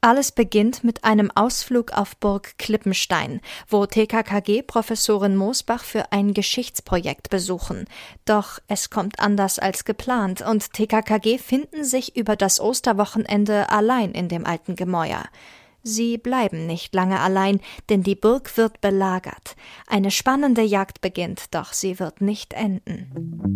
Alles beginnt mit einem Ausflug auf Burg Klippenstein, wo TKKG-Professorin Moosbach für ein Geschichtsprojekt besuchen. Doch es kommt anders als geplant und TKKG finden sich über das Osterwochenende allein in dem alten Gemäuer. Sie bleiben nicht lange allein, denn die Burg wird belagert. Eine spannende Jagd beginnt, doch sie wird nicht enden.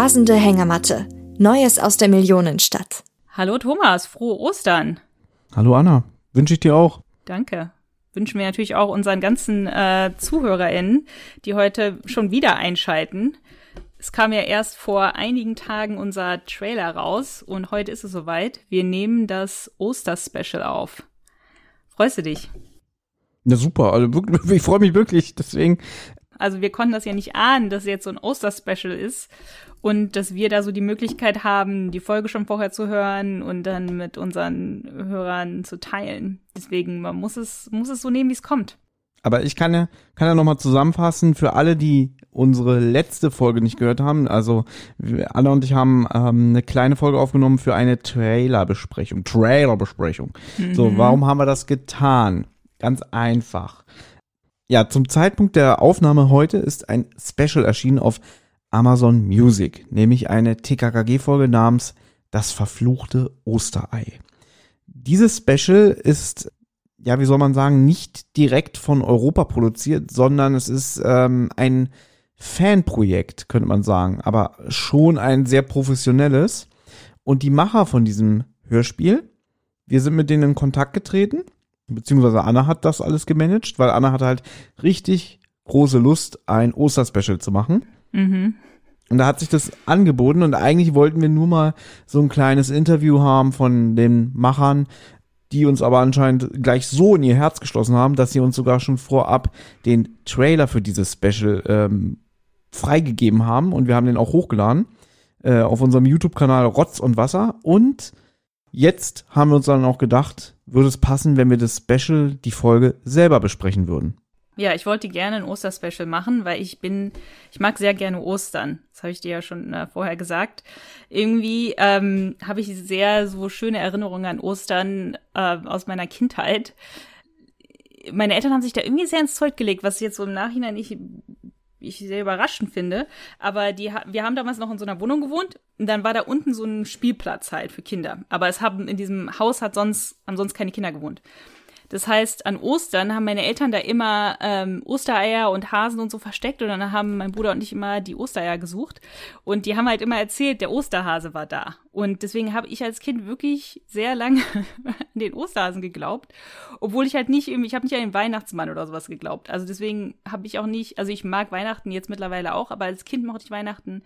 Rasende Hängematte. Neues aus der Millionenstadt. Hallo Thomas, frohe Ostern. Hallo Anna, wünsche ich dir auch. Danke. Wünschen wir natürlich auch unseren ganzen äh, ZuhörerInnen, die heute schon wieder einschalten. Es kam ja erst vor einigen Tagen unser Trailer raus und heute ist es soweit. Wir nehmen das Oster-Special auf. Freust du dich? Ja, super. Also ich freue mich wirklich. Deswegen also wir konnten das ja nicht ahnen, dass jetzt so ein Oster-Special ist und dass wir da so die Möglichkeit haben, die Folge schon vorher zu hören und dann mit unseren Hörern zu teilen. Deswegen, man muss es, muss es so nehmen, wie es kommt. Aber ich kann ja, kann ja nochmal zusammenfassen für alle, die unsere letzte Folge nicht gehört haben. Also Anna und ich haben ähm, eine kleine Folge aufgenommen für eine Trailer-Besprechung. Trailer-Besprechung. Mhm. So, warum haben wir das getan? Ganz einfach. Ja, zum Zeitpunkt der Aufnahme heute ist ein Special erschienen auf Amazon Music, nämlich eine TKKG-Folge namens Das verfluchte Osterei. Dieses Special ist, ja, wie soll man sagen, nicht direkt von Europa produziert, sondern es ist ähm, ein Fanprojekt, könnte man sagen, aber schon ein sehr professionelles. Und die Macher von diesem Hörspiel, wir sind mit denen in Kontakt getreten beziehungsweise Anna hat das alles gemanagt, weil Anna hat halt richtig große Lust, ein Osterspecial zu machen. Mhm. Und da hat sich das angeboten und eigentlich wollten wir nur mal so ein kleines Interview haben von den Machern, die uns aber anscheinend gleich so in ihr Herz geschlossen haben, dass sie uns sogar schon vorab den Trailer für dieses Special ähm, freigegeben haben und wir haben den auch hochgeladen äh, auf unserem YouTube-Kanal Rotz und Wasser und Jetzt haben wir uns dann auch gedacht, würde es passen, wenn wir das Special, die Folge selber besprechen würden. Ja, ich wollte gerne ein Osterspecial machen, weil ich bin, ich mag sehr gerne Ostern. Das habe ich dir ja schon äh, vorher gesagt. Irgendwie ähm, habe ich sehr so schöne Erinnerungen an Ostern äh, aus meiner Kindheit. Meine Eltern haben sich da irgendwie sehr ins Zeug gelegt, was jetzt so im Nachhinein ich ich sehr überraschend finde. Aber die, wir haben damals noch in so einer Wohnung gewohnt und dann war da unten so ein Spielplatz halt für Kinder. Aber es haben in diesem Haus hat sonst, haben sonst keine Kinder gewohnt. Das heißt, an Ostern haben meine Eltern da immer ähm, Ostereier und Hasen und so versteckt und dann haben mein Bruder und ich immer die Ostereier gesucht und die haben halt immer erzählt, der Osterhase war da. Und deswegen habe ich als Kind wirklich sehr lange an den Osterhasen geglaubt, obwohl ich halt nicht ich habe nicht an den Weihnachtsmann oder sowas geglaubt. Also deswegen habe ich auch nicht, also ich mag Weihnachten jetzt mittlerweile auch, aber als Kind mochte ich Weihnachten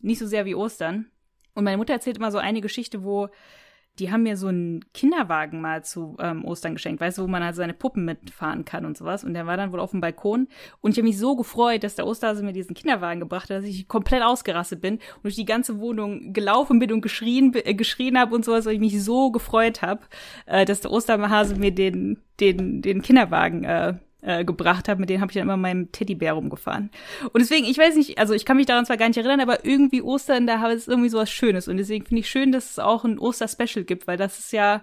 nicht so sehr wie Ostern. Und meine Mutter erzählt immer so eine Geschichte, wo die haben mir so einen Kinderwagen mal zu ähm, Ostern geschenkt, weißt du, wo man halt seine Puppen mitfahren kann und sowas. Und der war dann wohl auf dem Balkon. Und ich habe mich so gefreut, dass der Osterhase mir diesen Kinderwagen gebracht hat, dass ich komplett ausgerastet bin und durch die ganze Wohnung gelaufen bin und geschrien, äh, geschrien habe und sowas, weil ich mich so gefreut habe, äh, dass der Osterhase mir den, den, den Kinderwagen äh, äh, gebracht habe, mit denen habe ich dann immer meinem Teddybär rumgefahren. Und deswegen, ich weiß nicht, also ich kann mich daran zwar gar nicht erinnern, aber irgendwie Ostern, da habe ich irgendwie so was Schönes. Und deswegen finde ich schön, dass es auch ein Oster-Special gibt, weil das ist ja,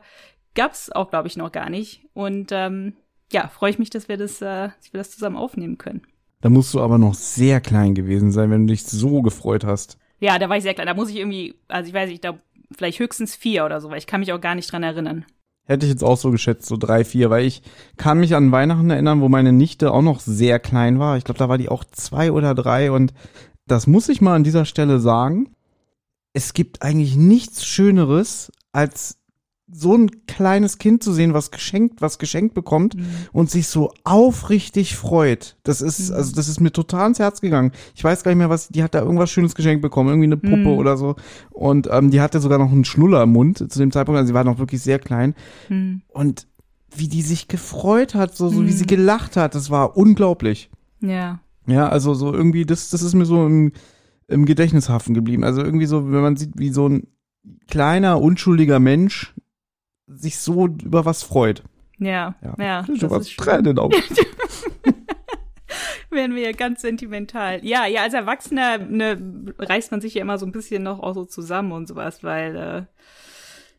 gab's auch, glaube ich, noch gar nicht. Und ähm, ja, freue ich mich, dass wir das, äh, dass wir das zusammen aufnehmen können. Da musst du aber noch sehr klein gewesen sein, wenn du dich so gefreut hast. Ja, da war ich sehr klein. Da muss ich irgendwie, also ich weiß nicht, da vielleicht höchstens vier oder so, weil ich kann mich auch gar nicht dran erinnern. Hätte ich jetzt auch so geschätzt, so drei, vier, weil ich kann mich an Weihnachten erinnern, wo meine Nichte auch noch sehr klein war. Ich glaube, da war die auch zwei oder drei und das muss ich mal an dieser Stelle sagen. Es gibt eigentlich nichts Schöneres, als so ein kleines Kind zu sehen, was geschenkt, was geschenkt bekommt mhm. und sich so aufrichtig freut. Das ist, mhm. also das ist mir total ins Herz gegangen. Ich weiß gar nicht mehr, was, die hat da irgendwas Schönes geschenkt bekommen, irgendwie eine Puppe mhm. oder so. Und ähm, die hatte sogar noch einen Schnuller im Mund zu dem Zeitpunkt, also sie war noch wirklich sehr klein. Mhm. Und wie die sich gefreut hat, so, so wie sie mhm. gelacht hat, das war unglaublich. Ja. Ja, also so irgendwie, das, das ist mir so im, im Gedächtnis haften geblieben. Also irgendwie so, wenn man sieht, wie so ein kleiner, unschuldiger Mensch sich so über was freut. Ja, ja. ja das, das was Tränen auf. Werden wir ja ganz sentimental. Ja, ja, als Erwachsener ne, reißt man sich ja immer so ein bisschen noch auch so zusammen und sowas, weil äh,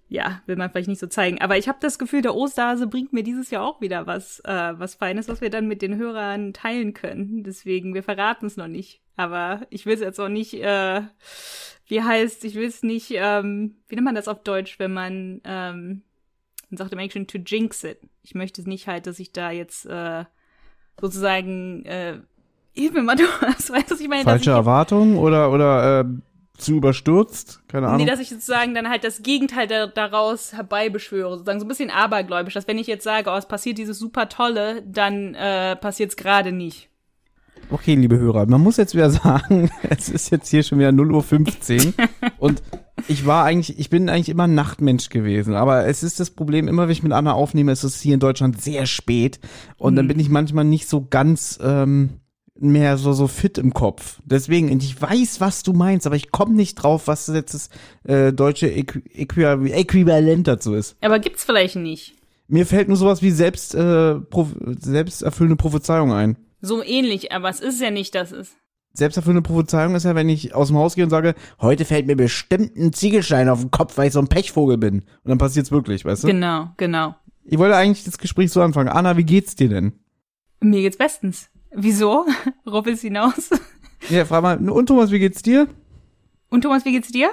ja, will man vielleicht nicht so zeigen. Aber ich habe das Gefühl, der Osterhase bringt mir dieses Jahr auch wieder was, äh, was Feines, was wir dann mit den Hörern teilen können. Deswegen, wir verraten es noch nicht. Aber ich will es jetzt auch nicht, äh, wie heißt, ich will es nicht, ähm, wie nennt man das auf Deutsch, wenn man, ähm, man sagt im Englischen to jinx it. Ich möchte nicht halt, dass ich da jetzt äh, sozusagen, äh, hilf mir mal, du weißt, was ich meine. Falsche Erwartungen oder, oder äh, zu überstürzt? Keine Ahnung. Nee, dass ich sozusagen dann halt das Gegenteil da, daraus herbeibeschwöre, sozusagen so ein bisschen abergläubisch, dass wenn ich jetzt sage, oh, es passiert dieses super Tolle, dann äh, passiert es gerade nicht. Okay, liebe Hörer, man muss jetzt wieder sagen, es ist jetzt hier schon wieder 0.15 Uhr und ich war eigentlich, ich bin eigentlich immer Nachtmensch gewesen, aber es ist das Problem, immer wenn ich mit Anna aufnehme, ist es hier in Deutschland sehr spät und mhm. dann bin ich manchmal nicht so ganz ähm, mehr so, so fit im Kopf. Deswegen, ich weiß, was du meinst, aber ich komme nicht drauf, was jetzt das äh, deutsche Äqu Äquivalent dazu ist. Aber gibt's vielleicht nicht. Mir fällt nur sowas wie selbst, äh, selbsterfüllende Prophezeiung ein. So ähnlich, aber es ist ja nicht, das ist. Selbsterfüllende Prophezeiung ist ja, wenn ich aus dem Haus gehe und sage, heute fällt mir bestimmt ein Ziegelstein auf den Kopf, weil ich so ein Pechvogel bin. Und dann passiert's wirklich, weißt du? Genau, genau. Ich wollte eigentlich das Gespräch so anfangen. Anna, wie geht's dir denn? Mir geht's bestens. Wieso? Ruppelst hinaus? Ja, frag mal, und Thomas, wie geht's dir? Und Thomas, wie geht's dir?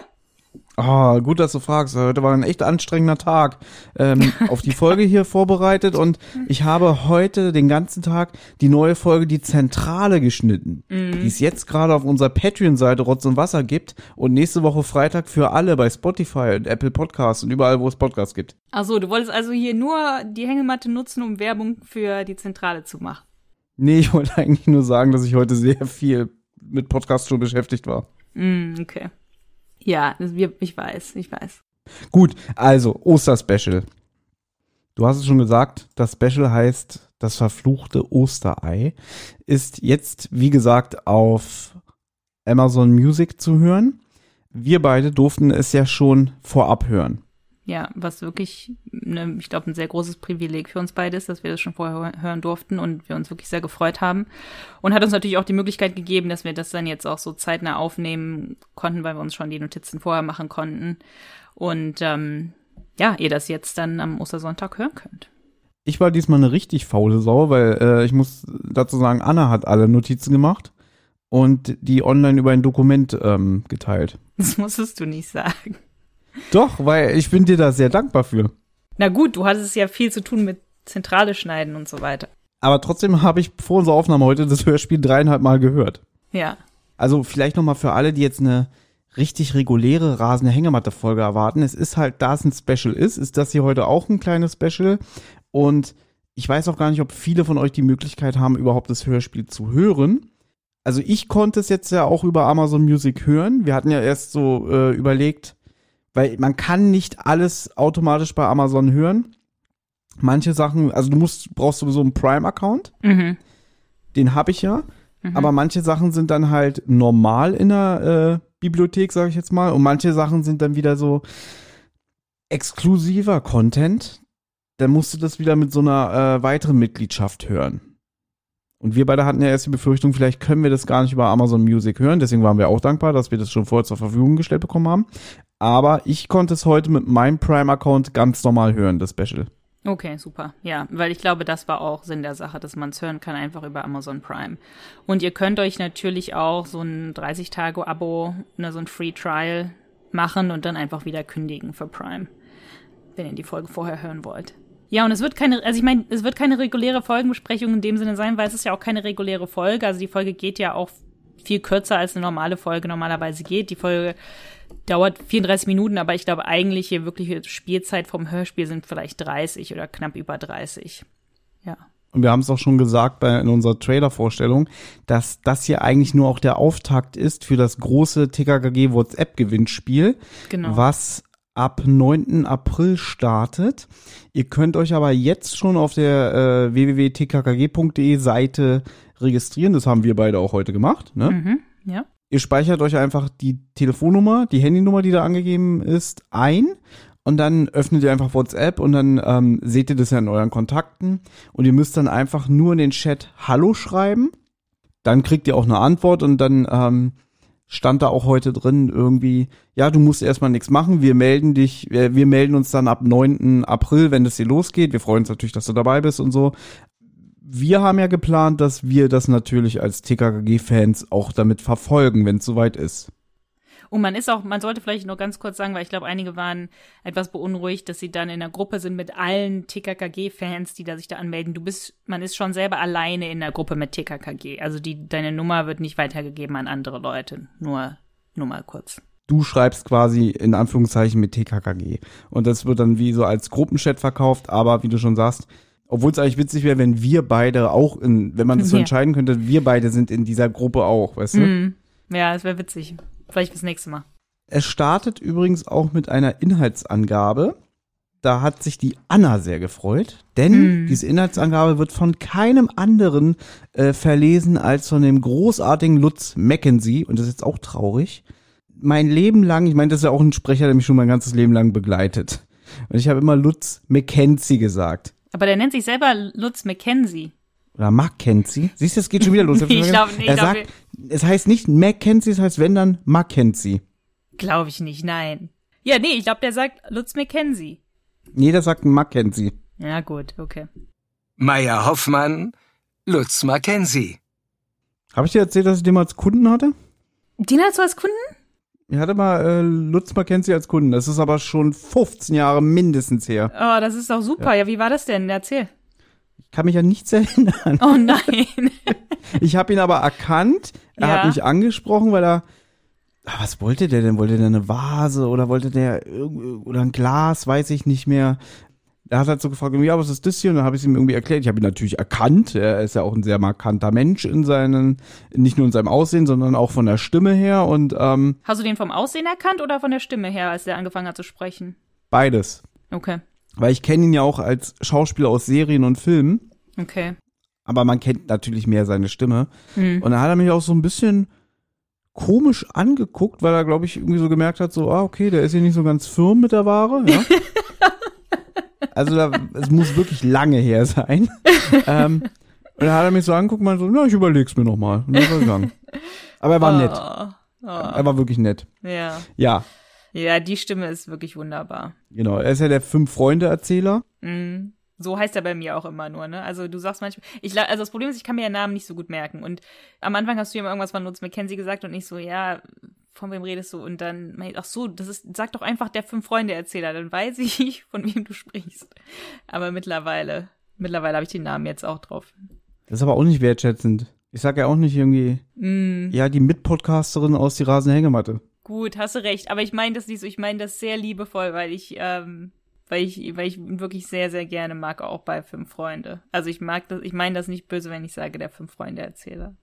Ah, oh, gut, dass du fragst. Heute war ein echt anstrengender Tag. Ähm, auf die Folge hier vorbereitet und ich habe heute den ganzen Tag die neue Folge Die Zentrale geschnitten, mm. die es jetzt gerade auf unserer Patreon-Seite Rotz und Wasser gibt und nächste Woche Freitag für alle bei Spotify und Apple Podcasts und überall, wo es Podcasts gibt. Ach so, du wolltest also hier nur die Hängematte nutzen, um Werbung für die Zentrale zu machen. Nee, ich wollte eigentlich nur sagen, dass ich heute sehr viel mit Podcast schon beschäftigt war. Mm, okay. Ja, ich weiß, ich weiß. Gut, also Osterspecial. Du hast es schon gesagt, das Special heißt das verfluchte Osterei. Ist jetzt, wie gesagt, auf Amazon Music zu hören. Wir beide durften es ja schon vorab hören. Ja, was wirklich, ne, ich glaube, ein sehr großes Privileg für uns beide ist, dass wir das schon vorher hören durften und wir uns wirklich sehr gefreut haben. Und hat uns natürlich auch die Möglichkeit gegeben, dass wir das dann jetzt auch so zeitnah aufnehmen konnten, weil wir uns schon die Notizen vorher machen konnten. Und ähm, ja, ihr das jetzt dann am Ostersonntag hören könnt. Ich war diesmal eine richtig faule Sau, weil äh, ich muss dazu sagen, Anna hat alle Notizen gemacht und die online über ein Dokument ähm, geteilt. Das musstest du nicht sagen. Doch, weil ich bin dir da sehr dankbar für. Na gut, du hattest ja viel zu tun mit Zentrale schneiden und so weiter. Aber trotzdem habe ich vor unserer Aufnahme heute das Hörspiel dreieinhalb Mal gehört. Ja. Also vielleicht nochmal für alle, die jetzt eine richtig reguläre rasende Hängematte-Folge erwarten. Es ist halt, da es ein Special ist, ist das hier heute auch ein kleines Special. Und ich weiß auch gar nicht, ob viele von euch die Möglichkeit haben, überhaupt das Hörspiel zu hören. Also ich konnte es jetzt ja auch über Amazon Music hören. Wir hatten ja erst so äh, überlegt, weil man kann nicht alles automatisch bei Amazon hören. Manche Sachen, also du musst, brauchst sowieso einen Prime-Account. Mhm. Den habe ich ja. Mhm. Aber manche Sachen sind dann halt normal in der äh, Bibliothek, sage ich jetzt mal. Und manche Sachen sind dann wieder so exklusiver Content. Dann musst du das wieder mit so einer äh, weiteren Mitgliedschaft hören. Und wir beide hatten ja erst die Befürchtung, vielleicht können wir das gar nicht über Amazon Music hören. Deswegen waren wir auch dankbar, dass wir das schon vorher zur Verfügung gestellt bekommen haben. Aber ich konnte es heute mit meinem Prime-Account ganz normal hören, das Special. Okay, super. Ja, weil ich glaube, das war auch Sinn der Sache, dass man es hören kann, einfach über Amazon Prime. Und ihr könnt euch natürlich auch so ein 30-Tage-Abo, ne, so ein Free Trial machen und dann einfach wieder kündigen für Prime, wenn ihr die Folge vorher hören wollt. Ja, und es wird keine, also ich meine, es wird keine reguläre Folgenbesprechung in dem Sinne sein, weil es ist ja auch keine reguläre Folge. Also die Folge geht ja auch viel kürzer als eine normale Folge normalerweise geht. Die Folge dauert 34 Minuten, aber ich glaube eigentlich hier wirkliche Spielzeit vom Hörspiel sind vielleicht 30 oder knapp über 30. Ja. Und wir haben es auch schon gesagt bei, in unserer Trailer-Vorstellung, dass das hier eigentlich nur auch der Auftakt ist für das große TKKG WhatsApp-Gewinnspiel, Genau. was ab 9. April startet. Ihr könnt euch aber jetzt schon auf der äh, www.tkkg.de Seite registrieren. Das haben wir beide auch heute gemacht. Ne? Mhm. Ja. Ihr speichert euch einfach die Telefonnummer, die Handynummer, die da angegeben ist, ein und dann öffnet ihr einfach WhatsApp und dann ähm, seht ihr das ja in euren Kontakten und ihr müsst dann einfach nur in den Chat Hallo schreiben. Dann kriegt ihr auch eine Antwort und dann ähm, stand da auch heute drin irgendwie, ja, du musst erstmal nichts machen, wir melden dich, wir, wir melden uns dann ab 9. April, wenn das hier losgeht. Wir freuen uns natürlich, dass du dabei bist und so. Wir haben ja geplant, dass wir das natürlich als TKKG-Fans auch damit verfolgen, wenn es soweit ist. Und man ist auch, man sollte vielleicht noch ganz kurz sagen, weil ich glaube, einige waren etwas beunruhigt, dass sie dann in der Gruppe sind mit allen TKKG-Fans, die da sich da anmelden. Du bist, man ist schon selber alleine in der Gruppe mit TKKG. Also die, deine Nummer wird nicht weitergegeben an andere Leute. Nur, nur mal kurz. Du schreibst quasi in Anführungszeichen mit TKKG. Und das wird dann wie so als Gruppenchat verkauft, aber wie du schon sagst, obwohl es eigentlich witzig wäre, wenn wir beide auch in, wenn man das so entscheiden könnte, wir beide sind in dieser Gruppe auch, weißt du? Mhm. Ja, das wäre witzig. Vielleicht fürs nächste Mal. Es startet übrigens auch mit einer Inhaltsangabe. Da hat sich die Anna sehr gefreut, denn Mhm. diese Inhaltsangabe wird von keinem anderen äh, verlesen als von dem großartigen Lutz Mackenzie. Und das ist jetzt auch traurig. Mein Leben lang, ich meine, das ist ja auch ein Sprecher, der mich schon mein ganzes Leben lang begleitet. Und ich habe immer Lutz Mackenzie gesagt. Aber der nennt sich selber Lutz McKenzie. Oder Mackenzie. Siehst du, es geht schon wieder los. Ich glaub nicht, ich Er glaub, sagt, es heißt nicht Mackenzie, es heißt wenn dann Mackenzie. Glaube ich nicht, nein. Ja, nee, ich glaube, der sagt Lutz McKenzie. Jeder sagt Mackenzie. Ja, gut, okay. Meier Hoffmann, Lutz Mackenzie. Habe ich dir erzählt, dass ich den mal als Kunden hatte? Den hast du als Kunden? Ich hatte mal äh, Lutz Mackenzie als Kunden. Das ist aber schon 15 Jahre mindestens her. Oh, das ist doch super. Ja, wie war das denn? Erzähl. Ich kann mich ja nichts erinnern. Oh nein. Ich habe ihn aber erkannt. Er Ja. hat mich angesprochen, weil er. Ah, was wollte der denn? Wollte der eine Vase oder wollte der oder ein Glas? Weiß ich nicht mehr. Er hat halt so gefragt, ja, was ist das hier? Und dann habe ich es ihm irgendwie erklärt. Ich habe ihn natürlich erkannt. Er ist ja auch ein sehr markanter Mensch in seinen, nicht nur in seinem Aussehen, sondern auch von der Stimme her und ähm, Hast du den vom Aussehen erkannt oder von der Stimme her, als der angefangen hat zu sprechen? beides. Okay, Weil ich kenne ihn ja auch als Schauspieler aus Serien und Filmen. okay. aber man kennt natürlich mehr seine Stimme. Hm. Und dann hat er mich auch so ein bisschen komisch angeguckt, weil er, glaube ich, irgendwie so gemerkt hat, so, ah, okay, der ist hier nicht so ganz firm mit der Ware, ja. also da, es muss wirklich lange her sein. ähm, und dann hat er mich so angeguckt und so, na, ich überleg's mir nochmal. Und dann ist er gegangen. Aber er war nett. Oh, Er war wirklich nett. ja. Ja, Ja, die Stimme ist wirklich wunderbar. genau. Er ist ja der Fünf-Freunde-Erzähler. Mhm. So heißt er bei mir auch immer nur, ne? Also du sagst manchmal, ich, also das Problem ist, ich kann mir ja Namen nicht so gut merken. Und am Anfang hast du immer irgendwas von Lutz McKenzie gesagt und ich so, ja, von wem redest du? Und dann, mein ich, ach so, das ist, sag doch einfach der Fünf-Freunde-Erzähler, dann weiß ich, von wem du sprichst. Aber mittlerweile, mittlerweile habe ich den Namen jetzt auch drauf. Das ist aber auch nicht wertschätzend. Ich sag ja auch nicht irgendwie, Mhm. ja, die Mitpodcasterin aus die Rasenhängematte. Gut, hast du recht. Aber ich meine das nicht so, ich meine das sehr liebevoll, weil ich, ähm, weil ich, weil ich wirklich sehr, sehr gerne mag, auch bei Fünf Freunde. Also ich mag das, ich meine das nicht böse, wenn ich sage, der Fünf Freunde Erzähler.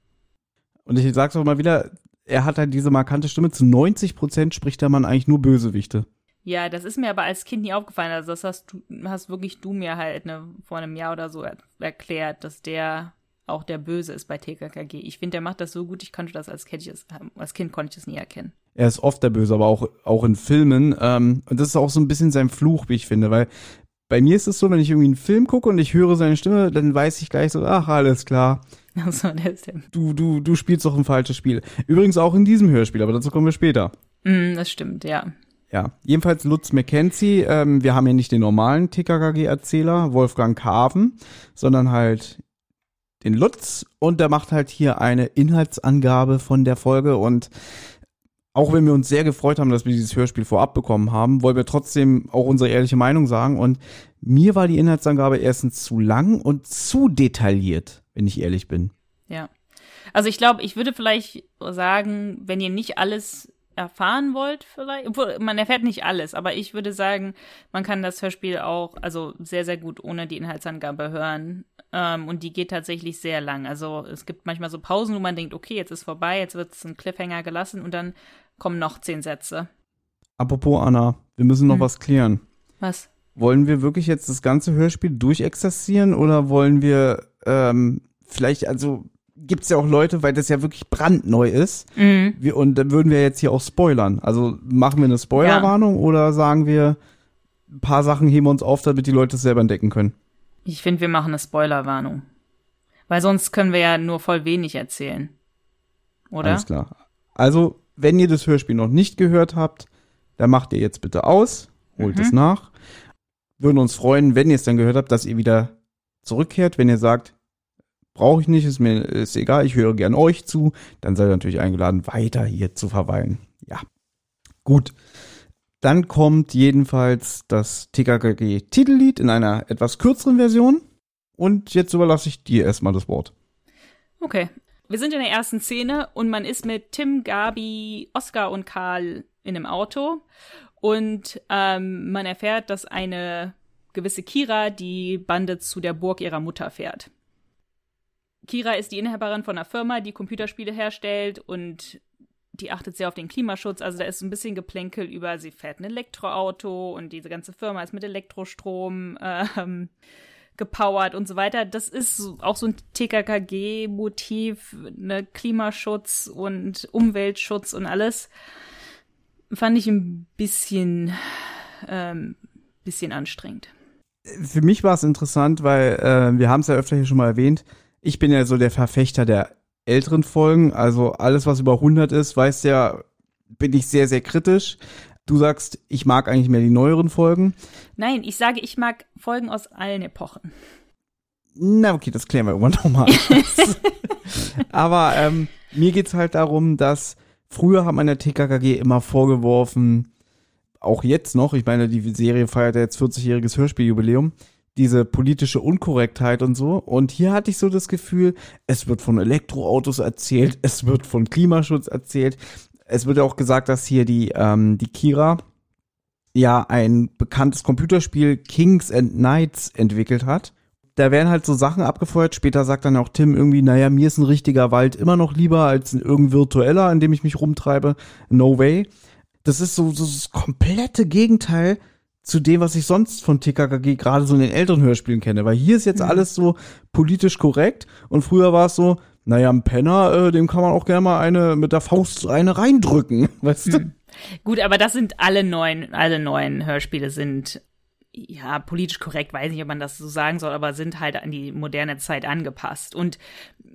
Und ich sag's auch mal wieder, er hat halt diese markante Stimme. Zu 90 Prozent spricht der Mann eigentlich nur Bösewichte. Ja, das ist mir aber als Kind nie aufgefallen. Also das hast du, hast wirklich du mir halt ne, vor einem Jahr oder so er erklärt, dass der auch der Böse ist bei TKKG. Ich finde, der macht das so gut, ich konnte das als Kind, als Kind konnte ich das nie erkennen. Er ist oft der Böse, aber auch, auch in Filmen. Ähm, und das ist auch so ein bisschen sein Fluch, wie ich finde, weil bei mir ist es so, wenn ich irgendwie einen Film gucke und ich höre seine Stimme, dann weiß ich gleich so, ach, alles klar. Also, der ist der. Du, du, du spielst doch ein falsches Spiel. Übrigens auch in diesem Hörspiel, aber dazu kommen wir später. Mm, das stimmt, ja. Ja, jedenfalls Lutz McKenzie. Ähm, wir haben ja nicht den normalen TKKG-Erzähler, Wolfgang Kaven, sondern halt den Lutz und der macht halt hier eine Inhaltsangabe von der Folge und auch wenn wir uns sehr gefreut haben, dass wir dieses Hörspiel vorab bekommen haben, wollen wir trotzdem auch unsere ehrliche Meinung sagen und mir war die Inhaltsangabe erstens zu lang und zu detailliert, wenn ich ehrlich bin. Ja. Also ich glaube, ich würde vielleicht sagen, wenn ihr nicht alles erfahren wollt, vielleicht, obwohl man erfährt nicht alles, aber ich würde sagen, man kann das Hörspiel auch, also sehr, sehr gut ohne die Inhaltsangabe hören. Ähm, und die geht tatsächlich sehr lang. Also es gibt manchmal so Pausen, wo man denkt, okay, jetzt ist vorbei, jetzt wird es ein Cliffhanger gelassen und dann kommen noch zehn Sätze. Apropos Anna, wir müssen noch Hm. was klären. Was? Wollen wir wirklich jetzt das ganze Hörspiel durchexerzieren oder wollen wir ähm, vielleicht, also gibt es ja auch Leute, weil das ja wirklich brandneu ist. Mhm. Wir, und dann würden wir jetzt hier auch spoilern. Also machen wir eine Spoilerwarnung oder sagen wir, ein paar Sachen heben wir uns auf, damit die Leute es selber entdecken können? Ich finde, wir machen eine Spoilerwarnung. Weil sonst können wir ja nur voll wenig erzählen. Oder? Alles klar. Also, wenn ihr das Hörspiel noch nicht gehört habt, dann macht ihr jetzt bitte aus, holt Mhm. es nach. Würden uns freuen, wenn ihr es dann gehört habt, dass ihr wieder zurückkehrt. Wenn ihr sagt, brauche ich nicht, ist mir ist egal, ich höre gern euch zu, dann seid ihr natürlich eingeladen, weiter hier zu verweilen. Ja. Gut. Dann kommt jedenfalls das TKKG-Titellied in einer etwas kürzeren Version. Und jetzt überlasse ich dir erstmal das Wort. Okay. Wir sind in der ersten Szene und man ist mit Tim, Gabi, Oscar und Karl in einem Auto. Und ähm, man erfährt, dass eine gewisse Kira die Bande zu der Burg ihrer Mutter fährt. Kira ist die Inhaberin von einer Firma, die Computerspiele herstellt und die achtet sehr auf den Klimaschutz. Also da ist ein bisschen Geplänkel über, sie fährt ein Elektroauto und diese ganze Firma ist mit Elektrostrom ähm, gepowert und so weiter. Das ist auch so ein TKKG-Motiv, ne, Klimaschutz und Umweltschutz und alles. Fand ich ein bisschen, ähm, bisschen anstrengend. für mich war es interessant, weil äh, wir haben es ja öfter hier schon mal erwähnt. Ich bin ja so der Verfechter der älteren Folgen. Also alles, was über 100 ist, weißt ja, bin ich sehr, sehr kritisch. Du sagst, ich mag eigentlich mehr die neueren Folgen. Nein, ich sage, ich mag Folgen aus allen Epochen. Na, okay, das klären wir irgendwann nochmal. Aber ähm, mir geht's halt darum, dass früher hat man der TKKG immer vorgeworfen, auch jetzt noch, ich meine, die Serie feiert ja jetzt 40-jähriges Hörspieljubiläum, diese politische Unkorrektheit und so. Und hier hatte ich so das Gefühl, es wird von Elektroautos erzählt, es wird von Klimaschutz erzählt. Es wird ja auch gesagt, dass hier die, ähm, die Kira ja ein bekanntes Computerspiel Kings and Knights entwickelt hat. Da werden halt so Sachen abgefeuert. Später sagt dann auch Tim irgendwie, naja, mir ist ein richtiger Wald immer noch lieber als ein irgendein virtueller, in dem ich mich rumtreibe. No way. Das ist so, so das komplette Gegenteil zu dem, was ich sonst von TKKG gerade so in den älteren Hörspielen kenne. Weil hier ist jetzt alles so politisch korrekt und früher war es so, naja, ein Penner, äh, dem kann man auch gerne mal eine mit der Faust eine reindrücken. Weißt du? Gut, aber das sind alle neuen, alle neuen Hörspiele sind ja politisch korrekt, weiß nicht, ob man das so sagen soll, aber sind halt an die moderne Zeit angepasst. Und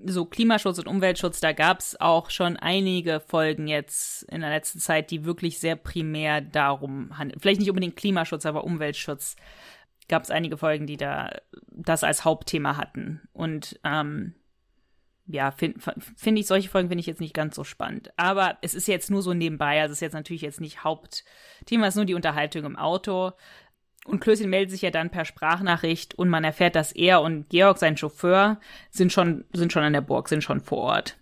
so Klimaschutz und Umweltschutz, da gab's auch schon einige Folgen jetzt in der letzten Zeit, die wirklich sehr primär darum handeln. Vielleicht nicht unbedingt Klimaschutz, aber Umweltschutz. Gab's einige Folgen, die da das als Hauptthema hatten. Und ähm, ja, finde find ich, solche Folgen finde ich jetzt nicht ganz so spannend. Aber es ist jetzt nur so nebenbei, also es ist jetzt natürlich jetzt nicht Hauptthema, es ist nur die Unterhaltung im Auto. Und Klößchen meldet sich ja dann per Sprachnachricht und man erfährt, dass er und Georg, sein Chauffeur, sind schon, sind schon an der Burg, sind schon vor Ort.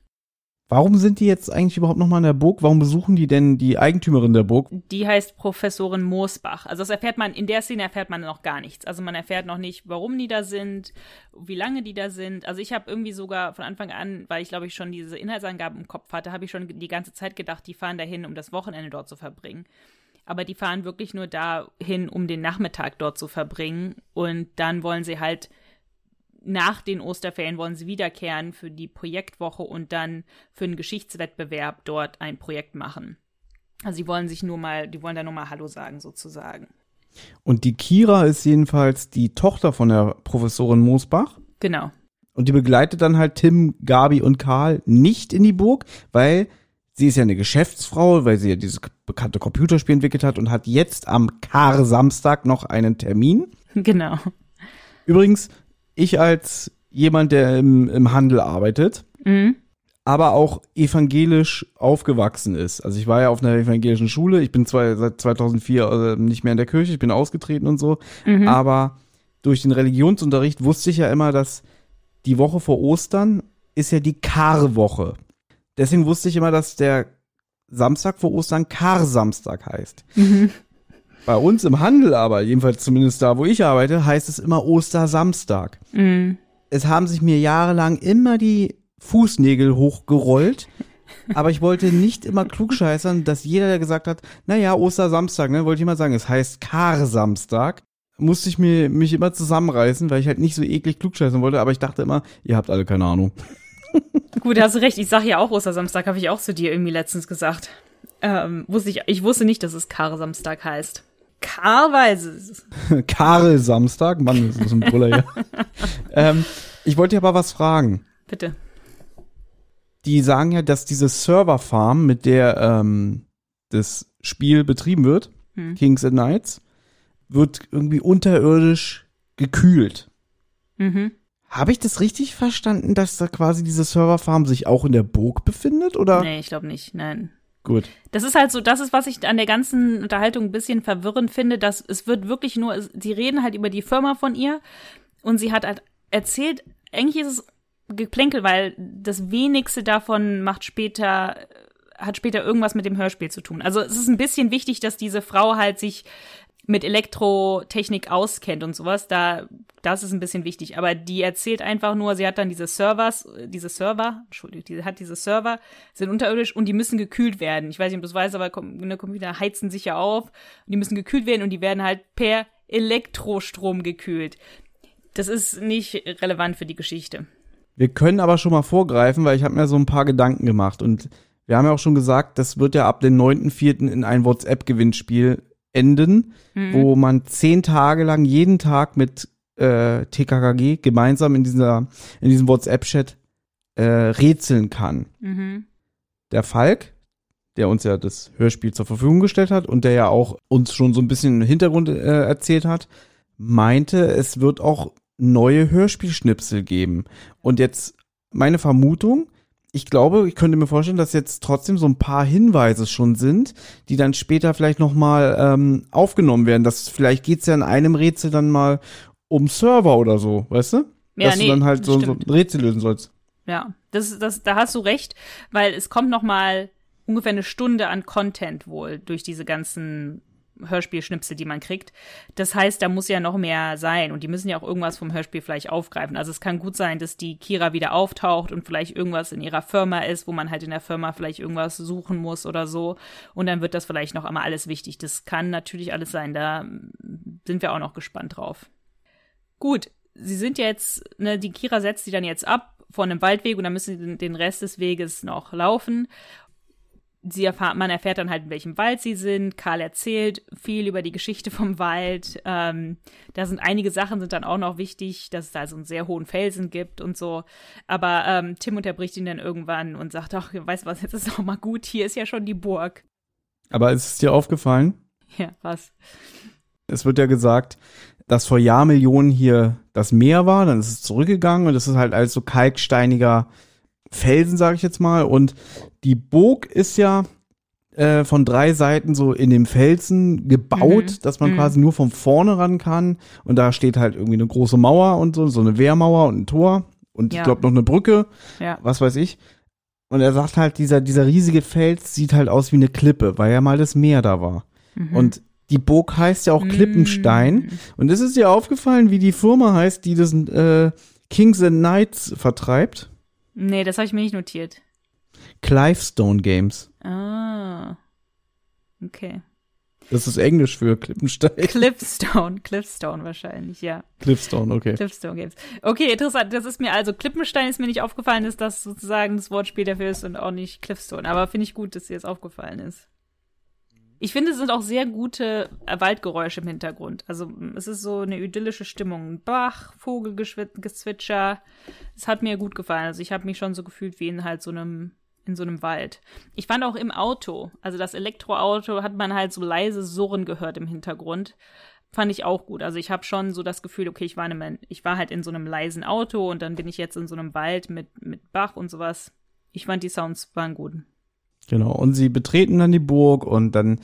Warum sind die jetzt eigentlich überhaupt noch mal in der Burg? Warum besuchen die denn die Eigentümerin der Burg? Die heißt Professorin Moosbach. Also das erfährt man, in der Szene erfährt man noch gar nichts. Also man erfährt noch nicht, warum die da sind, wie lange die da sind. Also ich habe irgendwie sogar von Anfang an, weil ich glaube ich schon diese Inhaltsangaben im Kopf hatte, habe ich schon die ganze Zeit gedacht, die fahren dahin, um das Wochenende dort zu verbringen. Aber die fahren wirklich nur dahin, um den Nachmittag dort zu verbringen. Und dann wollen sie halt nach den Osterferien wollen sie wiederkehren für die Projektwoche und dann für einen Geschichtswettbewerb dort ein Projekt machen. Also die wollen sich nur mal, die wollen da nur mal Hallo sagen sozusagen. Und die Kira ist jedenfalls die Tochter von der Professorin Moosbach. Genau. Und die begleitet dann halt Tim, Gabi und Karl nicht in die Burg, weil sie ist ja eine Geschäftsfrau, weil sie ja dieses bekannte Computerspiel entwickelt hat und hat jetzt am Kar-Samstag noch einen Termin. Genau. Übrigens, ich als jemand, der im, im Handel arbeitet, Mhm. aber auch evangelisch aufgewachsen ist. Also ich war ja auf einer evangelischen Schule. Ich bin zwar seit 2004 äh, nicht mehr in der Kirche, ich bin ausgetreten und so. Aber durch den Religionsunterricht wusste ich ja immer, dass die Woche vor Ostern ist ja die Karwoche. Deswegen wusste ich immer, dass der Samstag vor Ostern Kar-Samstag heißt. Bei uns im Handel aber, jedenfalls zumindest da, wo ich arbeite, heißt es immer Ostersamstag. Mhm. Es haben sich mir jahrelang immer die Fußnägel hochgerollt, aber ich wollte nicht immer klugscheißern, dass jeder, der gesagt hat, naja, Ostersamstag, ne, wollte ich immer sagen, es heißt Kar-Samstag. Musste ich mir, mich immer zusammenreißen, weil ich halt nicht so eklig klugscheißern wollte, aber ich dachte immer, ihr habt alle keine Ahnung. Gut, hast du recht. Ich sage ja auch Ostersamstag, habe ich auch zu dir irgendwie letztens gesagt. Ähm, wusste ich, ich wusste nicht, dass es Kar-Samstag heißt. Kar weiß es. Karel Samstag, Mann, das ist ein Brüller hier. ähm, ich wollte dir aber was fragen. Bitte. Die sagen ja, dass diese Serverfarm, mit der ähm, das Spiel betrieben wird, Hm. Kings and Knights, wird irgendwie unterirdisch gekühlt. Mhm. Habe ich das richtig verstanden, dass da quasi diese Serverfarm sich auch in der Burg befindet? Oder? Nee, ich glaube nicht. Nein. Gut. Das ist halt so, das ist, was ich an der ganzen Unterhaltung ein bisschen verwirrend finde, dass es wird wirklich nur, sie reden halt über die Firma von ihr und sie hat halt erzählt, eigentlich ist es Geplänkel, weil das wenigste davon macht später, hat später irgendwas mit dem Hörspiel zu tun. Also es ist ein bisschen wichtig, dass diese Frau halt sich mit Elektrotechnik auskennt und sowas, da, das ist ein bisschen wichtig. Aber die erzählt einfach nur, sie hat dann diese Servers, äh, diese Server, Entschuldigung, die hat diese Server, sind unterirdisch und die müssen gekühlt werden. Ich weiß nicht, ob du es weißt, aber ne, Computer heizen sich ja auf und die müssen gekühlt werden und die werden halt per Elektrostrom gekühlt. Das ist nicht relevant für die Geschichte. Wir können aber schon mal vorgreifen, weil ich habe mir so ein paar Gedanken gemacht und wir haben ja auch schon gesagt, das wird ja ab dem 9.4. in ein WhatsApp-Gewinnspiel enden, wo man zehn Tage lang jeden Tag mit äh, TKKG gemeinsam in dieser in diesem WhatsApp-Chat äh, rätseln kann. Mhm. Der Falk, der uns ja das Hörspiel zur Verfügung gestellt hat und der ja auch uns schon so ein bisschen Hintergrund äh, erzählt hat, meinte, es wird auch neue Hörspielschnipsel geben. Und jetzt meine Vermutung, ich glaube, ich könnte mir vorstellen, dass jetzt trotzdem so ein paar Hinweise schon sind, die dann später vielleicht nochmal ähm, aufgenommen werden. Dass vielleicht geht's ja in einem Rätsel dann mal um Server oder so, weißt du? Ja, dass nee, du dann halt so, so ein Rätsel lösen sollst. Ja, das, das, da hast du recht, weil es kommt noch mal ungefähr eine Stunde an Content wohl durch diese ganzen Hörspielschnipsel, die man kriegt. Das heißt, da muss ja noch mehr sein und die müssen ja auch irgendwas vom Hörspiel vielleicht aufgreifen. Also es kann gut sein, dass die Kira wieder auftaucht und vielleicht irgendwas in ihrer Firma ist, wo man halt in der Firma vielleicht irgendwas suchen muss oder so. Und dann wird das vielleicht noch einmal alles wichtig. Das kann natürlich alles sein. Da sind wir auch noch gespannt drauf. Gut, sie sind jetzt, ne, die Kira setzt sie dann jetzt ab von einem Waldweg und dann müssen sie den, Rest des Weges noch laufen. Sie erfahren, man erfährt dann halt, in welchem Wald sie sind. Karl erzählt viel über die Geschichte vom Wald. Ähm, da sind einige Sachen sind dann auch noch wichtig, dass es da so einen sehr hohen Felsen gibt und so. Aber ähm, Tim unterbricht ihn dann irgendwann und sagt, ach, weißt du was, jetzt ist auch mal gut, hier ist ja schon die Burg. Aber ist es dir aufgefallen? Ja, was? Es wird ja gesagt, dass vor Jahrmillionen hier das Meer war, dann ist es zurückgegangen und es ist halt alles so kalksteiniger Felsen, sage ich jetzt mal. Und die Burg ist ja äh, von drei Seiten so in dem Felsen gebaut, Mhm. dass man Mhm. quasi nur von vorne ran kann. Und da steht halt irgendwie eine große Mauer und so, so eine Wehrmauer und ein Tor. Und Ja. ich glaube noch eine Brücke, Ja. was weiß ich. Und er sagt halt, dieser, dieser riesige Fels sieht halt aus wie eine Klippe, weil ja mal das Meer da war. Mhm. Und die Burg heißt ja auch Klippenstein. Mm. Und ist es dir aufgefallen, wie die Firma heißt, die das äh, Kings and Knights vertreibt? Nee, das habe ich mir nicht notiert. Clivestone Games. Ah. Okay. Das ist Englisch für Klippenstein. Cliffstone, Cliffstone wahrscheinlich, ja. Cliffstone, okay. Cliffstone Games. Okay, interessant. Das ist mir also Klippenstein ist mir nicht aufgefallen, dass das sozusagen das Wortspiel dafür ist und auch nicht Cliffstone. Aber finde ich gut, dass dir das aufgefallen ist. Ich finde, es sind auch sehr gute äh, Waldgeräusche im Hintergrund. Also es ist so eine idyllische Stimmung. Bach, Vogelgezwitscher. Es hat mir gut gefallen. Also ich habe mich schon so gefühlt wie in halt so einem in so einem Wald. Ich fand auch im Auto, also das Elektroauto, hat man halt so leise Surren gehört im Hintergrund. Fand ich auch gut. Also ich habe schon so das Gefühl, okay, ich war, in einem, ich war halt in so einem leisen Auto und dann bin ich jetzt in so einem Wald mit, mit Bach und sowas. Ich fand die Sounds waren gut. Genau. Und sie betreten dann die Burg und dann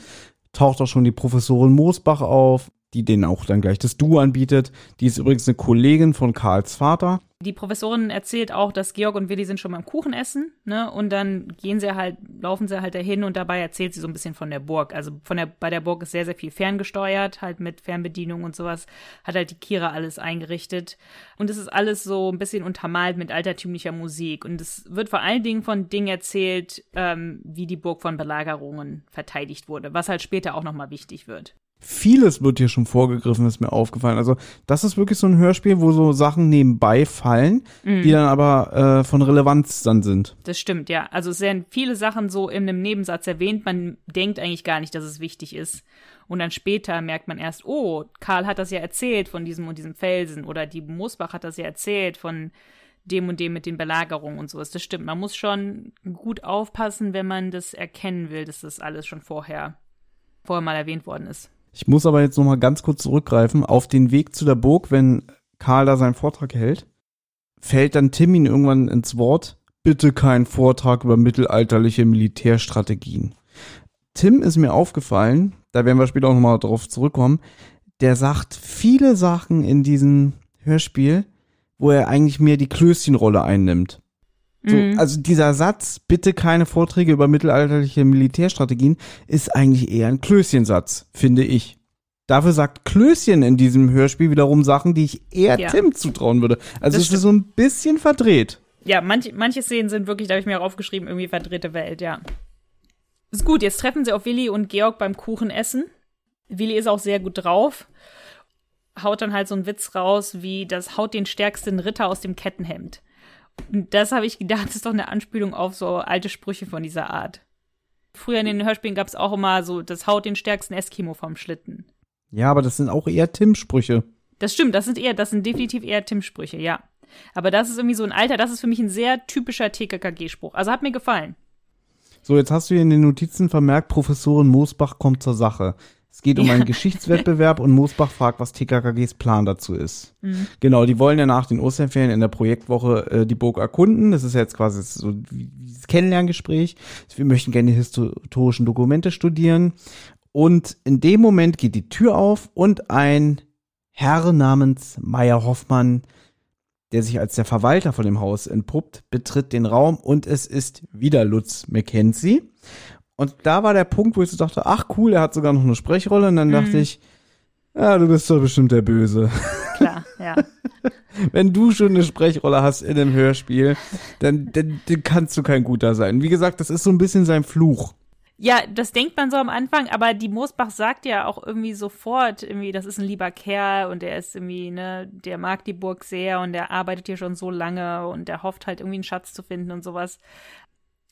taucht auch schon die Professorin Moosbach auf. Die denen auch dann gleich das Du anbietet. Die ist übrigens eine Kollegin von Karls Vater. Die Professorin erzählt auch, dass Georg und Willi sind schon beim Kuchen essen, ne? Und dann gehen sie halt, laufen sie halt dahin und dabei erzählt sie so ein bisschen von der Burg. Also von der, bei der Burg ist sehr, sehr viel ferngesteuert, halt mit Fernbedienung und sowas. Hat halt die Kira alles eingerichtet. Und es ist alles so ein bisschen untermalt mit altertümlicher Musik. Und es wird vor allen Dingen von Dingen erzählt, ähm, wie die Burg von Belagerungen verteidigt wurde, was halt später auch nochmal wichtig wird vieles wird hier schon vorgegriffen, ist mir aufgefallen. Also das ist wirklich so ein Hörspiel, wo so Sachen nebenbei fallen, mhm. die dann aber äh, von Relevanz dann sind. Das stimmt, ja. Also es werden viele Sachen so in einem Nebensatz erwähnt. Man denkt eigentlich gar nicht, dass es wichtig ist. Und dann später merkt man erst, oh, Karl hat das ja erzählt von diesem und diesem Felsen oder die Moosbach hat das ja erzählt von dem und dem mit den Belagerungen und sowas. Das stimmt. Man muss schon gut aufpassen, wenn man das erkennen will, dass das alles schon vorher, vorher mal erwähnt worden ist. Ich muss aber jetzt noch mal ganz kurz zurückgreifen. Auf den Weg zu der Burg, wenn Karl da seinen Vortrag hält, fällt dann Tim ihn irgendwann ins Wort. Bitte kein Vortrag über mittelalterliche Militärstrategien. Tim ist mir aufgefallen, da werden wir später auch nochmal drauf zurückkommen, der sagt viele Sachen in diesem Hörspiel, wo er eigentlich mehr die Klößchenrolle einnimmt. So, mhm. Also dieser Satz, bitte keine Vorträge über mittelalterliche Militärstrategien, ist eigentlich eher ein Klößchensatz, finde ich. Dafür sagt Klößchen in diesem Hörspiel wiederum Sachen, die ich eher ja. Tim zutrauen würde. Also das es ist so ein bisschen verdreht. Ja, manch, manche Szenen sind wirklich, da habe ich mir auch aufgeschrieben, irgendwie verdrehte Welt, ja. Ist gut, jetzt treffen sie auf Willi und Georg beim Kuchenessen. Willi ist auch sehr gut drauf. Haut dann halt so einen Witz raus, wie das haut den stärksten Ritter aus dem Kettenhemd das habe ich gedacht, das ist doch eine Anspielung auf so alte Sprüche von dieser Art. Früher in den Hörspielen gab es auch immer so, das haut den stärksten Eskimo vom Schlitten. Ja, aber das sind auch eher Tim-Sprüche. Das stimmt, das sind eher, das sind definitiv eher Tim-Sprüche, ja. Aber das ist irgendwie so ein alter, das ist für mich ein sehr typischer TKKG-Spruch. Also hat mir gefallen. So, jetzt hast du hier in den Notizen vermerkt, Professorin Moosbach kommt zur Sache. Es geht um einen Geschichtswettbewerb und Moosbach fragt, was TKKGs Plan dazu ist. Mhm. Genau, die wollen ja nach den Osterferien in der Projektwoche äh, die Burg erkunden. Das ist jetzt quasi so das Kennenlerngespräch. Wir möchten gerne die historischen Dokumente studieren. Und in dem Moment geht die Tür auf und ein Herr namens Meier Hoffmann, der sich als der Verwalter von dem Haus entpuppt, betritt den Raum und es ist wieder Lutz Mackenzie. Und da war der Punkt, wo ich so dachte, ach cool, er hat sogar noch eine Sprechrolle. Und dann mhm. dachte ich, ja, du bist doch bestimmt der Böse. Klar, ja. Wenn du schon eine Sprechrolle hast in einem Hörspiel, dann, dann, dann kannst du kein guter sein. Wie gesagt, das ist so ein bisschen sein Fluch. Ja, das denkt man so am Anfang, aber die Moosbach sagt ja auch irgendwie sofort, irgendwie, das ist ein lieber Kerl und der ist irgendwie, ne, der mag die Burg sehr und der arbeitet hier schon so lange und der hofft halt irgendwie einen Schatz zu finden und sowas.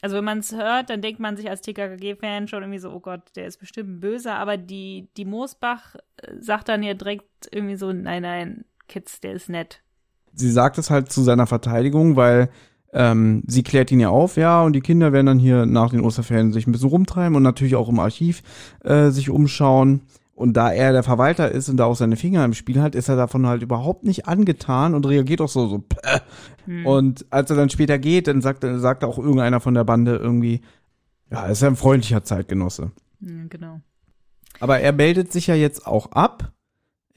Also wenn man es hört, dann denkt man sich als TKKG-Fan schon irgendwie so, oh Gott, der ist bestimmt ein Böser, aber die, die Moosbach äh, sagt dann ja direkt irgendwie so, nein, nein, Kids, der ist nett. Sie sagt es halt zu seiner Verteidigung, weil ähm, sie klärt ihn ja auf, ja, und die Kinder werden dann hier nach den Osterferien sich ein bisschen rumtreiben und natürlich auch im Archiv äh, sich umschauen. Und da er der Verwalter ist und da auch seine Finger im Spiel hat, ist er davon halt überhaupt nicht angetan und reagiert auch so, so. Hm. Und als er dann später geht, dann sagt, sagt auch irgendeiner von der Bande irgendwie, ja, ist ja ein freundlicher Zeitgenosse. Hm, genau. Aber er meldet sich ja jetzt auch ab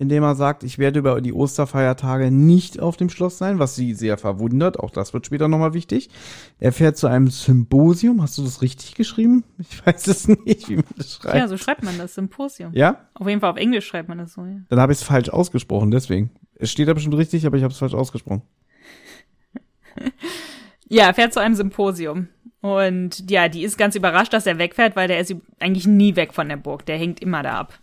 indem er sagt, ich werde über die Osterfeiertage nicht auf dem Schloss sein, was sie sehr verwundert. Auch das wird später nochmal wichtig. Er fährt zu einem Symposium. Hast du das richtig geschrieben? Ich weiß es nicht, wie man das schreibt. Ja, so schreibt man das, Symposium. Ja? Auf jeden Fall auf Englisch schreibt man das so, ja. Dann habe ich es falsch ausgesprochen, deswegen. Es steht da bestimmt richtig, aber ich habe es falsch ausgesprochen. ja, er fährt zu einem Symposium. Und ja, die ist ganz überrascht, dass er wegfährt, weil der ist eigentlich nie weg von der Burg. Der hängt immer da ab.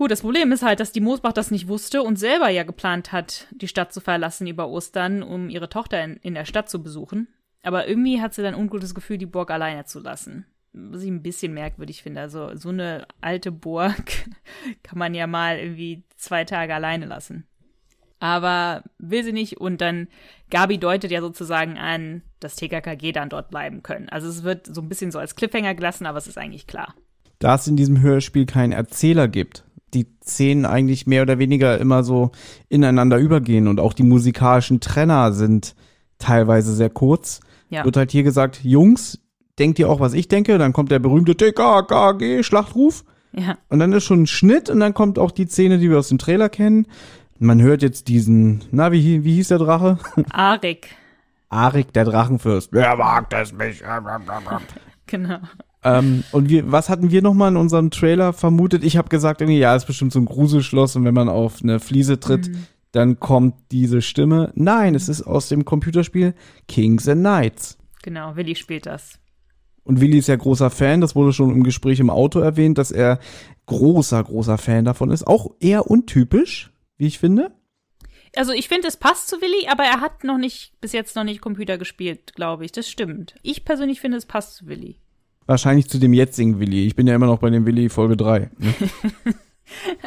Gut, das Problem ist halt, dass die Moosbach das nicht wusste und selber ja geplant hat, die Stadt zu verlassen über Ostern, um ihre Tochter in, in der Stadt zu besuchen. Aber irgendwie hat sie dann ungutes Gefühl, die Burg alleine zu lassen. Was ich ein bisschen merkwürdig finde. Also so eine alte Burg kann man ja mal irgendwie zwei Tage alleine lassen. Aber will sie nicht und dann Gabi deutet ja sozusagen an, dass TKKG dann dort bleiben können. Also es wird so ein bisschen so als Cliffhanger gelassen, aber es ist eigentlich klar. Da es in diesem Hörspiel keinen Erzähler gibt, die Szenen eigentlich mehr oder weniger immer so ineinander übergehen und auch die musikalischen Trenner sind teilweise sehr kurz. Ja. Wird halt hier gesagt, Jungs, denkt ihr auch, was ich denke? Dann kommt der berühmte TKKG-Schlachtruf. Ja. Und dann ist schon ein Schnitt und dann kommt auch die Szene, die wir aus dem Trailer kennen. Man hört jetzt diesen, na, wie, wie hieß der Drache? Arik. Arik, der Drachenfürst. Wer wagt es mich? Genau. Ähm, und wir, was hatten wir nochmal in unserem Trailer vermutet? Ich habe gesagt, irgendwie, ja, ist bestimmt so ein Gruselschloss und wenn man auf eine Fliese tritt, dann kommt diese Stimme. Nein, es ist aus dem Computerspiel Kings and Knights. Genau, Willi spielt das. Und Willi ist ja großer Fan, das wurde schon im Gespräch im Auto erwähnt, dass er großer, großer Fan davon ist. Auch eher untypisch, wie ich finde. Also ich finde, es passt zu Willi, aber er hat noch nicht, bis jetzt noch nicht Computer gespielt, glaube ich. Das stimmt. Ich persönlich finde, es passt zu Willi. Wahrscheinlich zu dem jetzigen Willi. Ich bin ja immer noch bei dem Willi Folge 3. Ne?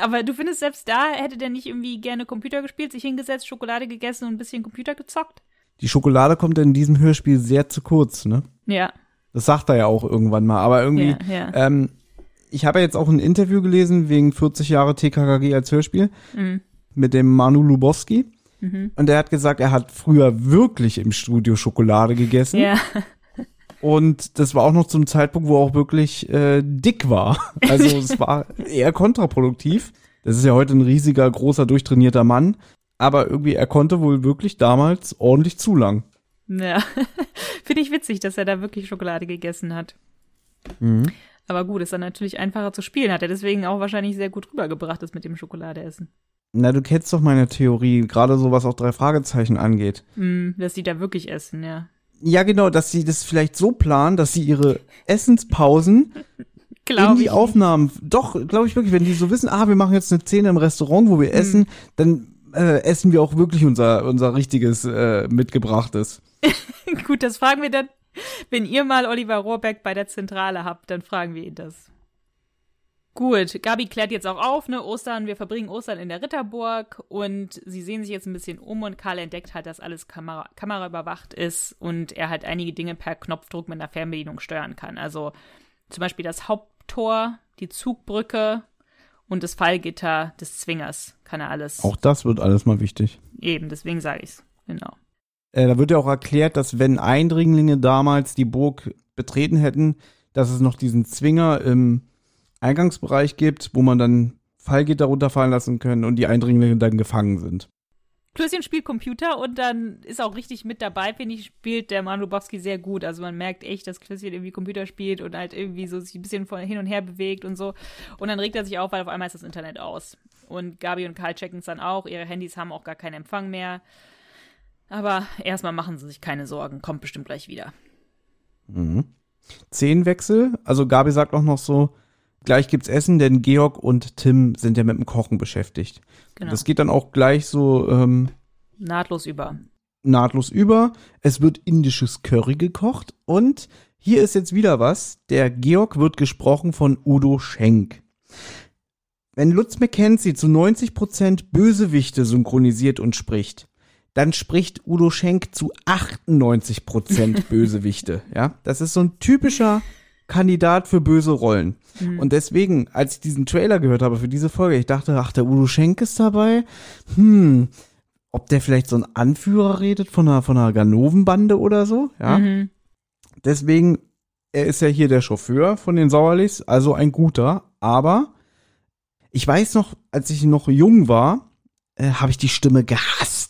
Aber du findest, selbst da hätte der nicht irgendwie gerne Computer gespielt, sich hingesetzt, Schokolade gegessen und ein bisschen Computer gezockt? Die Schokolade kommt in diesem Hörspiel sehr zu kurz, ne? Ja. Das sagt er ja auch irgendwann mal. Aber irgendwie, Ja, ja. ähm, ich habe ja jetzt auch ein Interview gelesen wegen 40 Jahre TKKG als Hörspiel Mhm. mit dem Manu Lubowski. Und er hat gesagt, er hat früher wirklich im Studio Schokolade gegessen. Ja. Und das war auch noch zum Zeitpunkt, wo er auch wirklich äh, dick war. Also es war eher kontraproduktiv. Das ist ja heute ein riesiger, großer, durchtrainierter Mann. Aber irgendwie, er konnte wohl wirklich damals ordentlich zulangen. Ja. finde ich witzig, dass er da wirklich Schokolade gegessen hat. Mhm. Aber gut, ist dann natürlich einfacher zu spielen. Hat er deswegen auch wahrscheinlich sehr gut rübergebracht, das mit dem Schokoladeessen. Na, du kennst doch meine Theorie, gerade so was auch drei Fragezeichen angeht. Hm, dass die da wirklich essen, ja. Ja, genau, dass sie das vielleicht so planen, dass sie ihre Essenspausen in Glaube die ich. Aufnahmen, doch, glaube ich wirklich, wenn die so wissen, ah, wir machen jetzt eine Szene im Restaurant, wo wir Hm. essen, dann äh, essen wir auch wirklich unser, unser richtiges äh, mitgebrachtes. Gut, das fragen wir dann. Wenn ihr mal Oliver Rohrbeck bei der Zentrale habt, dann fragen wir ihn das. Gut, Gabi klärt jetzt auch auf, ne? Ostern, wir verbringen Ostern in der Ritterburg und sie sehen sich jetzt ein bisschen um und Karl entdeckt halt, dass alles Kamera, kameraüberwacht ist und er halt einige Dinge per Knopfdruck mit einer Fernbedienung steuern kann. Also zum Beispiel das Haupttor, die Zugbrücke und das Fallgitter des Zwingers kann er alles. Auch das wird alles mal wichtig. Eben, deswegen sage ich's. Genau. Äh, da wird ja auch erklärt, dass wenn Eindringlinge damals die Burg betreten hätten, dass es noch diesen Zwinger im Eingangsbereich gibt, wo man dann Fallgitter runterfallen lassen können und die Eindringlinge dann gefangen sind. Klößchen spielt Computer und dann ist auch richtig mit dabei, finde ich, spielt der Manu Lubowski sehr gut. Also man merkt echt, dass Klößchen irgendwie Computer spielt und halt irgendwie so sich ein bisschen von hin und her bewegt und so. Und dann regt er sich auf, weil auf einmal ist das Internet aus. Und Gabi und Karl checken es dann auch. Ihre Handys haben auch gar keinen Empfang mehr. Aber erstmal machen sie sich keine Sorgen. Kommt bestimmt gleich wieder. Mhm. Szenenwechsel, also Gabi sagt auch noch so, gleich gibt's Essen, denn Georg und Tim sind ja mit dem Kochen beschäftigt. Genau. Das geht dann auch gleich so ähm, Nahtlos über. nahtlos über. Es wird indisches Curry gekocht und hier ist jetzt wieder was. Der Georg wird gesprochen von Udo Schenk. Wenn Lutz McKenzie zu 90% Bösewichte synchronisiert und spricht, dann spricht Udo Schenk zu 98% Bösewichte. Ja, das ist so ein typischer Kandidat für böse Rollen. Und deswegen, als ich diesen Trailer gehört habe für diese Folge, ich dachte, ach, der Udo Schenk ist dabei. Hm, ob der vielleicht so ein Anführer redet von einer, von einer Ganovenbande oder so, ja. Mhm. Deswegen, er ist ja hier der Chauffeur von den Sauerlichs, also ein guter, aber ich weiß noch, als ich noch jung war, äh, habe ich die Stimme gehasst.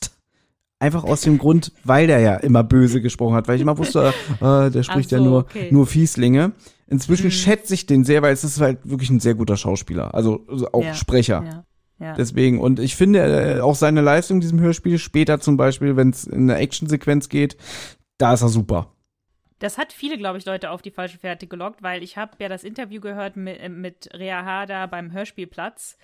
Einfach aus dem Grund, weil der ja immer böse gesprochen hat, weil ich immer wusste, äh, der spricht Ach ja so, nur, okay. nur Fieslinge. Inzwischen Mhm. schätze ich den sehr, weil es ist halt wirklich ein sehr guter Schauspieler, also, also auch Ja, Sprecher. Ja. Ja. Deswegen, und ich finde äh, auch seine Leistung in diesem Hörspiel, später zum Beispiel, wenn es in eine Actionsequenz geht, da ist er super. Das hat viele, glaube ich, Leute auf die falsche Fährte gelockt, weil ich habe ja das Interview gehört mit, mit Rea Harder beim Hörspielplatz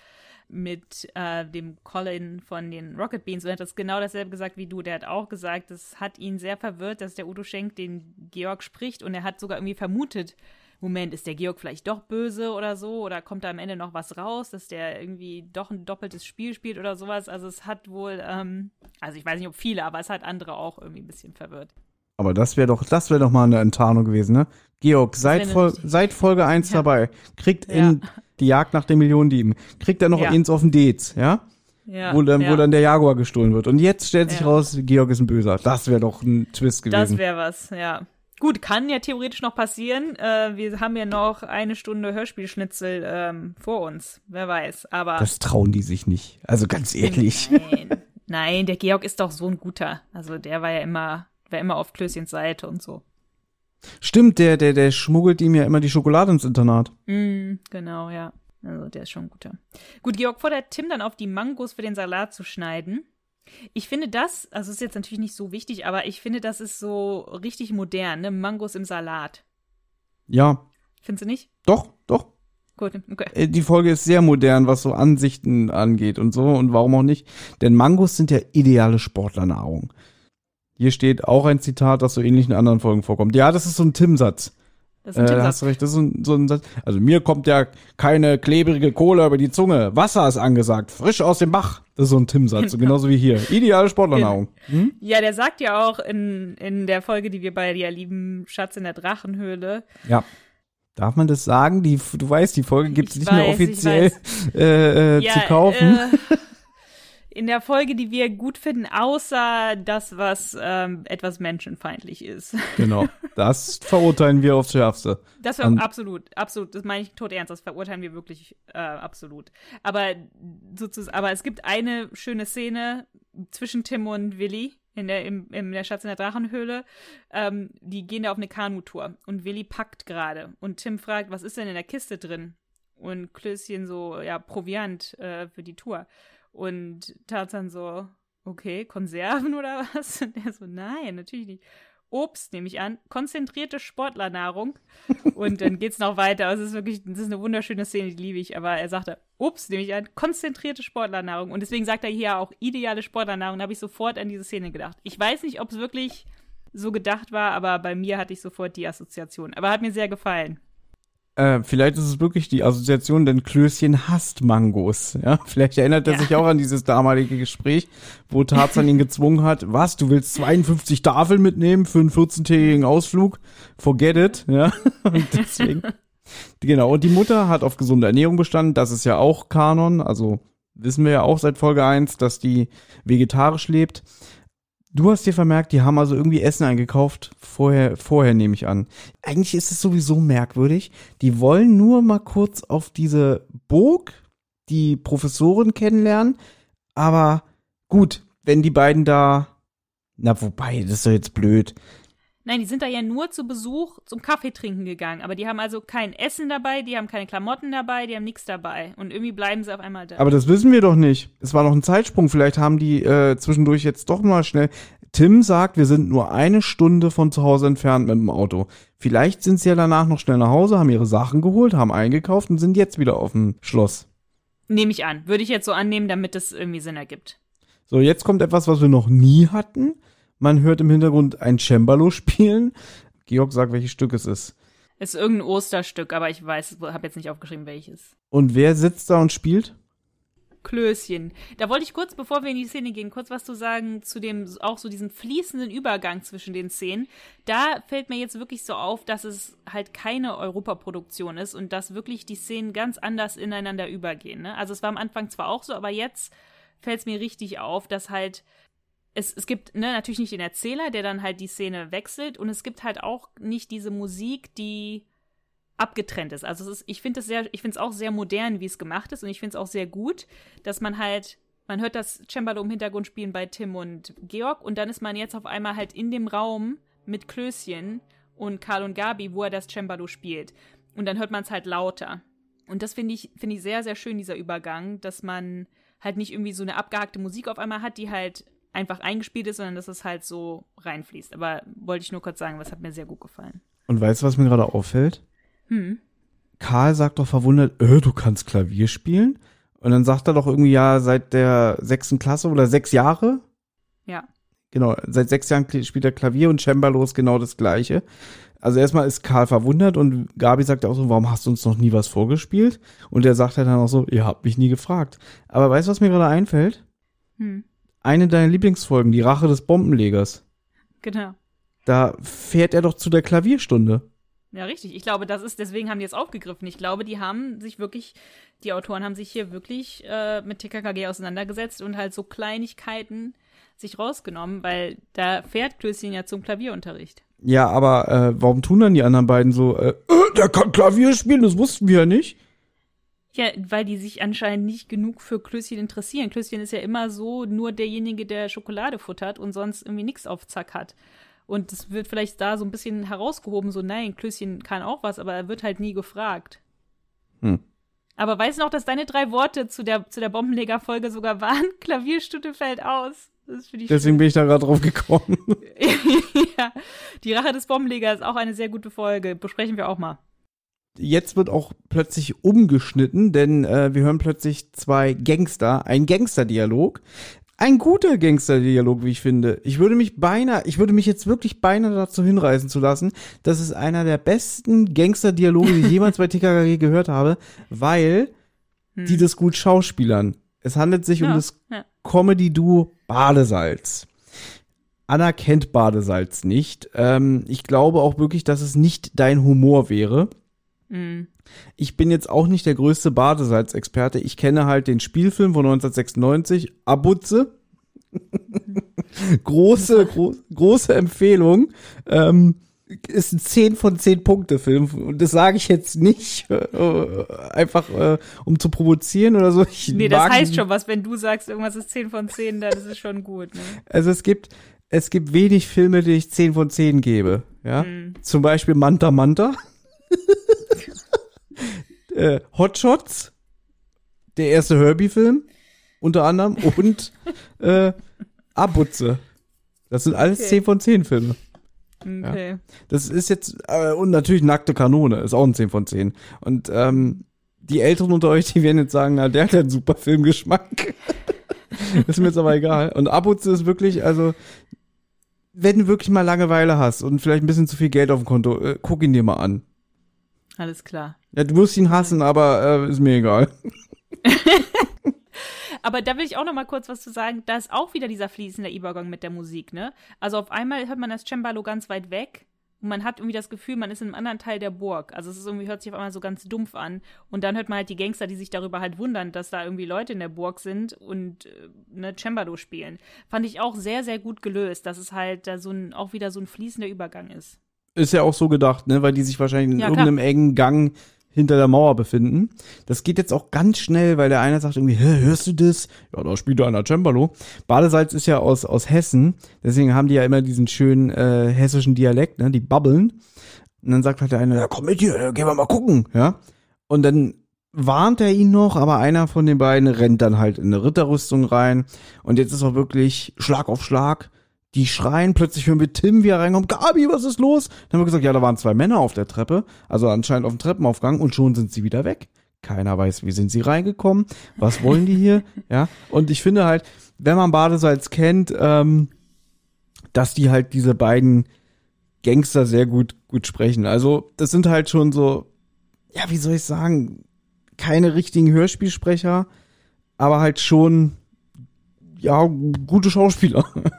mit äh, dem Colin von den Rocket Beans und er hat das genau dasselbe gesagt wie du. Der hat auch gesagt, das hat ihn sehr verwirrt, dass der Udo Schenk den Georg spricht und er hat sogar irgendwie vermutet, Moment, ist der Georg vielleicht doch böse oder so? Oder kommt da am Ende noch was raus, dass der irgendwie doch ein doppeltes Spiel spielt oder sowas? Also es hat wohl, ähm, also ich weiß nicht, ob viele, aber es hat andere auch irgendwie ein bisschen verwirrt. Aber das wäre doch, das wäre doch mal eine Enttarnung gewesen, ne? Georg, seit, Fol seit Folge 1 Ja. dabei, kriegt Ja. Die Jagd nach den Millionendieben, kriegt er noch Ja. eins auf den Dates, ja? Ja, wo, dann, ja. wo dann der Jaguar gestohlen wird. Und jetzt stellt sich Ja. raus, Georg ist ein Böser. Das wäre doch ein Twist Das gewesen. wäre was, ja. Gut, kann ja theoretisch noch passieren. Äh, wir haben ja noch eine Stunde Hörspielschnitzel ähm, vor uns. Wer weiß. Aber. Das trauen die sich nicht. Also ganz ehrlich. Nein. Nein, der Georg ist doch so ein guter. Also der war ja immer, war immer auf Klößchens Seite und so. Stimmt, der, der, der schmuggelt ihm ja immer die Schokolade ins Internat. Mm, genau, ja. Also der ist schon ein guter. Gut, Georg fordert Tim dann auf, die Mangos für den Salat zu schneiden. Ich finde das, also ist jetzt natürlich nicht so wichtig, aber ich finde, das ist so richtig modern, ne? Mangos im Salat. Ja. Findest du nicht? Doch, doch. Gut, okay. Äh, Die Folge ist sehr modern, was so Ansichten angeht und so und warum auch nicht. Denn Mangos sind ja ideale Sportlernahrung. Hier steht auch ein Zitat, das so ähnlich in anderen Folgen vorkommt. Ja, das ist so ein Tim-Satz. Das ist ein Äh, Tippsatz. hast du recht, das ist so ein, so ein Satz. Also mir kommt ja keine klebrige Kohle über die Zunge. Wasser ist angesagt, frisch aus dem Bach. Das ist so ein Tim-Satz, Genau. genauso wie hier. Ideale Sportlernahrung. Hm? Ja, der sagt ja auch in, in der Folge, die wir bei dir lieben, Schatz in der Drachenhöhle. Ja. Darf man das sagen? Die, du weißt, die Folge gibt es Ich nicht mehr weiß, ich offiziell äh, äh, zu kaufen. Äh, in der Folge, die wir gut finden, außer das, was ähm, etwas menschenfeindlich ist. Genau. Das verurteilen wir aufs Schärfste. Das war An- absolut, absolut, das meine ich tot ernst, das verurteilen wir wirklich äh, absolut. Aber sozusagen, aber es gibt eine schöne Szene zwischen Tim und Willi in der, im, in der Schatz in der Drachenhöhle. Ähm, die gehen da auf eine Kanutour und Willi packt gerade und Tim fragt, was ist denn in der Kiste drin? Und Klößchen so, ja, Proviant äh, für die Tour. Und Tarzan so, okay, Konserven oder was? Und er so, nein, natürlich nicht. Obst, nehme ich an, konzentrierte Sportlernahrung. Und dann geht's noch weiter. Also es ist wirklich, das ist eine wunderschöne Szene, die liebe ich. Aber er sagte, Obst, nehme ich an, konzentrierte Sportlernahrung. Und deswegen sagt er hier auch ideale Sportlernahrung. Da habe ich sofort an diese Szene gedacht. Ich weiß nicht, ob es wirklich so gedacht war, aber bei mir hatte ich sofort die Assoziation. Aber hat mir sehr gefallen. Äh, vielleicht ist es wirklich die Assoziation, denn Klößchen hasst Mangos. Ja, vielleicht erinnert er Ja. sich auch an dieses damalige Gespräch, wo Tarzan ihn gezwungen hat. Was? Du willst 52 Tafeln mitnehmen für einen 14-tägigen Ausflug? Forget it. Ja, und deswegen. genau. Und die Mutter hat auf gesunde Ernährung bestanden. Das ist ja auch Kanon. Also wissen wir ja auch seit Folge 1, dass die vegetarisch lebt. Du hast dir vermerkt, die haben also irgendwie Essen eingekauft. Vorher, vorher nehme ich an. Eigentlich ist es sowieso merkwürdig. Die wollen nur mal kurz auf diese Burg die Professorin kennenlernen. Aber gut, wenn die beiden da. Na, wobei, das ist doch jetzt blöd. Nein, die sind da ja nur zu Besuch zum Kaffee trinken gegangen. Aber die haben also kein Essen dabei, die haben keine Klamotten dabei, die haben nichts dabei. Und irgendwie bleiben sie auf einmal da. Aber das wissen wir doch nicht. Es war noch ein Zeitsprung. Vielleicht haben die äh, zwischendurch jetzt doch mal schnell. Tim sagt, wir sind nur eine Stunde von zu Hause entfernt mit dem Auto. Vielleicht sind sie ja danach noch schnell nach Hause, haben ihre Sachen geholt, haben eingekauft und sind jetzt wieder auf dem Schloss. Nehme ich an. Würde ich jetzt so annehmen, damit es irgendwie Sinn ergibt. So, jetzt kommt etwas, was wir noch nie hatten. Man hört im Hintergrund ein Cembalo spielen. Georg sagt, welches Stück es ist. Ist irgendein Osterstück, aber ich weiß, habe jetzt nicht aufgeschrieben, welches. Und wer sitzt da und spielt? Klößchen. Da wollte ich kurz, bevor wir in die Szene gehen, kurz was zu sagen zu dem, auch so diesen fließenden Übergang zwischen den Szenen. Da fällt mir jetzt wirklich so auf, dass es halt keine Europaproduktion ist und dass wirklich die Szenen ganz anders ineinander übergehen. Ne? Also es war am Anfang zwar auch so, aber jetzt fällt es mir richtig auf, dass halt es, es gibt ne, natürlich nicht den Erzähler, der dann halt die Szene wechselt und es gibt halt auch nicht diese Musik, die abgetrennt ist. Also es ist, ich finde es sehr, ich finde es auch sehr modern, wie es gemacht ist und ich finde es auch sehr gut, dass man halt, man hört das Cembalo im Hintergrund spielen bei Tim und Georg und dann ist man jetzt auf einmal halt in dem Raum mit Klößchen und Karl und Gabi, wo er das Cembalo spielt. Und dann hört man es halt lauter. Und das finde ich, finde ich sehr, sehr schön, dieser Übergang, dass man halt nicht irgendwie so eine abgehackte Musik auf einmal hat, die halt einfach eingespielt ist, sondern dass es halt so reinfließt. Aber wollte ich nur kurz sagen, das hat mir sehr gut gefallen. Und weißt du, was mir gerade auffällt? Hm. Karl sagt doch verwundert, äh, du kannst Klavier spielen? Und dann sagt er doch irgendwie, ja, seit der sechsten Klasse oder sechs Jahre? Ja. Genau, seit sechs Jahren spielt er Klavier und Cembalo ist genau das Gleiche. Also erstmal ist Karl verwundert und Gabi sagt auch so, warum hast du uns noch nie was vorgespielt? Und er sagt halt dann auch so, ihr habt mich nie gefragt. Aber weißt du, was mir gerade einfällt? Hm. Eine deiner Lieblingsfolgen, die Rache des Bombenlegers. Genau. Da fährt er doch zu der Klavierstunde. Ja, richtig. Ich glaube, das ist, deswegen haben die es aufgegriffen. Ich glaube, die haben sich wirklich, die Autoren haben sich hier wirklich äh, mit TKKG auseinandergesetzt und halt so Kleinigkeiten sich rausgenommen, weil da fährt Klößchen ja zum Klavierunterricht. Ja, aber äh, warum tun dann die anderen beiden so, äh, äh, der kann Klavier spielen, das wussten wir ja nicht? Ja, weil die sich anscheinend nicht genug für Klößchen interessieren. Klößchen ist ja immer so nur derjenige, der Schokolade futtert und sonst irgendwie nichts auf Zack hat. Und es wird vielleicht da so ein bisschen herausgehoben, so nein, Klößchen kann auch was, aber er wird halt nie gefragt. Hm. Aber weißt du noch, dass deine drei Worte zu der, zu der Bombenleger-Folge sogar waren? Klavierstütte fällt aus. Das ich Deswegen schön. bin ich da gerade drauf gekommen. ja, die Rache des Bombenlegers ist auch eine sehr gute Folge. Besprechen wir auch mal. Jetzt wird auch plötzlich umgeschnitten, denn äh, wir hören plötzlich zwei Gangster, ein Gangsterdialog. Ein guter Gangsterdialog, wie ich finde. Ich würde mich beinahe, ich würde mich jetzt wirklich beinahe dazu hinreißen zu lassen, dass es einer der besten Gangsterdialoge, die ich jemals bei TKKG gehört habe, weil hm. die das gut schauspielern. Es handelt sich ja, um das ja. Comedy-Duo Badesalz. Anna kennt Badesalz nicht. Ähm, ich glaube auch wirklich, dass es nicht dein Humor wäre. Mhm. Ich bin jetzt auch nicht der größte Badesalz-Experte. Ich kenne halt den Spielfilm von 1996, Abutze. große, gro große Empfehlung. Ähm, ist ein 10 von 10 Punkte Film. Und das sage ich jetzt nicht äh, einfach, äh, um zu provozieren oder so. Ich nee, das heißt schon was. Wenn du sagst, irgendwas ist 10 von 10, dann ist es schon gut. Ne? Also es gibt, es gibt wenig Filme, die ich 10 von 10 gebe. Ja. Mhm. Zum Beispiel Manta Manta. äh, Hotshots, der erste Herbie-Film, unter anderem, und äh, Abutze. Das sind alles okay. 10 von 10 Filme. Okay. Ja. Das ist jetzt, äh, und natürlich Nackte Kanone, ist auch ein 10 von 10. Und ähm, die Älteren unter euch, die werden jetzt sagen, na, der hat ja einen super Filmgeschmack. ist mir jetzt aber egal. Und Abutze ist wirklich, also, wenn du wirklich mal Langeweile hast und vielleicht ein bisschen zu viel Geld auf dem Konto, äh, guck ihn dir mal an. Alles klar. Ja, du wirst ihn hassen, aber äh, ist mir egal. aber da will ich auch noch mal kurz was zu sagen. Da ist auch wieder dieser fließende Übergang mit der Musik, ne? Also auf einmal hört man das Cembalo ganz weit weg und man hat irgendwie das Gefühl, man ist in einem anderen Teil der Burg. Also es ist irgendwie hört sich auf einmal so ganz dumpf an und dann hört man halt die Gangster, die sich darüber halt wundern, dass da irgendwie Leute in der Burg sind und äh, ne Cembalo spielen. Fand ich auch sehr sehr gut gelöst, dass es halt da so ein auch wieder so ein fließender Übergang ist. Ist ja auch so gedacht, ne, weil die sich wahrscheinlich in ja, irgendeinem klar. engen Gang hinter der Mauer befinden. Das geht jetzt auch ganz schnell, weil der eine sagt irgendwie, Hä, hörst du das? Ja, da spielt einer Cembalo. Badesalz ist ja aus, aus Hessen, deswegen haben die ja immer diesen schönen äh, hessischen Dialekt, ne, die babbeln. Und dann sagt halt der eine, ja, komm mit hier, gehen wir mal gucken, ja. Und dann warnt er ihn noch, aber einer von den beiden rennt dann halt in eine Ritterrüstung rein. Und jetzt ist auch wirklich Schlag auf Schlag die schreien, plötzlich hören wir Tim, wie er reinkommt, Gabi, was ist los? Dann haben wir gesagt, ja, da waren zwei Männer auf der Treppe, also anscheinend auf dem Treppenaufgang und schon sind sie wieder weg. Keiner weiß, wie sind sie reingekommen, was wollen die hier, ja? Und ich finde halt, wenn man Badesalz kennt, ähm, dass die halt diese beiden Gangster sehr gut, gut sprechen. Also, das sind halt schon so, ja, wie soll ich sagen, keine richtigen Hörspielsprecher, aber halt schon, ja, gute Schauspieler.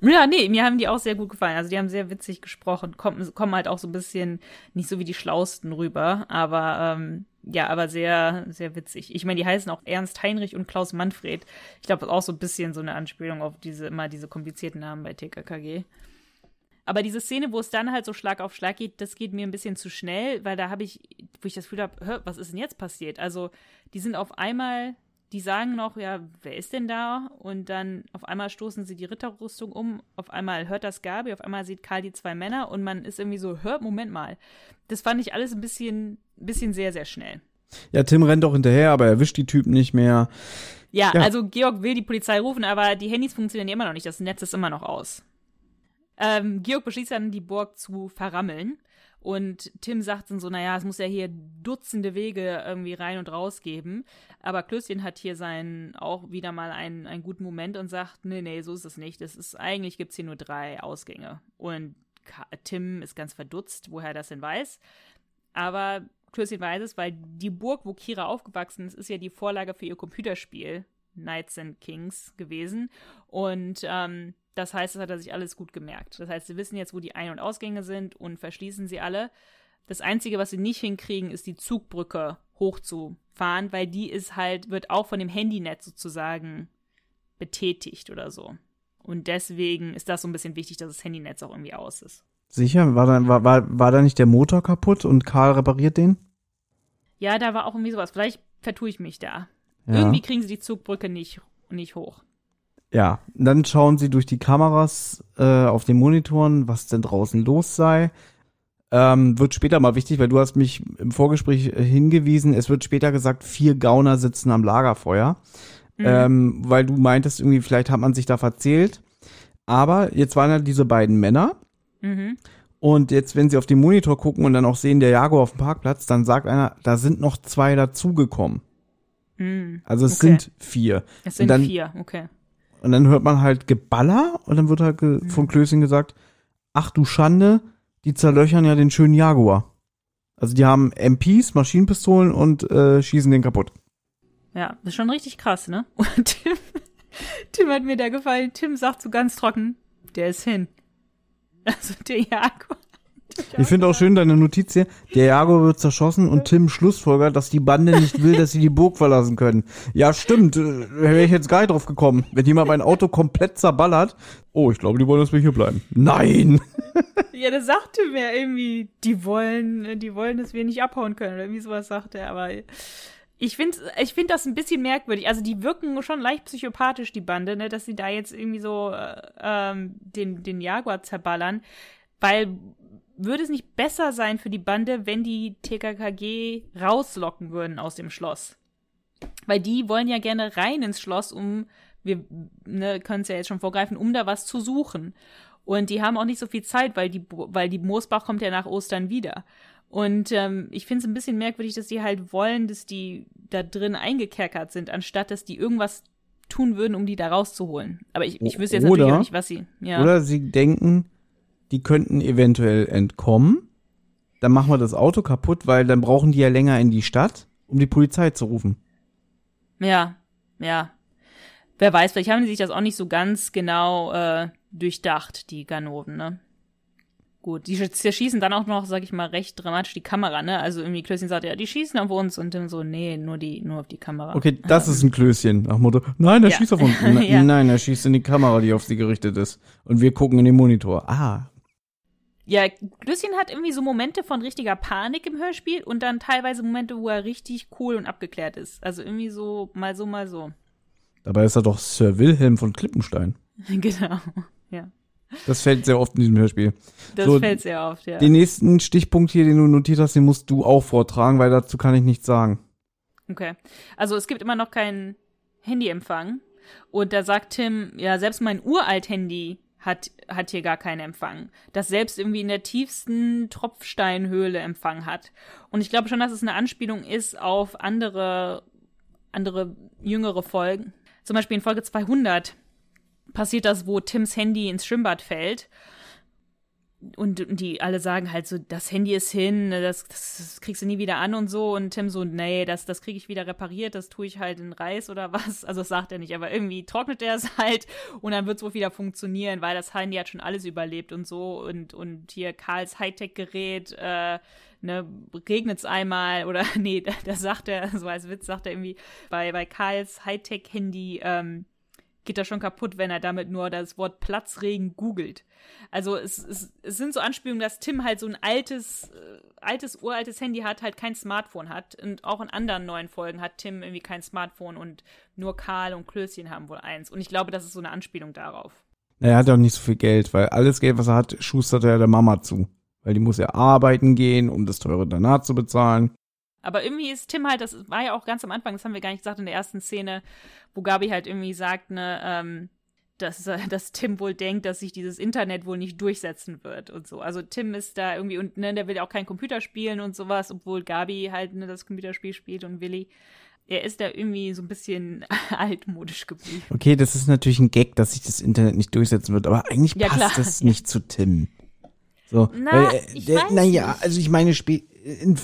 Ja, nee, mir haben die auch sehr gut gefallen. Also die haben sehr witzig gesprochen, kommen, kommen halt auch so ein bisschen nicht so wie die Schlausten rüber, aber ähm, ja, aber sehr, sehr witzig. Ich meine, die heißen auch Ernst Heinrich und Klaus Manfred. Ich glaube, auch so ein bisschen so eine Anspielung auf diese, immer diese komplizierten Namen bei TKKG. Aber diese Szene, wo es dann halt so Schlag auf Schlag geht, das geht mir ein bisschen zu schnell, weil da habe ich, wo ich das Gefühl habe, was ist denn jetzt passiert? Also, die sind auf einmal die sagen noch, ja, wer ist denn da? Und dann auf einmal stoßen sie die Ritterrüstung um, auf einmal hört das Gabi, auf einmal sieht Karl die zwei Männer und man ist irgendwie so, hört, Moment mal. Das fand ich alles ein bisschen, bisschen sehr, sehr schnell. Ja, Tim rennt auch hinterher, aber er erwischt die Typen nicht mehr. Ja, ja, also Georg will die Polizei rufen, aber die Handys funktionieren immer noch nicht, das Netz ist immer noch aus. Ähm, Georg beschließt dann, die Burg zu verrammeln. Und Tim sagt dann so, naja, es muss ja hier Dutzende Wege irgendwie rein und raus geben. Aber Klößchen hat hier seinen auch wieder mal einen, einen guten Moment und sagt, nee, nee, so ist es nicht. Es ist, eigentlich gibt's hier nur drei Ausgänge. Und Tim ist ganz verdutzt, woher er das denn weiß. Aber Klößchen weiß es, weil die Burg, wo Kira aufgewachsen ist, ist ja die Vorlage für ihr Computerspiel Knights and Kings gewesen. Und ähm, das heißt, das hat er sich alles gut gemerkt. Das heißt, sie wissen jetzt, wo die Ein- und Ausgänge sind und verschließen sie alle. Das Einzige, was sie nicht hinkriegen, ist die Zugbrücke hochzufahren, weil die ist halt, wird auch von dem Handynetz sozusagen betätigt oder so. Und deswegen ist das so ein bisschen wichtig, dass das Handynetz auch irgendwie aus ist. Sicher? War da, war, war, war da nicht der Motor kaputt und Karl repariert den? Ja, da war auch irgendwie sowas. Vielleicht vertue ich mich da. Ja. Irgendwie kriegen sie die Zugbrücke nicht, nicht hoch. Ja, dann schauen sie durch die Kameras äh, auf den Monitoren, was denn draußen los sei. Ähm, wird später mal wichtig, weil du hast mich im Vorgespräch äh, hingewiesen, es wird später gesagt, vier Gauner sitzen am Lagerfeuer. Mhm. Ähm, weil du meintest, irgendwie, vielleicht hat man sich da verzählt. Aber jetzt waren ja diese beiden Männer. Mhm. Und jetzt, wenn sie auf den Monitor gucken und dann auch sehen, der Jaguar auf dem Parkplatz, dann sagt einer, da sind noch zwei dazugekommen. Mhm. Also es Okay. sind vier. Es sind dann- vier, okay. Und dann hört man halt Geballer und dann wird halt ge Mhm. von Klößchen gesagt, ach du Schande, die zerlöchern ja den schönen Jaguar. Also die haben MPs, Maschinenpistolen und äh, schießen den kaputt. Ja, das ist schon richtig krass, ne? Und Tim, Tim hat mir da gefallen. Tim sagt so ganz trocken, der ist hin. Also der Jaguar. Ich finde auch schön deine Notiz hier, der Jaguar wird zerschossen und Tim schlussfolgert, dass die Bande nicht will, dass sie die Burg verlassen können. Ja, stimmt, äh, wäre ich jetzt gar nicht drauf gekommen. Wenn jemand mein Auto komplett zerballert, oh, ich glaube, die wollen, dass wir hier bleiben. Nein! Ja, das sagte mir irgendwie, die wollen, die wollen, dass wir nicht abhauen können oder irgendwie sowas sagt er, aber ich finde ich find das ein bisschen merkwürdig. Also die wirken schon leicht psychopathisch, die Bande, ne, dass sie da jetzt irgendwie so äh, ähm, den, den Jaguar zerballern, weil würde es nicht besser sein für die Bande, wenn die TKKG rauslocken würden aus dem Schloss? Weil die wollen ja gerne rein ins Schloss, um, wir ne, können es ja jetzt schon vorgreifen, um da was zu suchen. Und die haben auch nicht so viel Zeit, weil die, weil die Moosbach kommt ja nach Ostern wieder. Und ähm, ich finde es ein bisschen merkwürdig, dass die halt wollen, dass die da drin eingekerkert sind, anstatt dass die irgendwas tun würden, um die da rauszuholen. Aber ich, ich wüsste jetzt natürlich Oder- auch nicht, was sie. Ja. Oder sie denken, die könnten eventuell entkommen. Dann machen wir das Auto kaputt, weil dann brauchen die ja länger in die Stadt, um die Polizei zu rufen. Ja, ja. Wer weiß, vielleicht haben die sich das auch nicht so ganz genau äh, durchdacht, die Ganoven, ne? Gut, die sch- zerschießen dann auch noch, sag ich mal, recht dramatisch die Kamera, ne? Also irgendwie Klößchen sagt, ja, die schießen auf uns und dann so, nee, nur die, nur auf die Kamera. Okay, das ist ein Klößchen. Nach Motto, nein, der Ja. schießt auf uns. Ja. Nein, er schießt in die Kamera, die auf sie gerichtet ist. Und wir gucken in den Monitor. Ah, Ja, Klößchen hat irgendwie so Momente von richtiger Panik im Hörspiel und dann teilweise Momente, wo er richtig cool und abgeklärt ist. Also irgendwie so, mal so, mal so. dabei ist er doch Sir Wilhelm von Klippenstein. genau. Ja. Das fällt sehr oft in diesem Hörspiel. Das So, fällt sehr oft, ja. Den nächsten Stichpunkt hier, den du notiert hast, den musst du auch vortragen, weil dazu kann ich nichts sagen. Okay. Also es gibt immer noch keinen Handyempfang. Und da sagt Tim, ja, selbst mein uralt Handy hat, hat hier gar keinen Empfang. Das selbst irgendwie in der tiefsten Tropfsteinhöhle Empfang hat. Und ich glaube schon, dass es eine Anspielung ist auf andere, andere jüngere Folgen. Zum Beispiel in Folge 200 passiert das, wo Tims Handy ins Schwimmbad fällt. Und, und die alle sagen halt so, das Handy ist hin, ne, das, das, kriegst du nie wieder an und so. Und Tim so, nee, das, das kriege ich wieder repariert, das tue ich halt in Reis oder was. Also das sagt er nicht, aber irgendwie trocknet er es halt und dann wird es wohl wieder funktionieren, weil das Handy hat schon alles überlebt und so. Und, und hier Karls Hightech-Gerät, äh, ne, regnet's einmal oder nee, da sagt er, so als Witz sagt er irgendwie, bei, bei Karls Hightech-Handy, ähm, geht das schon kaputt, wenn er damit nur das Wort Platzregen googelt. Also es, es, es sind so Anspielungen, dass Tim halt so ein altes, äh, altes, uraltes Handy hat, halt kein Smartphone hat. Und auch in anderen neuen Folgen hat Tim irgendwie kein Smartphone und nur Karl und Klößchen haben wohl eins. Und ich glaube, das ist so eine Anspielung darauf. Er hat ja auch nicht so viel Geld, weil alles Geld, was er hat, schustert er der Mama zu. Weil die muss ja arbeiten gehen, um das teure Danat zu bezahlen. Aber irgendwie ist Tim halt, das war ja auch ganz am Anfang, das haben wir gar nicht gesagt in der ersten Szene, wo Gabi halt irgendwie sagt, ne, ähm, dass, dass Tim wohl denkt, dass sich dieses Internet wohl nicht durchsetzen wird und so. Also Tim ist da irgendwie und ne, der will ja auch kein Computer spielen und sowas, obwohl Gabi halt ne, das Computerspiel spielt und Willi. Er ist da irgendwie so ein bisschen altmodisch geblieben. Okay, das ist natürlich ein Gag, dass sich das Internet nicht durchsetzen wird, aber eigentlich Ja, passt klar. das nicht zu Tim. So, Na, weil, äh, der, naja, also ich meine, in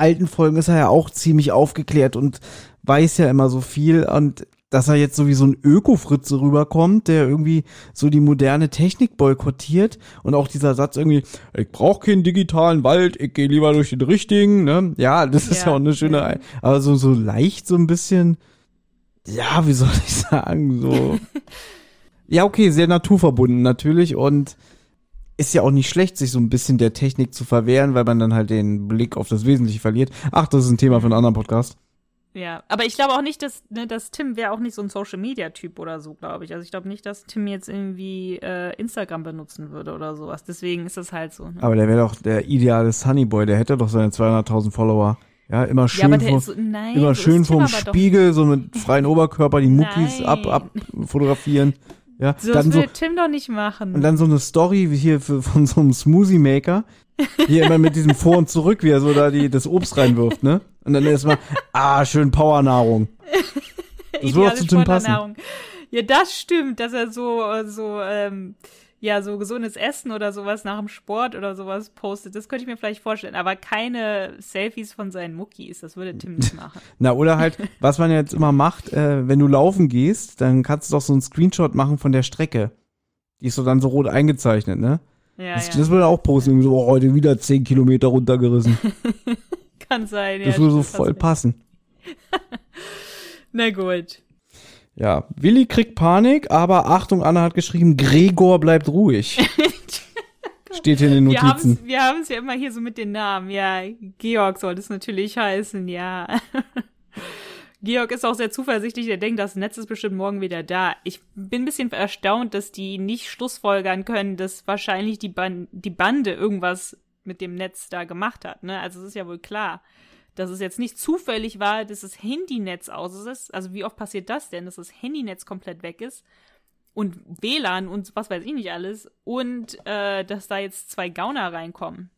alten Folgen ist er ja auch ziemlich aufgeklärt und weiß ja immer so viel und dass er jetzt so wie so ein Öko-Fritze rüberkommt, der irgendwie so die moderne Technik boykottiert und auch dieser Satz irgendwie, ich brauche keinen digitalen Wald, ich gehe lieber durch den richtigen, ne? Ja, das ist ja, Ja. auch eine schöne, aber so, so leicht so ein bisschen, ja, wie soll ich sagen, so. ja, okay, sehr naturverbunden natürlich und ist ja auch nicht schlecht, sich so ein bisschen der Technik zu verwehren, weil man dann halt den Blick auf das Wesentliche verliert. Ach, das ist ein Thema für einen anderen Podcast. Ja, aber ich glaube auch nicht, dass, ne, dass Tim wäre auch nicht so ein Social-Media-Typ oder so, glaube ich. Also ich glaube nicht, dass Tim jetzt irgendwie äh, Instagram benutzen würde oder sowas. Deswegen ist das halt so. Ne? Aber der wäre doch der ideale Sunnyboy, der hätte doch seine 200.000 Follower. Ja, immer schön, ja, vor, so, nein, immer so schön vom doch Spiegel, so mit freien Oberkörper, die Muckis ab, ab fotografieren. Ja, So, dann das so, würde Tim doch nicht machen. und dann so eine Story wie hier für, von so einem Smoothie Maker. Hier immer mit diesem Vor und Zurück, wie er so da die, das Obst reinwirft, ne? Und dann erstmal, ah, schön Powernahrung. Das würde auch zu Tim passen. Ja, das stimmt, dass er so, so, ähm, ja, so gesundes Essen oder sowas nach dem Sport oder sowas postet. Das könnte ich mir vielleicht vorstellen. Aber keine Selfies von seinen Muckis. Das würde Tim nicht machen. Na, oder halt, was man jetzt immer macht, äh, wenn du laufen gehst, dann kannst du doch so einen Screenshot machen von der Strecke. Die ist so dann so rot eingezeichnet, ne? Ja, das, ja. das würde er auch posten, so, oh, heute wieder 10 Kilometer runtergerissen. Kann sein, ja. Das würde so voll passen. Na gut. Ja, Willi kriegt Panik, aber Achtung, Anna hat geschrieben, Gregor bleibt ruhig. Steht hier in den Wir haben Notizen. es ja immer hier so mit den Namen. Ja, Georg soll es natürlich heißen, ja. Georg ist auch sehr zuversichtlich, der denkt, das Netz ist bestimmt morgen wieder da. Ich bin ein bisschen erstaunt, dass die nicht schlussfolgern können, dass wahrscheinlich die, Ban die Bande irgendwas mit dem Netz da gemacht hat. Ne? Also es ist ja wohl klar, dass es jetzt nicht zufällig war, dass das Handynetz aus ist. Also wie oft passiert das denn, dass das Handynetz komplett weg ist? Und WLAN und was weiß ich nicht alles. Und äh, dass da jetzt zwei Gauner reinkommen.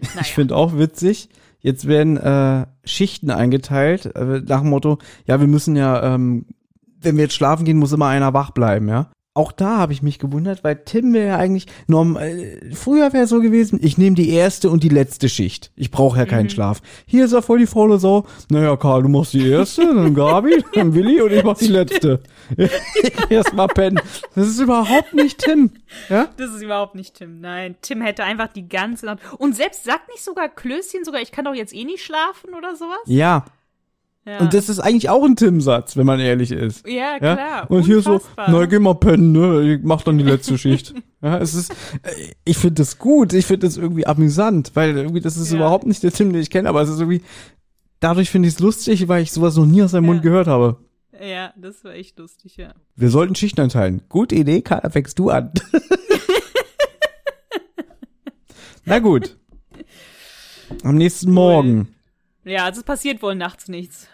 Naja. Ich finde auch witzig, jetzt werden äh, Schichten eingeteilt, äh, nach dem Motto, ja, wir müssen ja, ähm, wenn wir jetzt schlafen gehen, muss immer einer wach bleiben, ja. Auch da habe ich mich gewundert, weil Tim wäre ja eigentlich, norm, äh, früher wäre es so gewesen, ich nehme die erste und die letzte Schicht. Ich brauche ja keinen Schlaf. Hier ist er voll die faule Sau. Naja, Karl, du machst die erste, dann Gabi, dann Willi und ich mach die letzte. Erst mal pennen. Das ist überhaupt nicht Tim. Ja? Das ist überhaupt nicht Tim. Nein, Tim hätte einfach die ganze Nacht. Und selbst sagt nicht sogar Klößchen sogar, ich kann doch jetzt eh nicht schlafen oder sowas? Ja, Ja, Und das ist eigentlich auch ein Tim-Satz, wenn man ehrlich ist. ja Ja? klar. Und hier so, Unfassbar. na geh mal pennen, ne? Ich mach dann die letzte Schicht. Ja, es ist, äh, ich finde das gut, ich finde das irgendwie amüsant, weil irgendwie das ist Ja. überhaupt nicht der Tim, den ich kenne, aber es ist irgendwie, dadurch finde ich es lustig, weil ich sowas noch nie aus seinem Ja. Mund gehört habe. Ja, das war echt lustig, ja. Wir sollten Schichten einteilen. Gute Idee, Karl, fängst du an. Na gut. Am nächsten Morgen. Ja, also es passiert wohl nachts nichts.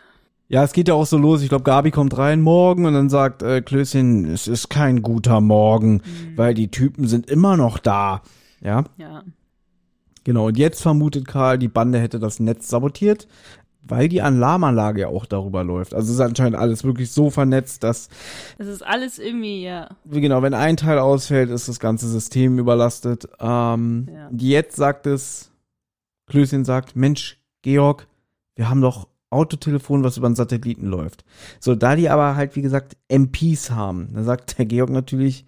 Ja, es geht ja auch so los. Ich glaube, Gabi kommt rein morgen und dann sagt äh, Klößchen, es ist kein guter Morgen, Mhm. weil die Typen sind immer noch da. Ja, Ja. genau. Und jetzt vermutet Karl, die Bande hätte das Netz sabotiert, weil die Alarmanlage ja auch darüber läuft. Also es ist anscheinend alles wirklich so vernetzt, dass, Es ist alles irgendwie, ja. wie genau, wenn ein Teil ausfällt, ist das ganze System überlastet. Ähm, Ja. Jetzt sagt es, Klößchen sagt, Mensch, Georg, wir haben doch Autotelefon, was über einen Satelliten läuft. So, da die aber halt, wie gesagt, MPs haben, dann sagt der Georg natürlich,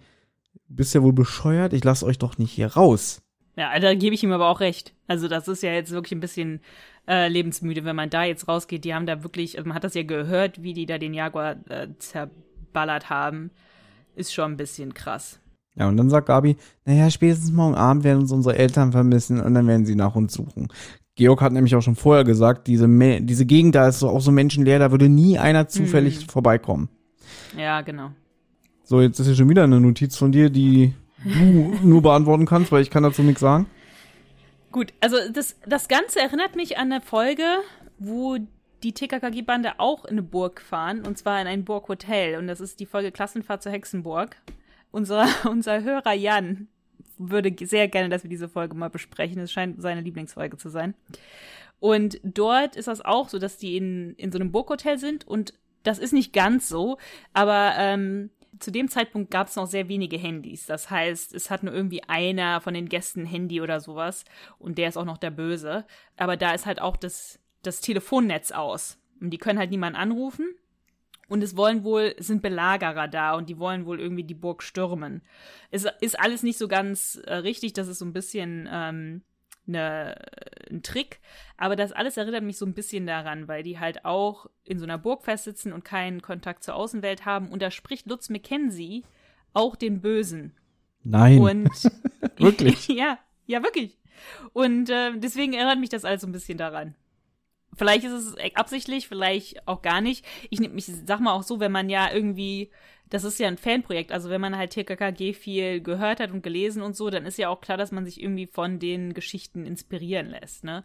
bist ja wohl bescheuert, ich lasse euch doch nicht hier raus. Ja, da gebe ich ihm aber auch recht. Also das ist ja jetzt wirklich ein bisschen äh, lebensmüde, wenn man da jetzt rausgeht. Die haben da wirklich, also man hat das ja gehört, wie die da den Jaguar äh, zerballert haben. Ist schon ein bisschen krass. Ja, und dann sagt Gabi, naja, spätestens morgen Abend werden uns unsere Eltern vermissen und dann werden sie nach uns suchen. Georg hat nämlich auch schon vorher gesagt, diese, Me diese Gegend da ist so auch so menschenleer, da würde nie einer zufällig vorbeikommen. Ja, genau. So, jetzt ist hier schon wieder eine Notiz von dir, die du nur beantworten kannst, weil ich kann dazu nichts sagen. Gut, also das, das Ganze erinnert mich an eine Folge, wo die TKKG-Bande auch in eine Burg fahren, und zwar in ein Burghotel. Und das ist die Folge Klassenfahrt zur Hexenburg. Unser, unser Hörer Jan würde sehr gerne, dass wir diese Folge mal besprechen. Es scheint seine Lieblingsfolge zu sein. Und dort ist das auch so, dass die in, in so einem Burghotel sind und das ist nicht ganz so, aber ähm, zu dem Zeitpunkt gab es noch sehr wenige Handys. Das heißt, es hat nur irgendwie einer von den Gästen Handy oder sowas und der ist auch noch der Böse. Aber da ist halt auch das, das Telefonnetz aus. Und die können halt niemanden anrufen. Und es wollen wohl, es sind Belagerer da und die wollen wohl irgendwie die Burg stürmen. Es ist alles nicht so ganz äh, richtig, das ist so ein bisschen ähm, ne, ein Trick. Aber das alles erinnert mich so ein bisschen daran, weil die halt auch in so einer Burg festsitzen und keinen Kontakt zur Außenwelt haben. Und da spricht Lutz McKenzie auch den Bösen. Nein. Und Wirklich? ja, ja, wirklich. Und äh, deswegen erinnert mich das alles so ein bisschen daran. Vielleicht ist es absichtlich, vielleicht auch gar nicht. Ich, ich sag mal auch so, wenn man ja irgendwie, das ist ja ein Fanprojekt, also wenn man halt TKKG viel gehört hat und gelesen und so, dann ist ja auch klar, dass man sich irgendwie von den Geschichten inspirieren lässt, ne?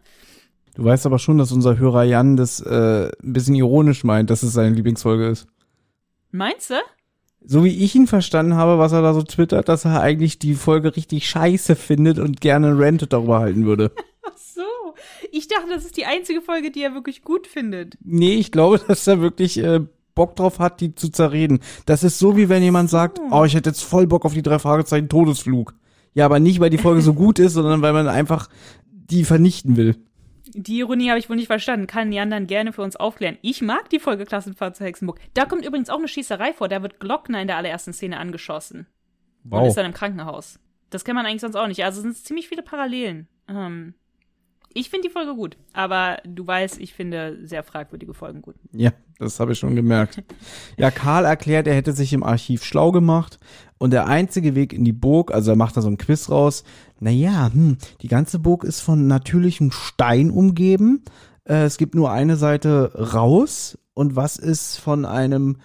Du weißt aber schon, dass unser Hörer Jan das äh, ein bisschen ironisch meint, dass es seine Lieblingsfolge ist. Meinst du? So wie ich ihn verstanden habe, was er da so twittert, dass er eigentlich die Folge richtig scheiße findet und gerne einen Rant darüber halten würde. Ich dachte, das ist die einzige Folge, die er wirklich gut findet. Nee, ich glaube, dass er wirklich äh, Bock drauf hat, die zu zerreden. Das ist so, wie wenn jemand sagt, oh, ich hätte jetzt voll Bock auf die drei Fragezeichen Todesflug. Ja, aber nicht, weil die Folge so gut ist, sondern weil man einfach die vernichten will. Die Ironie habe ich wohl nicht verstanden. Kann Jan dann gerne für uns aufklären. Ich mag die Folge Klassenfahrt zu Hexenburg. Da kommt übrigens auch eine Schießerei vor. Da wird Glockner in der allerersten Szene angeschossen. Und ist dann im Krankenhaus. Das kennt man eigentlich sonst auch nicht. Also es sind ziemlich viele Parallelen. Ähm, ich finde die Folge gut. Aber du weißt, ich finde sehr fragwürdige Folgen gut. Ja, das habe ich schon gemerkt. Ja, Karl erklärt, er hätte sich im Archiv schlau gemacht und der einzige Weg in die Burg, also er macht da so ein Quiz raus. Naja, hm, die ganze Burg ist von natürlichem Stein umgeben. Äh, es gibt nur eine Seite raus und was ist von einem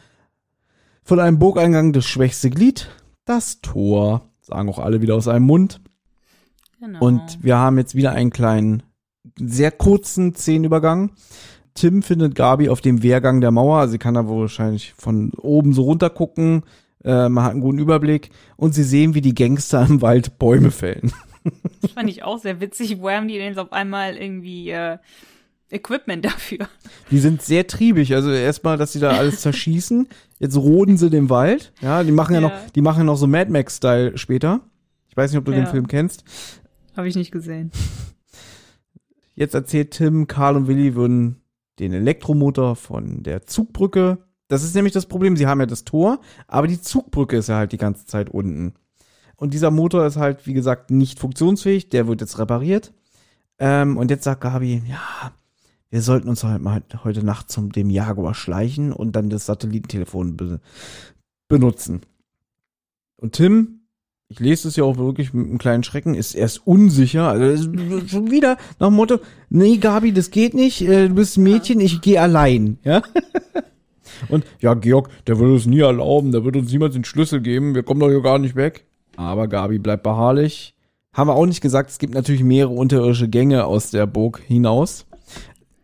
von einem Burgeingang das schwächste Glied? Das Tor. Sagen auch alle wieder aus einem Mund. Genau. Und wir haben jetzt wieder einen kleinen, sehr kurzen Szenenübergang. Tim findet Gabi auf dem Wehrgang der Mauer. Also sie kann da wahrscheinlich von oben so runter gucken. Äh, man hat einen guten Überblick. Und sie sehen, wie die Gangster im Wald Bäume fällen. das fand ich auch sehr witzig. Wo haben die denn jetzt auf einmal irgendwie äh, Equipment dafür? Die sind sehr triebig. Also erstmal, dass sie da alles zerschießen. Jetzt roden sie den Wald. Ja, die machen ja, Ja. noch, die machen ja noch so Mad Max-Style später. Ich weiß nicht, ob du den Ja. Film kennst. Habe ich nicht gesehen. Jetzt erzählt Tim, Karl und Willi würden den Elektromotor von der Zugbrücke. Das ist nämlich das Problem. Sie haben ja das Tor, aber die Zugbrücke ist ja halt die ganze Zeit unten. Und dieser Motor ist halt, wie gesagt, nicht funktionsfähig. Der wird jetzt repariert. Ähm, und jetzt sagt Gabi, ja, wir sollten uns halt mal heute Nacht zum dem Jaguar schleichen und dann das Satellitentelefon be benutzen. Und Tim, ich lese es ja auch wirklich mit einem kleinen Schrecken, ist erst unsicher, also schon wieder nach dem Motto, nee, Gabi, das geht nicht, äh, du bist ein Mädchen, ich gehe allein, ja. Und ja, Georg, der würde es nie erlauben, der wird uns niemals den Schlüssel geben, wir kommen doch hier gar nicht weg. Aber Gabi bleibt beharrlich. Haben wir auch nicht gesagt, es gibt natürlich mehrere unterirdische Gänge aus der Burg hinaus.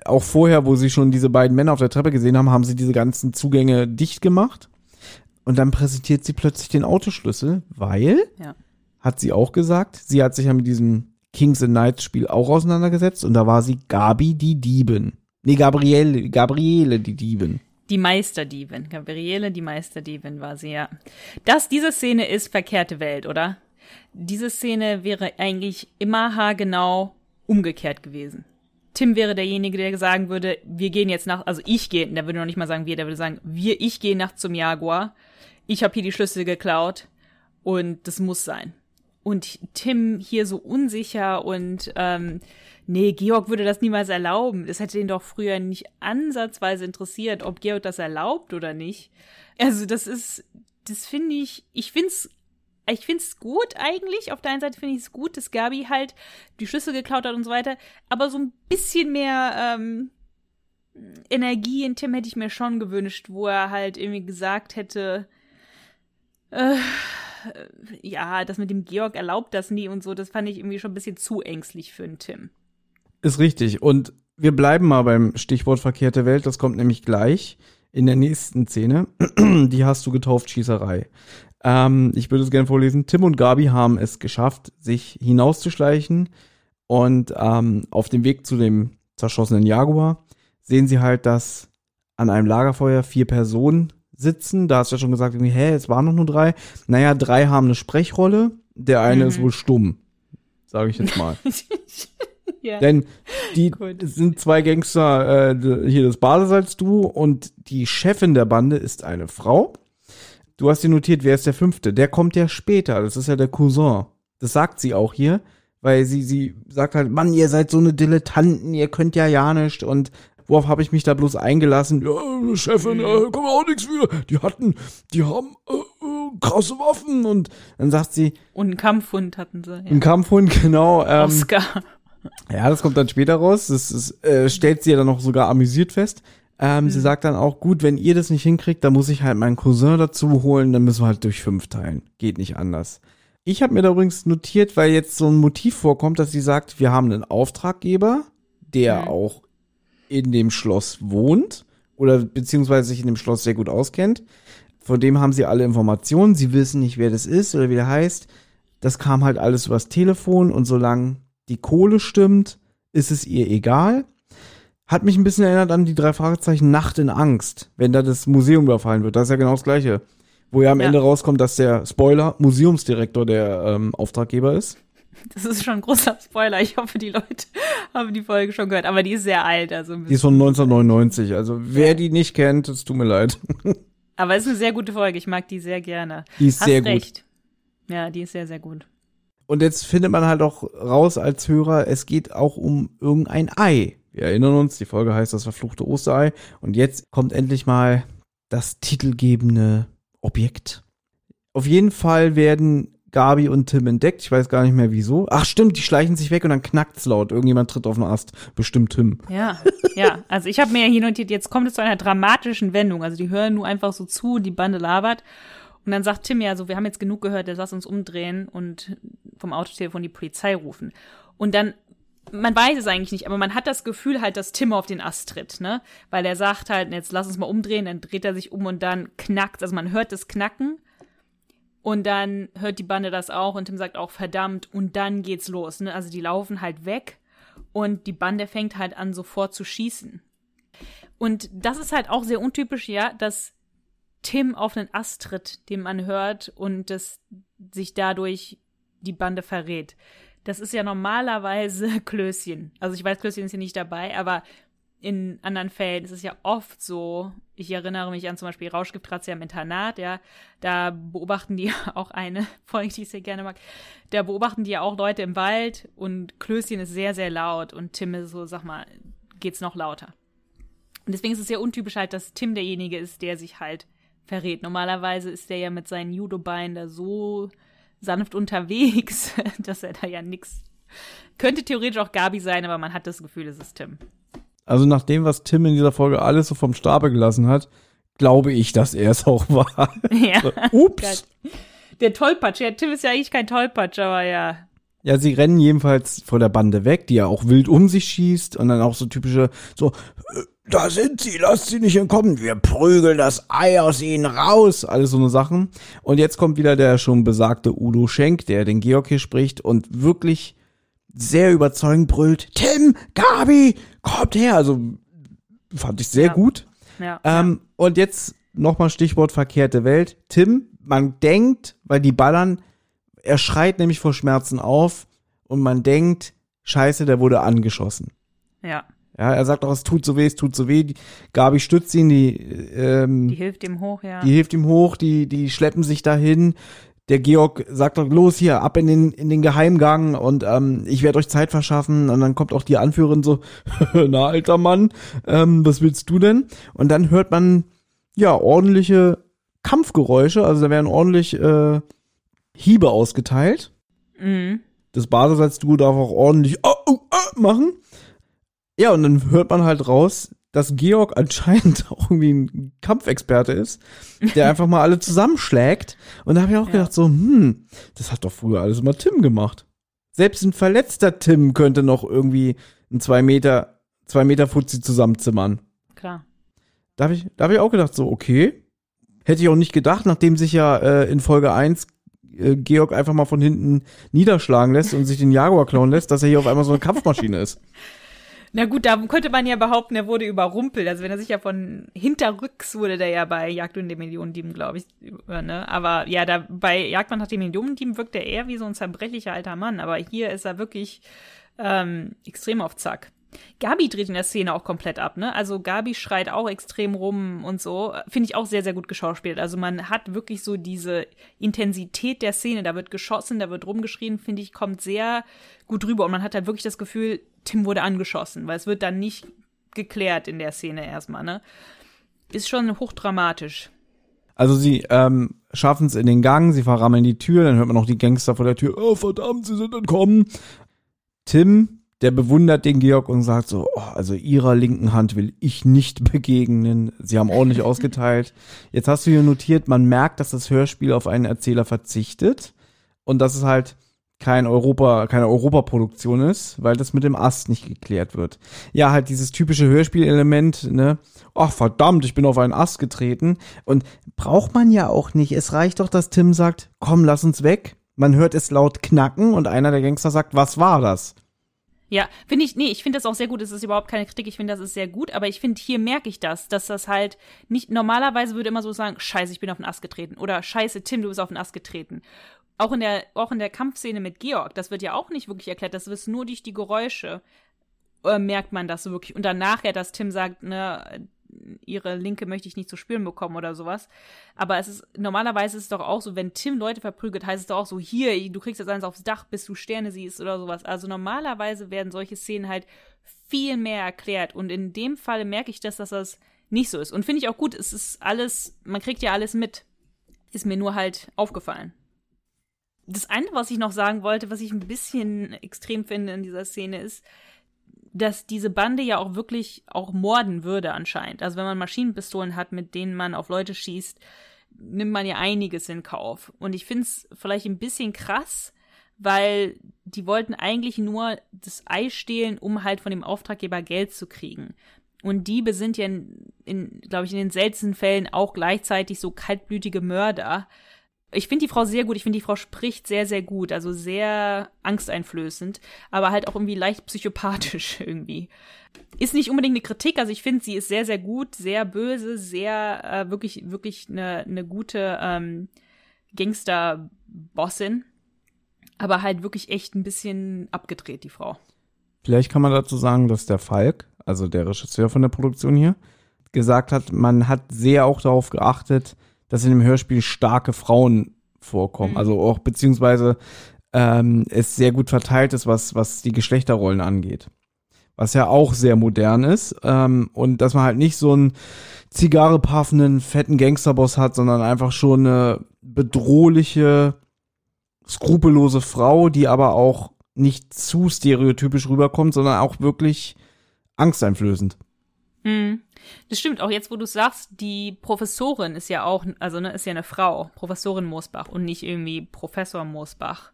Auch vorher, wo sie schon diese beiden Männer auf der Treppe gesehen haben, haben sie diese ganzen Zugänge dicht gemacht. Und dann präsentiert sie plötzlich den Autoschlüssel, weil, Ja. hat sie auch gesagt, sie hat sich ja mit diesem Kings and Knights Spiel auch auseinandergesetzt und da war sie Gabi die Diebin. Nee, Gabriele, Gabriele die Diebin. Die Meisterdiebin. Gabriele, die Meisterdiebin war sie, ja. Das, diese Szene ist verkehrte Welt, oder? Diese Szene wäre eigentlich immer haargenau umgekehrt gewesen. Tim wäre derjenige, der sagen würde, wir gehen jetzt nach, also ich gehe, der würde noch nicht mal sagen wir, der würde sagen, wir, ich gehe nachts zum Jaguar. Ich habe hier die Schlüssel geklaut und das muss sein. Und Tim hier so unsicher und ähm, nee, Georg würde das niemals erlauben. Das hätte ihn doch früher nicht ansatzweise interessiert, ob Georg das erlaubt oder nicht. Also das ist, das finde ich, ich find's, ich find's gut eigentlich. Auf der einen Seite finde ich es gut, dass Gabi halt die Schlüssel geklaut hat und so weiter. Aber so ein bisschen mehr ähm, Energie in Tim hätte ich mir schon gewünscht, wo er halt irgendwie gesagt hätte, äh, ja, das mit dem Georg erlaubt das nie und so, das fand ich irgendwie schon ein bisschen zu ängstlich für einen Tim. Ist richtig. Und wir bleiben mal beim Stichwort verkehrte Welt. Das kommt nämlich gleich in der nächsten Szene. Die hast du getauft, Schießerei. Ähm, ich würde es gerne vorlesen. Tim und Gabi haben es geschafft, sich hinauszuschleichen. Und ähm, auf dem Weg zu dem zerschossenen Jaguar sehen sie halt, dass an einem Lagerfeuer vier Personen sitzen. Da hast du ja schon gesagt, irgendwie, hä, es waren noch nur drei. Naja, drei haben eine Sprechrolle. Der eine Mhm. ist wohl stumm. Sage ich jetzt mal. ja. Denn die Gut. sind zwei Gangster, äh, hier das Badesalz-Duo und die Chefin der Bande ist eine Frau. Du hast dir notiert, wer ist der fünfte? Der kommt ja später, das ist ja der Cousin. Das sagt sie auch hier, weil sie, sie sagt halt, Mann, ihr seid so eine Dilettanten, ihr könnt ja ja nicht und worauf habe ich mich da bloß eingelassen? Ja, Chefin, äh, kann man auch nichts für. Die hatten, die haben äh, krasse Waffen und dann sagt sie. Und einen Kampfhund hatten sie. Ja. Ein Kampfhund, genau. Ähm, Oscar. Ja, das kommt dann später raus. Das, das äh, stellt sie ja dann noch sogar amüsiert fest. Ähm, Sie sagt dann auch, gut, wenn ihr das nicht hinkriegt, dann muss ich halt meinen Cousin dazu holen, dann müssen wir halt durch fünf teilen. Geht nicht anders. Ich habe mir da übrigens notiert, weil jetzt so ein Motiv vorkommt, dass sie sagt, wir haben einen Auftraggeber, der Mhm. auch in dem Schloss wohnt oder beziehungsweise sich in dem Schloss sehr gut auskennt. Von dem haben sie alle Informationen. Sie wissen nicht, wer das ist oder wie der heißt. Das kam halt alles übers Telefon und solange die Kohle stimmt, ist es ihr egal. Hat mich ein bisschen erinnert an die drei Fragezeichen Nacht in Angst, wenn da das Museum überfallen wird. Das ist ja genau das Gleiche. Wo ja am Ja. Ende rauskommt, dass der Spoiler Museumsdirektor der ähm, Auftraggeber ist. Das ist schon ein großer Spoiler. Ich hoffe, die Leute haben die Folge schon gehört. Aber die ist sehr alt. Also Die ist von 1999. Also wer die nicht kennt, es tut mir leid. Aber es ist eine sehr gute Folge. Ich mag die sehr gerne. Die ist Hast sehr gut. recht. Ja, die ist sehr, sehr gut. Und jetzt findet man halt auch raus als Hörer, es geht auch um irgendein Ei. Wir erinnern uns, die Folge heißt das verfluchte Osterei. Und jetzt kommt endlich mal das titelgebende Objekt. Auf jeden Fall werden Gabi und Tim entdeckt. Ich weiß gar nicht mehr wieso. Ach stimmt, die schleichen sich weg und dann knackt's laut. Irgendjemand tritt auf den Ast. Bestimmt Tim. Ja, ja. Also ich habe mir hier notiert, jetzt kommt es zu einer dramatischen Wendung. Also die hören nur einfach so zu, die Bande labert. Und dann sagt Tim ja so, wir haben jetzt genug gehört, jetzt lass uns umdrehen und vom Autotelefon die Polizei rufen. Und dann, man weiß es eigentlich nicht, aber man hat das Gefühl halt, dass Tim auf den Ast tritt, ne? Weil er sagt halt, jetzt lass uns mal umdrehen, dann dreht er sich um und dann knackt, also man hört das Knacken. Und dann hört die Bande das auch und Tim sagt auch verdammt und dann geht's los, ne? Also die laufen halt weg und die Bande fängt halt an sofort zu schießen. Und das ist halt auch sehr untypisch, ja, dass Tim auf einen Ast tritt, den man hört und das sich dadurch die Bande verrät. Das ist ja normalerweise Klößchen. Also ich weiß, Klößchen ist hier nicht dabei, aber in anderen Fällen ist es ja oft so, ich erinnere mich an zum Beispiel Rauschgiftrazia im Internat, ja, da beobachten die auch eine Folge, die ich sehr gerne mag, da beobachten die ja auch Leute im Wald und Klößchen ist sehr, sehr laut und Tim ist so, sag mal, geht's noch lauter. Und deswegen ist es sehr untypisch halt, dass Tim derjenige ist, der sich halt verrät. Normalerweise ist der ja mit seinen Judo-Beinen da so sanft unterwegs, dass er da ja nix. Könnte theoretisch auch Gabi sein, aber man hat das Gefühl, es ist Tim. Also nach dem, was Tim in dieser Folge alles so vom Stapel gelassen hat, glaube ich, dass er es auch war. Ja. Ups. Der Tollpatsch. Ja, Tim ist ja eigentlich kein Tollpatsch, aber ja. Ja, sie rennen jedenfalls vor der Bande weg, die ja auch wild um sich schießt und dann auch so typische, so, "Äh, da sind sie, lasst sie nicht entkommen, wir prügeln das Ei aus ihnen raus, alles so eine Sachen. Und jetzt kommt wieder der schon besagte Udo Schenk, der den Georg hier spricht und wirklich sehr überzeugend brüllt, Tim, Gabi, kommt her, also fand ich sehr Ja. gut. Ja. Ähm, und jetzt nochmal Stichwort verkehrte Welt. Tim, man denkt, weil die ballern, er schreit nämlich vor Schmerzen auf und man denkt, scheiße, der wurde angeschossen. ja. Ja, er sagt auch, es tut so weh, es tut so weh. Die, Gabi stützt ihn, die, ähm, Die die, hilft ihm hoch, ja. hilft ihm hoch, die, die schleppen sich dahin. Der Georg sagt doch, los hier, ab in den, in den Geheimgang und ähm, ich werde euch Zeit verschaffen. Und dann kommt auch die Anführerin so, na alter Mann, ähm, was willst du denn? Und dann hört man, ja, ordentliche Kampfgeräusche, also da werden ordentlich äh, Hiebe ausgeteilt. Mhm. Das Badesalzduo darf auch ordentlich oh, oh, oh, machen. Ja, und dann hört man halt raus, dass Georg anscheinend auch irgendwie ein Kampfexperte ist, der einfach mal alle zusammenschlägt. Und da habe ich auch Ja. gedacht so, hm, das hat doch früher alles immer Tim gemacht. Selbst ein verletzter Tim könnte noch irgendwie ein zwei Meter, zwei Meter Fuzzi zusammenzimmern. Klar. Da habe ich, da hab ich auch gedacht so, okay. Hätte ich auch nicht gedacht, nachdem sich ja äh, in Folge 1 äh, Georg einfach mal von hinten niederschlagen lässt und sich den Jaguar klauen lässt, dass er hier auf einmal so eine Kampfmaschine ist. Na gut, da könnte man ja behaupten, er wurde überrumpelt. Also wenn er sich ja von hinterrücks wurde der ja bei Jagd und den Millionendieben, glaube ich, ne? Aber ja, da bei Jagd nach dem Millionendieben wirkt er eher wie so ein zerbrechlicher alter Mann. Aber hier ist er wirklich ähm, extrem auf Zack. Gabi dreht in der Szene auch komplett ab, ne? Also Gabi schreit auch extrem rum und so. Finde ich auch sehr, sehr gut geschauspielt. Also man hat wirklich so diese Intensität der Szene. Da wird geschossen, da wird rumgeschrien, finde ich, kommt sehr gut rüber. Und man hat halt wirklich das Gefühl, Tim wurde angeschossen, weil es wird dann nicht geklärt in der Szene erstmal, ne? Ist schon hochdramatisch. Also sie ähm, schaffen es in den Gang, sie verrammeln die Tür, dann hört man noch die Gangster vor der Tür, oh verdammt, sie sind entkommen. Tim, der bewundert den Georg und sagt so, oh, also ihrer linken Hand will ich nicht begegnen. Sie haben ordentlich ausgeteilt. Jetzt hast du hier notiert, man merkt, dass das Hörspiel auf einen Erzähler verzichtet und dass es halt kein Europa, keine Europaproduktion ist, weil das mit dem Ast nicht geklärt wird. Ja, halt dieses typische Hörspielelement, ne? Ach verdammt, ich bin auf einen Ast getreten. Und braucht man ja auch nicht. Es reicht doch, dass Tim sagt, komm, lass uns weg. Man hört es laut knacken und einer der Gangster sagt, was war das? Ja, finde ich, nee, ich finde das auch sehr gut. Es ist überhaupt keine Kritik. Ich finde, das ist sehr gut. Aber ich finde, hier merke ich das, dass das halt nicht, normalerweise würde immer so sagen, scheiße, ich bin auf den Ast getreten. Oder scheiße, Tim, du bist auf den Ast getreten auch in der, auch in der Kampfszene mit Georg, das wird ja auch nicht wirklich erklärt, das ist nur durch die Geräusche, äh, merkt man das wirklich. Und dann nachher, dass Tim sagt, ne, ihre Linke möchte ich nicht zu spüren bekommen oder sowas. Aber es ist, normalerweise ist es doch auch so, wenn Tim Leute verprügelt, heißt es doch auch so, hier, du kriegst jetzt eins aufs Dach, bis du Sterne siehst oder sowas. Also normalerweise werden solche Szenen halt viel mehr erklärt. Und in dem Fall merke ich das, dass das nicht so ist. Und finde ich auch gut, es ist alles, man kriegt ja alles mit. Ist mir nur halt aufgefallen das eine, was ich noch sagen wollte, was ich ein bisschen extrem finde in dieser Szene, ist, dass diese Bande ja auch wirklich auch morden würde anscheinend. Also wenn man Maschinenpistolen hat, mit denen man auf Leute schießt, nimmt man ja einiges in Kauf. Und ich finde es vielleicht ein bisschen krass, weil die wollten eigentlich nur das Ei stehlen, um halt von dem Auftraggeber Geld zu kriegen. Und Diebe sind ja, in, in glaube ich, in den seltensten Fällen auch gleichzeitig so kaltblütige Mörder ich finde die Frau sehr gut. Ich finde, die Frau spricht sehr, sehr gut. Also sehr angsteinflößend, aber halt auch irgendwie leicht psychopathisch irgendwie. Ist nicht unbedingt eine Kritik. Also ich finde, sie ist sehr, sehr gut, sehr böse, sehr, äh, wirklich, wirklich eine, eine gute ähm, Gangster-Bossin. Aber halt wirklich echt ein bisschen abgedreht, die Frau. Vielleicht kann man dazu sagen, dass der Falk, also der Regisseur von der Produktion hier, gesagt hat, man hat sehr auch darauf geachtet, dass in dem Hörspiel starke Frauen vorkommen. Mhm. Also auch beziehungsweise ähm, es sehr gut verteilt ist, was, was die Geschlechterrollen angeht. Was ja auch sehr modern ist. Ähm, und dass man halt nicht so einen Zigarre paffenden, fetten Gangsterboss hat, sondern einfach schon eine bedrohliche, skrupellose Frau, die aber auch nicht zu stereotypisch rüberkommt, sondern auch wirklich angsteinflößend. Mhm. Das stimmt, auch jetzt, wo du sagst, die Professorin ist ja auch, also ne, ist ja eine Frau, Professorin Moosbach und nicht irgendwie Professor Moosbach.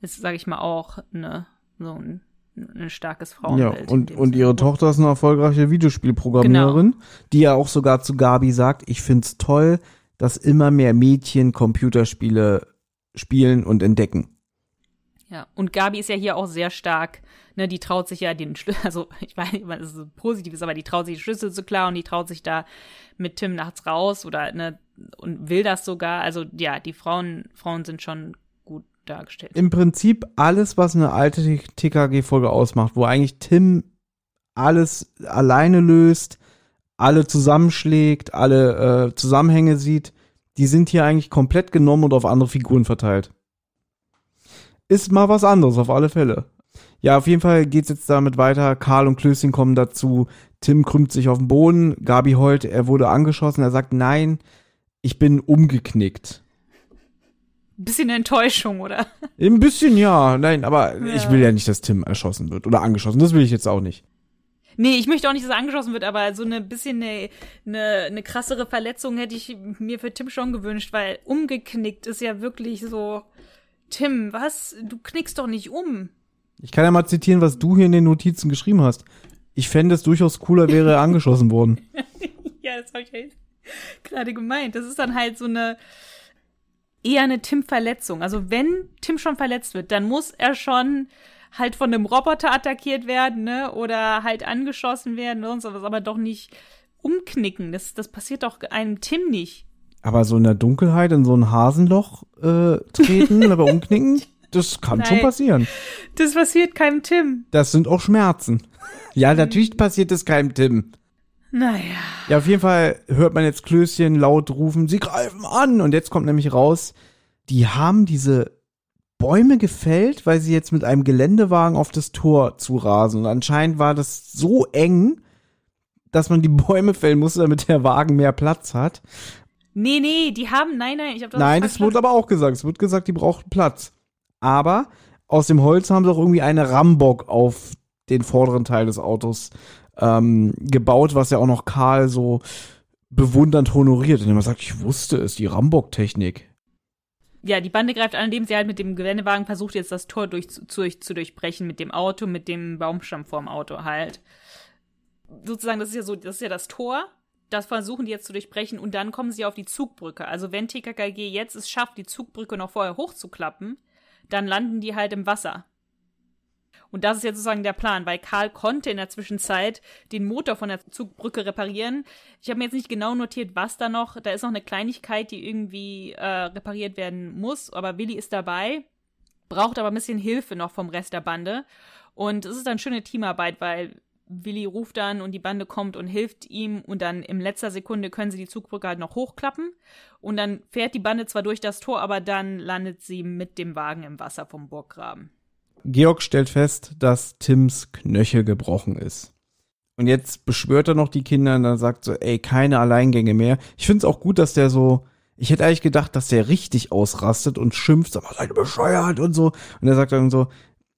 Ist, sage ich mal, auch eine, so ein, ein starkes Frauenbild. Ja, und, und ihre Tochter ist eine erfolgreiche Videospielprogrammiererin, genau. die ja auch sogar zu Gabi sagt, ich find's toll, dass immer mehr Mädchen Computerspiele spielen und entdecken. Ja, und Gabi ist ja hier auch sehr stark, ne, die traut sich ja den Schlüssel, also ich weiß nicht, was so positiv ist, aber die traut sich den Schlüssel zu klauen, die traut sich da mit Tim nachts raus oder ne, und will das sogar. Also ja, die Frauen, Frauen sind schon gut dargestellt. Im Prinzip alles, was eine alte TKG-Folge ausmacht, wo eigentlich Tim alles alleine löst, alle zusammenschlägt, alle äh, Zusammenhänge sieht, die sind hier eigentlich komplett genommen und auf andere Figuren verteilt ist mal was anderes, auf alle Fälle. Ja, auf jeden Fall geht's jetzt damit weiter. Karl und Klößchen kommen dazu. Tim krümmt sich auf den Boden. Gabi heult, er wurde angeschossen. Er sagt, nein, ich bin umgeknickt. Bisschen Enttäuschung, oder? Ein bisschen, ja. Nein, aber ja. ich will ja nicht, dass Tim erschossen wird oder angeschossen. Das will ich jetzt auch nicht. Nee, ich möchte auch nicht, dass er angeschossen wird, aber so eine bisschen eine, eine, eine krassere Verletzung hätte ich mir für Tim schon gewünscht, weil umgeknickt ist ja wirklich so. Tim, was? Du knickst doch nicht um. Ich kann ja mal zitieren, was du hier in den Notizen geschrieben hast. Ich fände es durchaus cooler, wäre er angeschossen worden. ja, das habe ich ja gerade gemeint. Das ist dann halt so eine eher eine Tim-Verletzung. Also wenn Tim schon verletzt wird, dann muss er schon halt von einem Roboter attackiert werden, ne? Oder halt angeschossen werden oder sonst was, aber doch nicht umknicken. Das, das passiert doch einem Tim nicht. Aber so in der Dunkelheit in so ein Hasenloch äh, treten, aber umknicken, das kann Nein, schon passieren. Das passiert keinem Tim. Das sind auch Schmerzen. Ja, natürlich passiert das keinem Tim. Naja. Ja, auf jeden Fall hört man jetzt Klößchen laut rufen, sie greifen an. Und jetzt kommt nämlich raus, die haben diese Bäume gefällt, weil sie jetzt mit einem Geländewagen auf das Tor zurasen. Und anscheinend war das so eng, dass man die Bäume fällen musste, damit der Wagen mehr Platz hat. Nee, nee, die haben, nein, nein, ich habe das Nein, das wurde aber auch gesagt. Es wird gesagt, die brauchen Platz. Aber aus dem Holz haben sie auch irgendwie eine Rambock auf den vorderen Teil des Autos ähm, gebaut, was ja auch noch Karl so bewundernd honoriert, indem er sagt, ich wusste es, die Rambock-Technik. Ja, die Bande greift an, indem sie halt mit dem Geländewagen versucht, jetzt das Tor durch, zu, zu durchbrechen, mit dem Auto, mit dem Baumstamm vorm Auto halt. Sozusagen, das ist ja so, das ist ja das Tor, das versuchen die jetzt zu durchbrechen und dann kommen sie auf die Zugbrücke. Also wenn TKKG jetzt es schafft, die Zugbrücke noch vorher hochzuklappen, dann landen die halt im Wasser. Und das ist jetzt sozusagen der Plan, weil Karl konnte in der Zwischenzeit den Motor von der Zugbrücke reparieren. Ich habe mir jetzt nicht genau notiert, was da noch. Da ist noch eine Kleinigkeit, die irgendwie äh, repariert werden muss, aber Willi ist dabei, braucht aber ein bisschen Hilfe noch vom Rest der Bande. Und es ist dann schöne Teamarbeit, weil Willi ruft dann und die Bande kommt und hilft ihm und dann in letzter Sekunde können sie die Zugbrücke halt noch hochklappen und dann fährt die Bande zwar durch das Tor, aber dann landet sie mit dem Wagen im Wasser vom Burggraben. Georg stellt fest, dass Tims Knöchel gebrochen ist. Und jetzt beschwört er noch die Kinder und dann sagt so, ey, keine Alleingänge mehr. Ich finde es auch gut, dass der so, ich hätte eigentlich gedacht, dass der richtig ausrastet und schimpft, aber seid ihr bescheuert und so. Und er sagt dann so,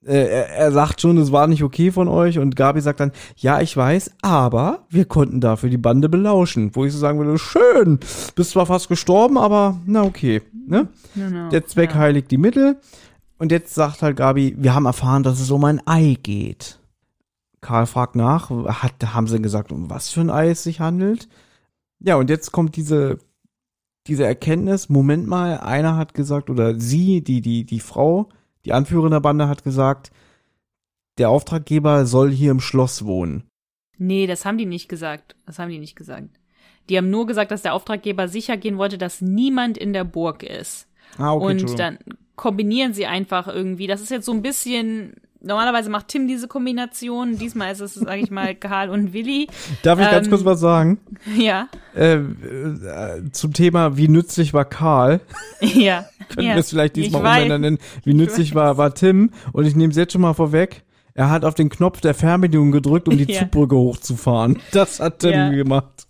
er, er sagt schon, es war nicht okay von euch und Gabi sagt dann, ja, ich weiß, aber wir konnten dafür die Bande belauschen. Wo ich so sagen würde, schön, bist zwar fast gestorben, aber na okay. Ne? Genau, Der Zweck ja. heiligt die Mittel. Und jetzt sagt halt Gabi, wir haben erfahren, dass es um ein Ei geht. Karl fragt nach, hat, haben sie gesagt, um was für ein Ei es sich handelt? Ja, und jetzt kommt diese, diese Erkenntnis, Moment mal, einer hat gesagt, oder sie, die, die, die Frau, die Anführerin der Bande hat gesagt, der Auftraggeber soll hier im Schloss wohnen. Nee, das haben die nicht gesagt. Das haben die nicht gesagt. Die haben nur gesagt, dass der Auftraggeber sicher gehen wollte, dass niemand in der Burg ist. Ah, okay, und dann kombinieren sie einfach irgendwie. Das ist jetzt so ein bisschen. Normalerweise macht Tim diese Kombination. Diesmal ist es, sage ich mal, Karl und Willi. Darf ich ganz ähm, kurz was sagen? Ja, Äh, äh, zum Thema, wie nützlich war Karl? ja. Können ja. wir es vielleicht Ich diesmal weiß. umeinander nennen? Wie nützlich war, war Tim? Und ich nehme es jetzt schon mal vorweg. Er hat auf den Knopf der Fernbedienung gedrückt, um die Ja. Zugbrücke hochzufahren. Das hat Tim Ja. gemacht.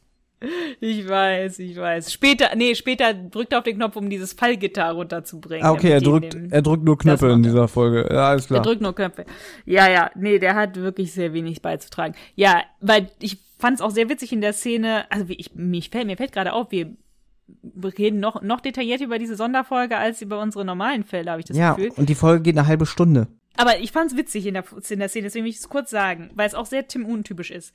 Ich weiß, ich weiß. Später, nee, später drückt er auf den Knopf, um dieses Fallgitter runterzubringen. Ah, okay, er drückt, er drückt nur Knöpfe in er. dieser Folge. Ja, alles klar. drückt nur Knöpfe. Ja, ja, nee, der hat wirklich sehr wenig beizutragen. Ja, weil ich fand es auch sehr witzig in der Szene, also wie ich, mich fällt, mir fällt gerade auf, wir reden noch, noch detaillierter über diese Sonderfolge als über unsere normalen Fälle, habe ich das Ja, Gefühl. und die Folge geht eine halbe Stunde. Aber ich fand's witzig in der, in der Szene, deswegen will ich es kurz sagen, weil es auch sehr Tim untypisch ist.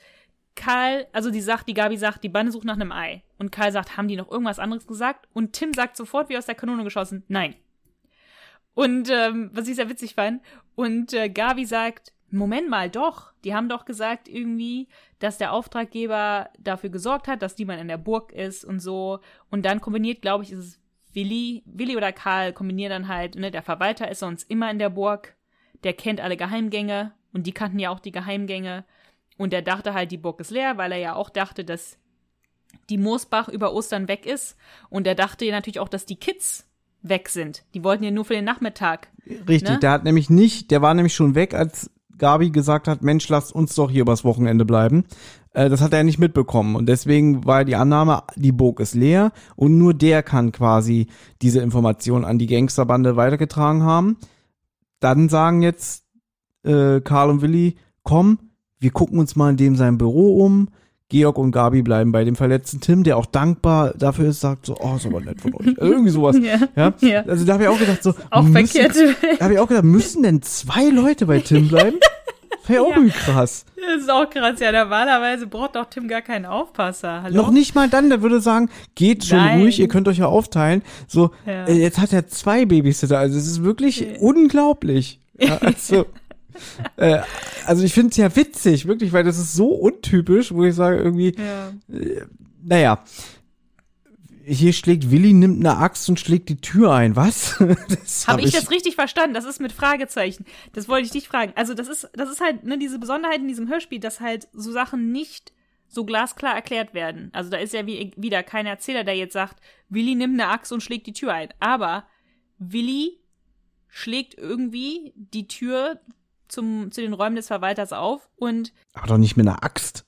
Karl, also die sagt, die Gabi sagt, die Bande sucht nach einem Ei. Und Karl sagt, haben die noch irgendwas anderes gesagt? Und Tim sagt sofort wie aus der Kanone geschossen, nein. Und ähm, was ich sehr witzig fand. Und äh, Gabi sagt, Moment mal, doch. Die haben doch gesagt irgendwie, dass der Auftraggeber dafür gesorgt hat, dass niemand in der Burg ist und so. Und dann kombiniert, glaube ich, ist es Willi, Willi oder Karl kombinieren dann halt, ne, der Verwalter ist sonst immer in der Burg, der kennt alle Geheimgänge und die kannten ja auch die Geheimgänge. Und er dachte halt, die Burg ist leer, weil er ja auch dachte, dass die Moosbach über Ostern weg ist. Und er dachte ja natürlich auch, dass die Kids weg sind. Die wollten ja nur für den Nachmittag. Richtig, Ne? der hat nämlich nicht, der war nämlich schon weg, als Gabi gesagt hat, Mensch, lasst uns doch hier übers Wochenende bleiben. Äh, das hat er nicht mitbekommen und deswegen war die Annahme, die Burg ist leer und nur der kann quasi diese Information an die Gangsterbande weitergetragen haben. Dann sagen jetzt äh, Karl und Willi, komm, wir gucken uns mal in dem sein Büro um. Georg und Gabi bleiben bei dem verletzten Tim, der auch dankbar dafür ist, sagt so, oh, ist aber nett von euch. Also irgendwie sowas. Ja, Ja? ja. Also da habe ich auch gedacht, so, Auch müssen, verkehrt. da habe ich auch gedacht, müssen denn zwei Leute bei Tim bleiben? Wäre auch Ja. irgendwie krass. Das ist auch krass. Ja, normalerweise braucht doch Tim gar keinen Aufpasser. Hallo? Noch nicht mal dann, der würde sagen, geht schon Nein. ruhig, ihr könnt euch ja aufteilen. So, Ja. äh, jetzt hat er zwei Babysitter, also es ist wirklich unglaublich. Ja, also, äh, also ich finde es ja witzig, wirklich, weil das ist so untypisch, wo ich sage irgendwie, Ja. naja, hier schlägt Willi, nimmt eine Axt und schlägt die Tür ein. Was? Habe ich das richtig verstanden? Das ist mit Fragezeichen. Das wollte ich dich fragen. Also das ist, das ist halt ne, diese Besonderheit in diesem Hörspiel, dass halt so Sachen nicht so glasklar erklärt werden. Also da ist ja wie, wieder kein Erzähler, der jetzt sagt, Willi nimmt eine Axt und schlägt die Tür ein. Aber Willi schlägt irgendwie die Tür zum, zu den Räumen des Verwalters auf und Aber doch nicht mit einer Axt.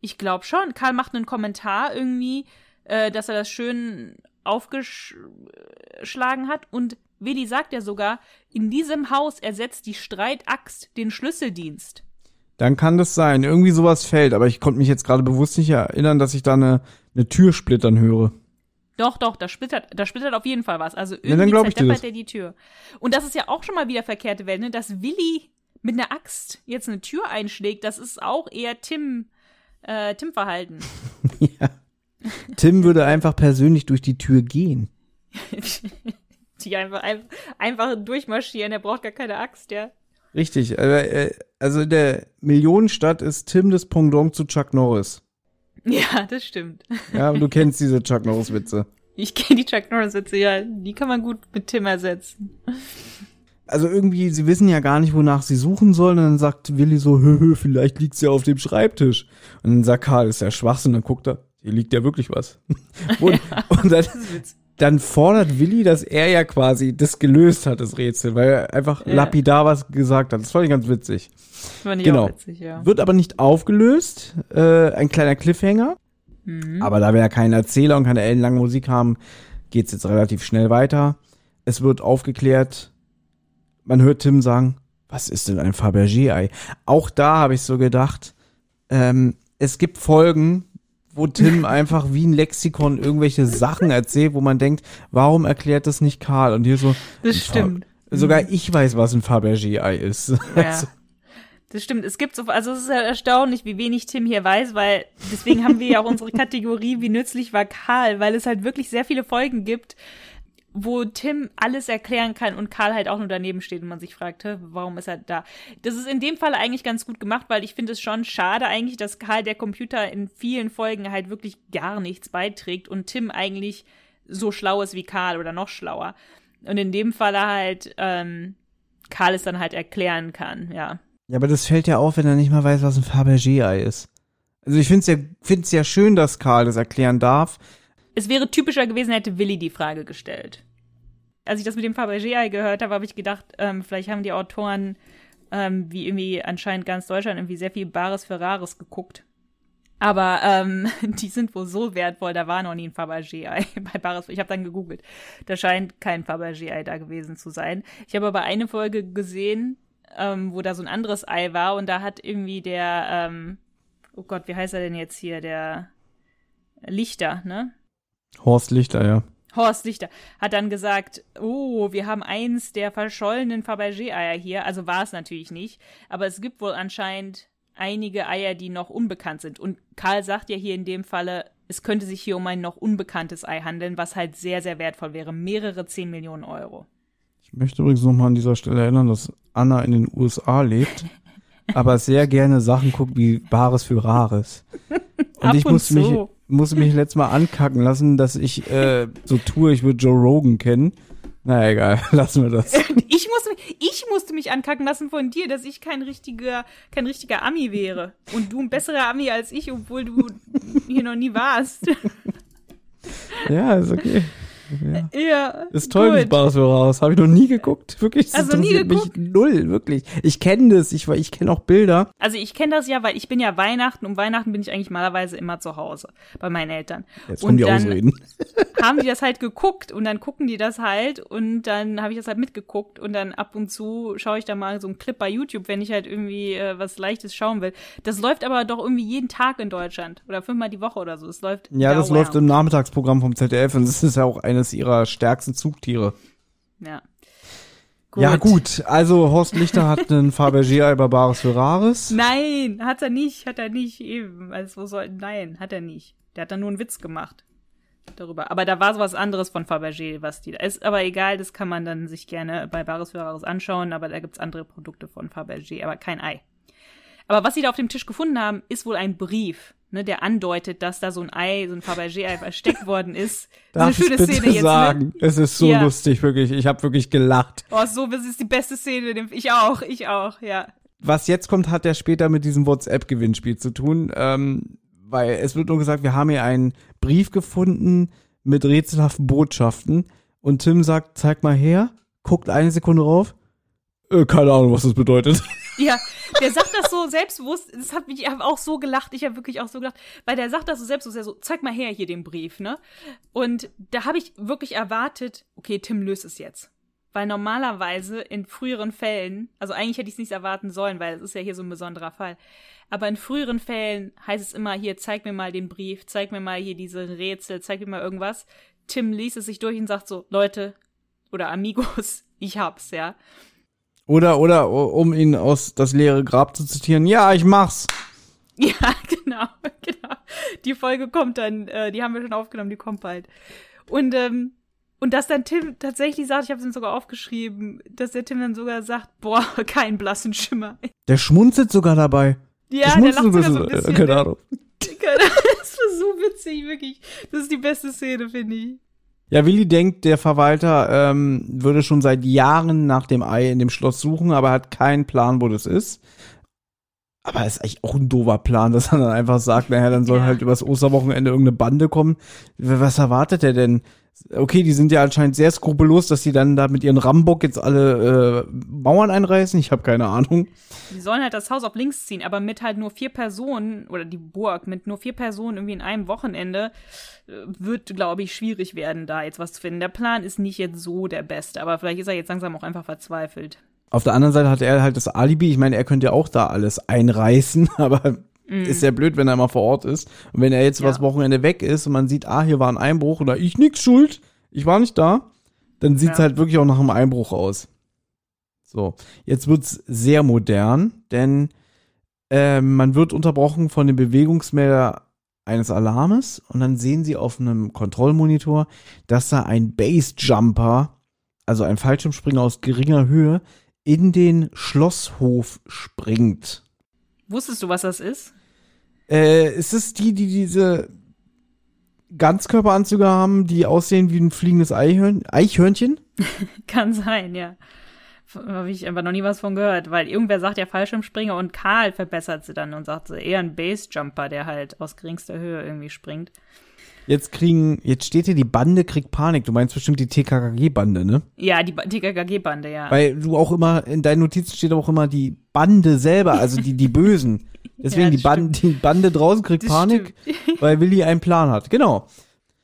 ich glaube schon. Karl macht einen Kommentar irgendwie, äh, dass er das schön aufgeschlagen hat. Und Willi sagt ja sogar, in diesem Haus ersetzt die Streitaxt den Schlüsseldienst. Dann kann das sein. Irgendwie sowas fällt, aber ich konnte mich jetzt gerade bewusst nicht erinnern, dass ich da eine, eine Tür splittern höre. Doch, doch, da splittert, da splittert auf jeden Fall was. Also Ja, irgendwie das. zerdeppert er die Tür. Und das ist ja auch schon mal wieder verkehrte Welt, ne? Dass Willi mit einer Axt jetzt eine Tür einschlägt, das ist auch eher Tim, äh, Tim-Verhalten. ja. Tim würde einfach persönlich durch die Tür gehen. die einfach, einfach, einfach durchmarschieren, er braucht gar keine Axt, ja. Richtig. äh, Also in der Millionenstadt ist Tim das Pendant zu Chuck Norris. Ja, das stimmt. Ja, du kennst diese Chuck Norris-Witze. Ich kenne die Chuck Norris-Witze, ja. Die kann man gut mit Tim ersetzen. Also irgendwie, sie wissen ja gar nicht, wonach sie suchen sollen. Und dann sagt Willi so, hö, hö, vielleicht liegt's ja auf dem Schreibtisch. Und dann sagt Karl, ist ja Schwachsinn. Dann guckt er, hier liegt ja wirklich was. Und, und dann, dann fordert Willi, dass er ja quasi das gelöst hat, das Rätsel, weil er einfach Ja. lapidar was gesagt hat. Das fand ich ganz witzig. Fand ich Genau. auch witzig, ja. Wird aber nicht aufgelöst. Äh, ein kleiner Cliffhanger. Mhm. Aber da wir ja keinen Erzähler und keine ellenlange Musik haben, geht's jetzt relativ schnell weiter. Es wird aufgeklärt. Man hört Tim sagen, was ist denn ein Fabergé-Ei? Auch da habe ich so gedacht, ähm, es gibt Folgen, wo Tim einfach wie ein Lexikon irgendwelche Sachen erzählt, wo man denkt, warum erklärt das nicht Karl? Und hier so, Das stimmt. Sogar ich weiß, was ein Fabergé-Ei ist. Ja. Das stimmt. Es gibt so, also es ist halt erstaunlich, wie wenig Tim hier weiß, weil deswegen haben wir ja auch unsere Kategorie, wie nützlich war Karl, weil es halt wirklich sehr viele Folgen gibt, wo Tim alles erklären kann und Karl halt auch nur daneben steht und man sich fragt, warum ist er da? Das ist in dem Fall eigentlich ganz gut gemacht, weil ich finde es schon schade eigentlich, dass Karl der Computer in vielen Folgen halt wirklich gar nichts beiträgt und Tim eigentlich so schlau ist wie Karl oder noch schlauer. Und in dem Fall halt ähm, Karl es dann halt erklären kann, ja. Ja, aber das fällt ja auf, wenn er nicht mal weiß, was ein Fabergé-Ei ist. Also ich find's ja, find's ja schön, dass Karl das erklären darf. Es wäre typischer gewesen, hätte Willi die Frage gestellt. Als ich das mit dem Fabergé-Ei gehört habe, habe ich gedacht, ähm, vielleicht haben die Autoren, ähm, wie irgendwie anscheinend ganz Deutschland, irgendwie sehr viel Bares für Rares geguckt. Aber ähm, die sind wohl so wertvoll, da war noch nie ein Fabergé-Ei bei Bares. Ich habe dann gegoogelt. Da scheint kein Fabergé-Ei da gewesen zu sein. Ich habe aber eine Folge gesehen, ähm, wo da so ein anderes Ei war und da hat irgendwie der, ähm, oh Gott, wie heißt er denn jetzt hier, der Lichter, ne? Horst Lichter, ja. Horst Lichter hat dann gesagt, oh, wir haben eins der verschollenen Fabergé-Eier hier. Also war es natürlich nicht. Aber es gibt wohl anscheinend einige Eier, die noch unbekannt sind. Und Karl sagt ja hier in dem Falle, es könnte sich hier um ein noch unbekanntes Ei handeln, was halt sehr, sehr wertvoll wäre. Mehrere 10 Millionen Euro. Ich möchte übrigens nochmal an dieser Stelle erinnern, dass Anna in den USA lebt, aber sehr gerne Sachen guckt wie Bares für Rares. Und Ab ich und musste mich, musste mich letztes Mal ankacken lassen, dass ich äh, so tue, ich würde Joe Rogan kennen. Na egal, lassen wir das. Ich musste, mich- ich musste mich ankacken lassen von dir, dass ich kein richtiger, kein richtiger Ami wäre. Und du ein besserer Ami als ich, obwohl du hier noch nie warst. Ja, ist okay. Ja. ja. Ist toll, für Rares. Habe ich noch nie geguckt. Wirklich, das du nie interessiert mich null, wirklich. Ich kenne das, ich, ich kenne auch Bilder. Also ich kenne das ja, weil ich bin ja Weihnachten. Um Weihnachten bin ich eigentlich normalerweise immer zu Hause bei meinen Eltern. Jetzt und die dann Ausreden. haben die das halt geguckt und dann gucken die das halt und dann habe ich das halt mitgeguckt und dann ab und zu schaue ich da mal so einen Clip bei YouTube, wenn ich halt irgendwie äh, was Leichtes schauen will. Das läuft aber doch irgendwie jeden Tag in Deutschland oder fünfmal die Woche oder so. Es läuft Ja, das läuft im Nachmittagsprogramm vom ZDF und das ist ja auch eines ihrer stärksten Zugtiere. Ja. Ja, gut. Also Horst Lichter hat einen Fabergé-Ei bei Bares für Rares. Nein, hat er nicht, hat er nicht eben. Also wo soll, nein, hat er nicht. Der hat dann nur einen Witz gemacht darüber. Aber da war sowas anderes von Fabergé, was die da ist. Aber egal, das kann man dann sich gerne bei Bares für Rares anschauen. Aber da gibt's andere Produkte von Fabergé, aber kein Ei. Aber was sie da auf dem Tisch gefunden haben, ist wohl ein Brief, ne, der andeutet, dass da so ein Ei, so ein Fabergé-Ei versteckt worden ist. Das Darf ist eine ich schöne bitte Szene jetzt, sagen? ne? Es ist so Ja. lustig, wirklich. Ich habe wirklich gelacht. Oh, so, das ist die beste Szene. dem- Ich auch, ich auch, ja. Was jetzt kommt, hat ja später mit diesem WhatsApp-Gewinnspiel zu tun, ähm, weil es wird nur gesagt, wir haben hier einen Brief gefunden mit rätselhaften Botschaften und Tim sagt, zeig mal her, guckt eine Sekunde rauf, äh, keine Ahnung, was das bedeutet. Ja, der sagt das so selbstbewusst, das hat mich, ich habe auch so gelacht, ich habe wirklich auch so gelacht, weil der sagt das so selbstbewusst, so, zeig mal her hier den Brief, ne? Und da habe ich wirklich erwartet, okay, Tim löst es jetzt. Weil normalerweise in früheren Fällen, also eigentlich hätte ich es nicht erwarten sollen, weil es ist ja hier so ein besonderer Fall. Aber in früheren Fällen heißt es immer, hier, zeig mir mal den Brief, zeig mir mal hier diese Rätsel, zeig mir mal irgendwas. Tim liest es sich durch und sagt so, Leute oder Amigos, ich hab's, ja. Oder, oder, um ihn aus das leere Grab zu zitieren, ja, ich mach's. Ja, genau, genau. Die Folge kommt dann, äh, die haben wir schon aufgenommen, die kommt bald. Und, ähm, und dass dann Tim tatsächlich sagt, ich habe es sogar aufgeschrieben, dass der Tim dann sogar sagt, boah, kein blassen Schimmer. Der schmunzelt sogar dabei. Ja, der, der lacht sogar so ein äh, bisschen. Keine Ahnung. Das war so witzig, wirklich. Das ist die beste Szene, finde ich. Ja, Willi denkt, der Verwalter ähm, würde schon seit Jahren nach dem Ei in dem Schloss suchen, aber er hat keinen Plan, wo das ist. Aber ist eigentlich auch ein doofer Plan, dass er dann einfach sagt, naja, dann soll Ja. halt übers Osterwochenende irgendeine Bande kommen. Was erwartet er denn? Okay, die sind ja anscheinend sehr skrupellos, dass die dann da mit ihren Rambock jetzt alle äh, Mauern einreißen. Ich habe keine Ahnung. Die sollen halt das Haus auf links ziehen, aber mit halt nur vier Personen, oder die Burg, mit nur vier Personen irgendwie in einem Wochenende, äh, wird, glaube ich, schwierig werden, da jetzt was zu finden. Der Plan ist nicht jetzt so der beste, aber vielleicht ist er jetzt langsam auch einfach verzweifelt. Auf der anderen Seite hat er halt das Alibi. Ich meine, er könnte ja auch da alles einreißen, aber ist ja blöd, wenn er mal vor Ort ist. Und wenn er jetzt Ja. was Wochenende weg ist und man sieht, ah, hier war ein Einbruch oder ich nix schuld, ich war nicht da, dann sieht's Ja. halt wirklich auch nach einem Einbruch aus. So, jetzt wird's sehr modern, denn ähm, man wird unterbrochen von dem Bewegungsmelder eines Alarmes und dann sehen sie auf einem Kontrollmonitor, dass da ein Base-Jumper, also ein Fallschirmspringer aus geringer Höhe, in den Schlosshof springt. Wusstest du, was das ist? Äh, ist es die, die diese Ganzkörperanzüge haben, die aussehen wie ein fliegendes Eichhörn Eichhörnchen? Kann sein, ja. Habe ich aber noch nie was von gehört, weil irgendwer sagt ja Fallschirmspringer und Karl verbessert sie dann und sagt so eher ein Basejumper, der halt aus geringster Höhe irgendwie springt. Jetzt kriegen, jetzt steht hier, die Bande kriegt Panik. Du meinst bestimmt die TKKG-Bande, ne? Ja, die, Ba- die TKKG-Bande, ja. Weil du auch immer, in deinen Notizen steht auch immer die Bande selber, also die, die Bösen. Deswegen Ja, die, Bande, die Bande draußen kriegt Das Panik, weil Willi einen Plan hat. Genau.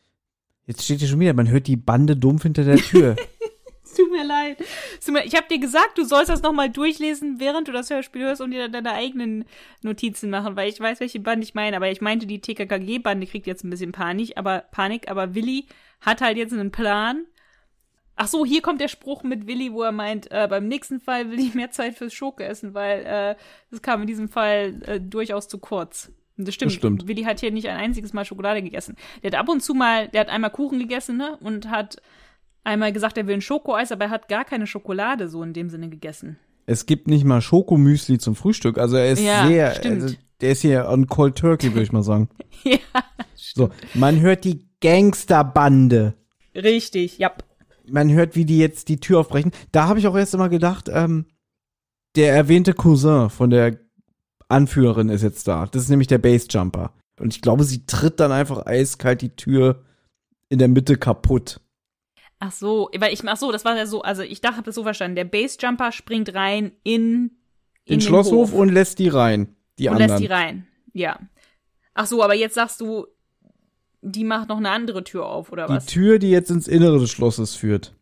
Jetzt steht hier schon wieder, man hört die Bande dumpf hinter der Tür. Tut mir leid. Ich habe dir gesagt, du sollst das nochmal durchlesen, während du das Hörspiel hörst und dir deine eigenen Notizen machen, weil ich weiß, welche Bande ich meine. Aber ich meinte, die TKKG-Bande kriegt jetzt ein bisschen Panik, aber Panik, aber Willi hat halt jetzt einen Plan. Ach so, hier kommt der Spruch mit Willi, wo er meint, äh, beim nächsten Fall will ich mehr Zeit fürs Schoke essen, weil äh, das kam in diesem Fall äh, durchaus zu kurz. Das stimmt. Das stimmt. Willi hat hier nicht ein einziges Mal Schokolade gegessen. Der hat ab und zu mal, der hat einmal Kuchen gegessen, ne? Und hat einmal gesagt, er will ein Schokoeis, aber er hat gar keine Schokolade so in dem Sinne gegessen. es gibt nicht mal Schokomüsli zum Frühstück. Also er ist Ja, sehr, stimmt. also der ist hier on Cold Turkey, würde ich mal sagen. ja, So, man hört die Gangsterbande. richtig, ja. Man hört, wie die jetzt die Tür aufbrechen. Da habe ich auch erst immer gedacht, ähm, der erwähnte Cousin von der Anführerin ist jetzt da. Das ist nämlich der Basejumper. Und ich glaube, sie tritt dann einfach eiskalt die Tür in der Mitte kaputt. Ach so, weil ich, ach so, das war ja so, also ich dachte, hab das so verstanden. Der Basejumper springt rein in, in Den Schlosshof Hof und lässt die rein. Die und anderen. lässt die rein. Ja. Ach so, aber jetzt sagst du, die macht noch eine andere Tür auf, oder die was? Tür, die jetzt ins Innere des Schlosses führt.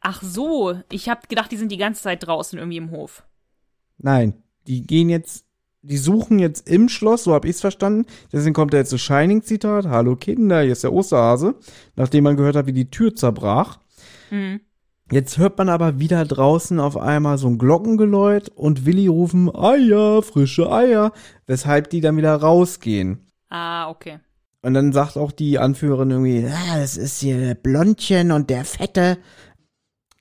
Ach so, ich hab gedacht, die sind die ganze Zeit draußen irgendwie im Hof. Nein, die gehen jetzt, die suchen jetzt im Schloss, so habe ich's verstanden. Deswegen kommt da jetzt das Shining-Zitat. Hallo Kinder, hier ist der Osterhase. Nachdem man gehört hat, wie die Tür zerbrach. Mhm. Jetzt hört man aber wieder draußen auf einmal so ein Glockengeläut und Willi rufen Eier, frische Eier, weshalb die dann wieder rausgehen. Ah, okay. Und dann sagt auch die Anführerin irgendwie, ah, das ist hier der Blondchen und der Fette.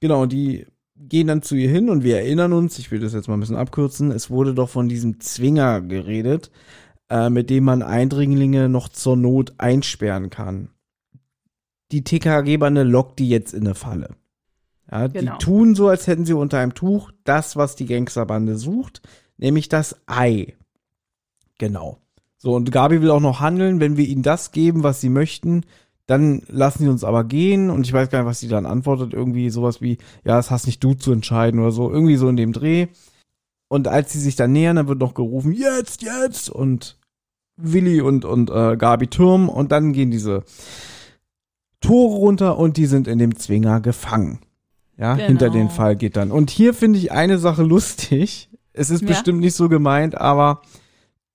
Genau, und die gehen dann zu ihr hin und wir erinnern uns, ich will das jetzt mal ein bisschen abkürzen, es wurde doch von diesem Zwinger geredet, äh, mit dem man Eindringlinge noch zur Not einsperren kann. Die TKG-Bande lockt die jetzt in eine Falle. Ja, Genau. Die tun so, als hätten sie unter einem Tuch das, was die Gangsterbande sucht, nämlich das Ei. Genau. So, und Gabi will auch noch handeln, wenn wir ihnen das geben, was sie möchten, dann lassen sie uns aber gehen und ich weiß gar nicht, was sie dann antwortet. Irgendwie sowas wie, ja, das hast nicht du zu entscheiden oder so. Irgendwie so in dem Dreh. Und als sie sich dann nähern, dann wird noch gerufen, jetzt, jetzt und Willi und, und äh, Gabi Turm und dann gehen diese Tore runter und die sind in dem Zwinger gefangen. Ja, Genau. hinter den Fall geht dann. Und hier finde ich eine Sache lustig. Es ist Ja. bestimmt nicht so gemeint, aber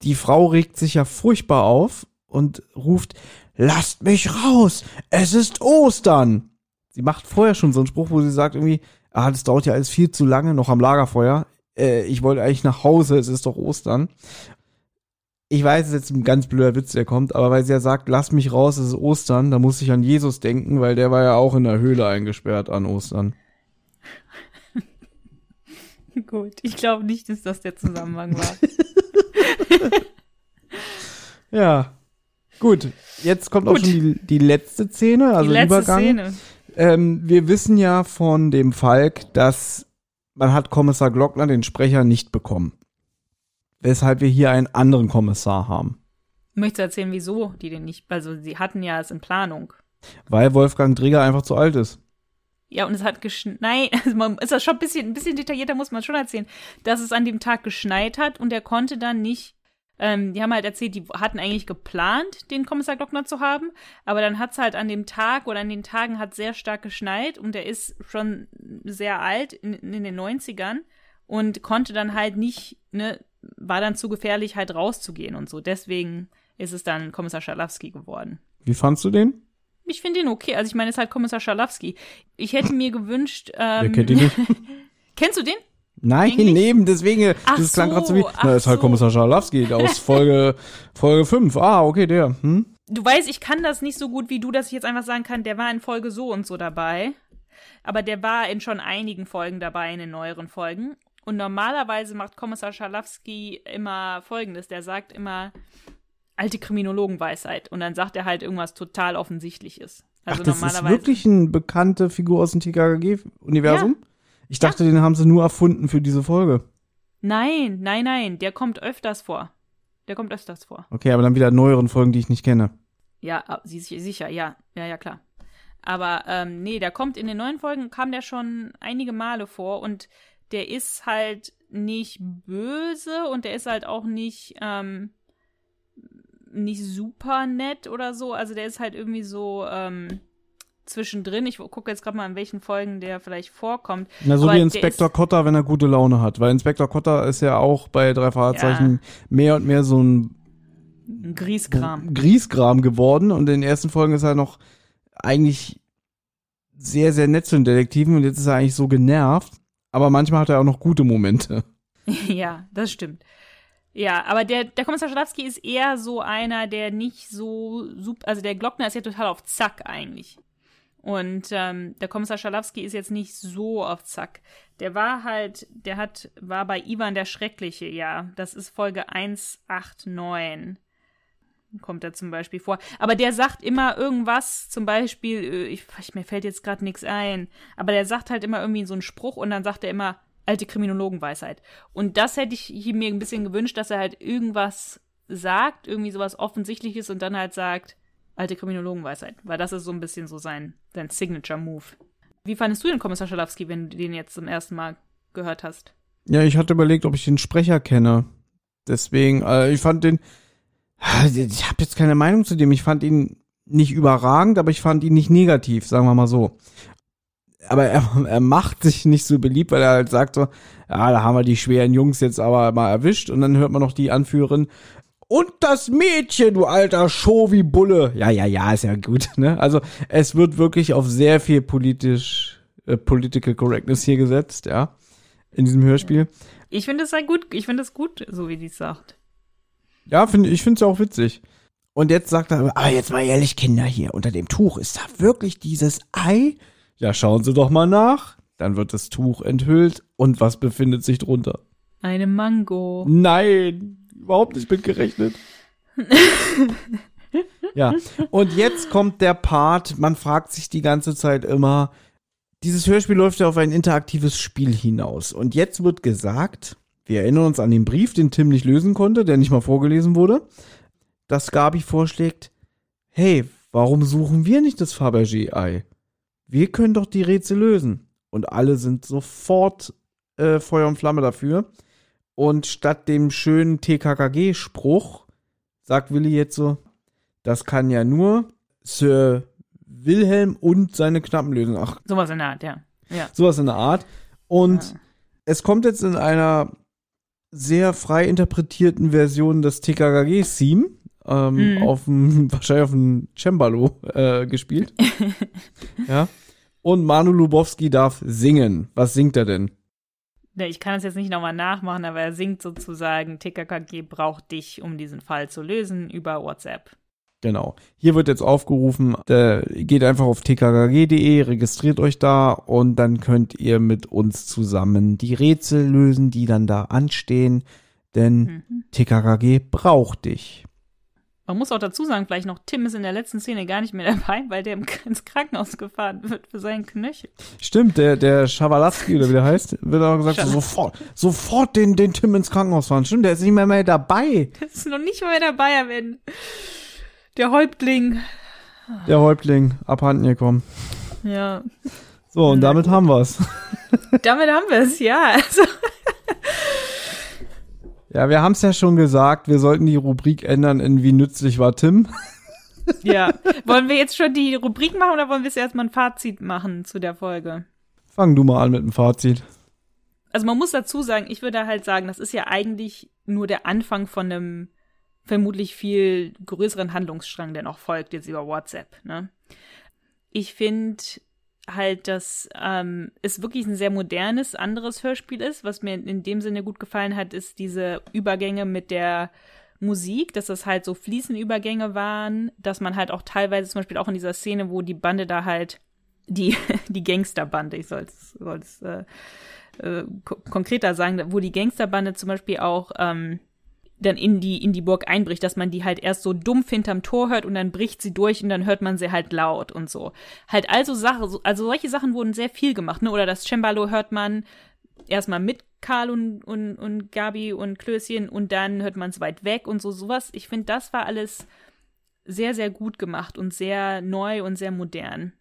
die Frau regt sich ja furchtbar auf und ruft, lasst mich raus, es ist Ostern. Sie macht vorher schon so einen Spruch, wo sie sagt irgendwie, ah, das dauert ja alles viel zu lange, noch am Lagerfeuer. Äh, ich wollte eigentlich nach Hause, es ist doch Ostern. Ich weiß, es ist jetzt ein ganz blöder Witz, der kommt, aber weil sie ja sagt, lass mich raus, es ist Ostern, da muss ich an Jesus denken, weil der war ja auch in der Höhle eingesperrt an Ostern. Gut, ich glaube nicht, dass das der Zusammenhang war. Ja. Gut, jetzt kommt auch Gut. schon die, die letzte Szene, also Die letzte Übergang. Szene. Ähm, wir wissen ja von dem Falk, dass man hat Kommissar Glockner, den Sprecher, nicht bekommen. Weshalb wir hier einen anderen Kommissar haben. Möchtest du erzählen, wieso die den nicht, also sie hatten ja es in Planung. Weil Wolfgang Drieger einfach zu alt ist. Ja, und es hat geschneit, nein, also man ist das schon ein bisschen, ein bisschen detaillierter muss man schon erzählen, dass es an dem Tag geschneit hat und er konnte dann nicht, ähm, die haben halt erzählt, die hatten eigentlich geplant, den Kommissar Glockner zu haben, aber dann hat es halt an dem Tag oder an den Tagen hat sehr stark geschneit und er ist schon sehr alt, in, in den 90ern und konnte dann halt nicht, ne, war dann zu gefährlich halt rauszugehen und so. Deswegen ist es dann Kommissar Schalowski geworden. Wie fandst du den? Ich finde ihn okay. Also ich meine, es ist halt Kommissar Schalowski. Ich hätte mir gewünscht. Ähm, Wer kennt ihn nicht? Kennst du den? Nein, Eigentlich- neben, deswegen, Ach das klang so, gerade so wie, na, ist halt. Kommissar Scharlowski aus Folge, Folge 5. Ah, okay, der, hm? Du weißt, ich kann das nicht so gut wie du, dass ich jetzt einfach sagen kann, der war in Folge so und so dabei. Aber der war in schon einigen Folgen dabei, in den neueren Folgen. Und normalerweise macht Kommissar Schalowski immer Folgendes. Der sagt immer alte Kriminologenweisheit. Und dann sagt er halt irgendwas total Offensichtliches. Also Ach, das ist wirklich eine bekannte Figur aus dem TKKG-Universum? Ich dachte, den haben sie nur erfunden für diese Folge. Nein, nein, nein. Der kommt öfters vor. Der kommt öfters vor. Okay, aber dann wieder neueren Folgen, die ich nicht kenne. Ja, ah, sicher, ja, ja, ja, klar. Aber ähm, nee, der kommt in den neuen Folgen, kam der schon einige Male vor und der ist halt nicht böse und der ist halt auch nicht, ähm, nicht super nett oder so. Also der ist halt irgendwie so ähm, zwischendrin. Ich gucke jetzt gerade mal, in welchen Folgen der vielleicht vorkommt. Na, so Aber wie Inspektor Kotter, wenn er gute Laune hat. Weil Inspektor Kotter ist ja auch bei drei Fahrzeichen mehr und mehr so ein Ein Grieskram. Griesgram geworden. Und in den ersten Folgen ist er noch eigentlich sehr, sehr nett zu den Detektiven. Und jetzt ist er eigentlich so genervt. Aber manchmal hat er auch noch gute Momente. Ja, das stimmt. Ja, aber der, der Kommissar Schlafsky ist eher so einer, der nicht so super, also der Glockner ist ja total auf Zack eigentlich. Und ähm, der Kommissar Schalowski ist jetzt nicht so auf Zack. Der war halt, der hat, war bei Ivan der Schreckliche, ja. Das ist Folge 189. Kommt er zum Beispiel vor. Aber der sagt immer irgendwas, zum Beispiel, äh, ich, ich, mir fällt jetzt gerade nichts ein, aber der sagt halt immer irgendwie so einen Spruch und dann sagt er immer, alte Kriminologenweisheit. Und das hätte ich mir ein bisschen gewünscht, dass er halt irgendwas sagt, irgendwie sowas Offensichtliches und dann halt sagt, alte Kriminologenweisheit. Weil das ist so ein bisschen so sein, sein Signature-Move. Wie fandest du den Kommissar Schalowski, wenn du den jetzt zum ersten Mal gehört hast? Ja, ich hatte überlegt, ob ich den Sprecher kenne. Deswegen, äh, ich fand den. Ich habe jetzt keine Meinung zu dem. Ich fand ihn nicht überragend, aber ich fand ihn nicht negativ, sagen wir mal so. Aber er, er macht sich nicht so beliebt, weil er halt sagt so, ja, da haben wir die schweren Jungs jetzt aber mal erwischt. Und dann hört man noch die Anführerin, und das Mädchen, du alter Schovi-Bulle. Ja, ja, ja, ist ja gut, ne? Also, es wird wirklich auf sehr viel politisch, äh, Political Correctness hier gesetzt, ja. In diesem Hörspiel. Ich finde es sehr gut. Ich finde es gut, so wie die es sagt. Ja, find, ich finde es ja auch witzig. Und jetzt sagt er, aber jetzt mal ehrlich, Kinder, hier unter dem Tuch, ist da wirklich dieses Ei? Ja, schauen Sie doch mal nach. Dann wird das Tuch enthüllt und was befindet sich drunter? Eine Mango. Nein, überhaupt nicht mitgerechnet. ja, und jetzt kommt der Part, man fragt sich die ganze Zeit immer, dieses Hörspiel läuft ja auf ein interaktives Spiel hinaus. Und jetzt wird gesagt, wir erinnern uns an den Brief, den Tim nicht lösen konnte, der nicht mal vorgelesen wurde, dass Gabi vorschlägt, hey, warum suchen wir nicht das Fabergé-Ei? Wir können doch die Rätsel lösen. Und alle sind sofort äh, Feuer und Flamme dafür. Und statt dem schönen TKKG-Spruch sagt Willi jetzt so, das kann ja nur Sir Wilhelm und seine Knappen lösen. Ach, Sowas in der Art, ja. Ja. sowas in der Art. Und Ja. es kommt jetzt in einer sehr frei interpretierten Version des TKKG-Theme. Ähm, Mhm. auf dem, wahrscheinlich auf dem Cembalo äh, gespielt. ja. Und Manu Lubowski darf singen. Was singt er denn? Ne, Ich kann es jetzt nicht nochmal nachmachen, aber er singt sozusagen, TKKG braucht dich, um diesen Fall zu lösen, über WhatsApp. Genau. Hier wird jetzt aufgerufen, äh, geht einfach auf tkkg.de, registriert euch da und dann könnt ihr mit uns zusammen die Rätsel lösen, die dann da anstehen, denn Mhm. TKKG braucht dich. Man muss auch dazu sagen, vielleicht noch, Tim ist in der letzten Szene gar nicht mehr dabei, weil der ins Krankenhaus gefahren wird für seinen Knöchel. Stimmt, der, der Schawalowski oder wie der heißt, wird auch gesagt, Schawalowski. sofort, sofort den, den Tim ins Krankenhaus fahren. Stimmt, der ist nicht mehr, mehr dabei, Der ist noch nicht mehr dabei am Ende. Der Häuptling. der Häuptling, abhanden gekommen. Ja. So, und damit haben wir's. Damit haben wir es, ja. Also, Ja, wir haben's ja schon gesagt, wir sollten die Rubrik ändern in Wie nützlich war Tim. ja. Wollen wir jetzt schon die Rubrik machen oder wollen wir jetzt erstmal ein Fazit machen zu der Folge? Fang du mal an mit dem Fazit. Also man muss dazu sagen, ich würde halt sagen, das ist ja eigentlich nur der Anfang von einem vermutlich viel größeren Handlungsstrang, der noch folgt jetzt über WhatsApp. Ne? Ich finde halt, dass ähm, es wirklich ein sehr modernes, anderes Hörspiel ist. Was mir in dem Sinne gut gefallen hat, ist diese Übergänge mit der Musik, dass das halt so fließende Übergänge waren, dass man halt auch teilweise zum Beispiel auch in dieser Szene, wo die Bande da halt, die, die Gangsterbande, ich soll es äh, äh, ko konkreter sagen, wo die Gangsterbande zum Beispiel auch ähm, dann in die, in die Burg einbricht, dass man die halt erst so dumpf hinterm Tor hört und dann bricht sie durch und dann hört man sie halt laut und so. Halt also Sachen, so- also solche Sachen wurden sehr viel gemacht, ne? Oder das Cembalo hört man erstmal mit Karl und, und, und Gabi und Klößchen und dann hört man es weit weg und so sowas. Ich finde, das war alles sehr, sehr gut gemacht und sehr neu und sehr modern.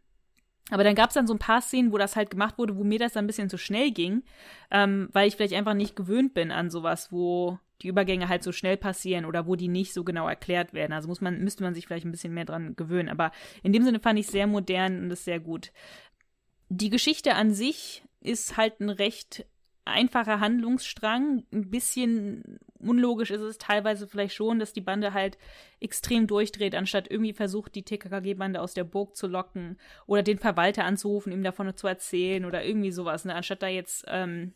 Aber dann gab es dann so ein paar Szenen, wo das halt gemacht wurde, wo mir das dann ein bisschen zu schnell ging, ähm, weil ich vielleicht einfach nicht gewöhnt bin an sowas, wo die Übergänge halt so schnell passieren oder wo die nicht so genau erklärt werden. Also muss man, müsste man sich vielleicht ein bisschen mehr dran gewöhnen. Aber in dem Sinne fand ich sehr modern und ist sehr gut. Die Geschichte an sich ist halt ein recht einfacher Handlungsstrang. Ein bisschen unlogisch ist es teilweise vielleicht schon, dass die Bande halt extrem durchdreht, anstatt irgendwie versucht, die TKKG-Bande aus der Burg zu locken oder den Verwalter anzurufen, ihm davon zu erzählen oder irgendwie sowas. Ne? Anstatt da jetzt ähm,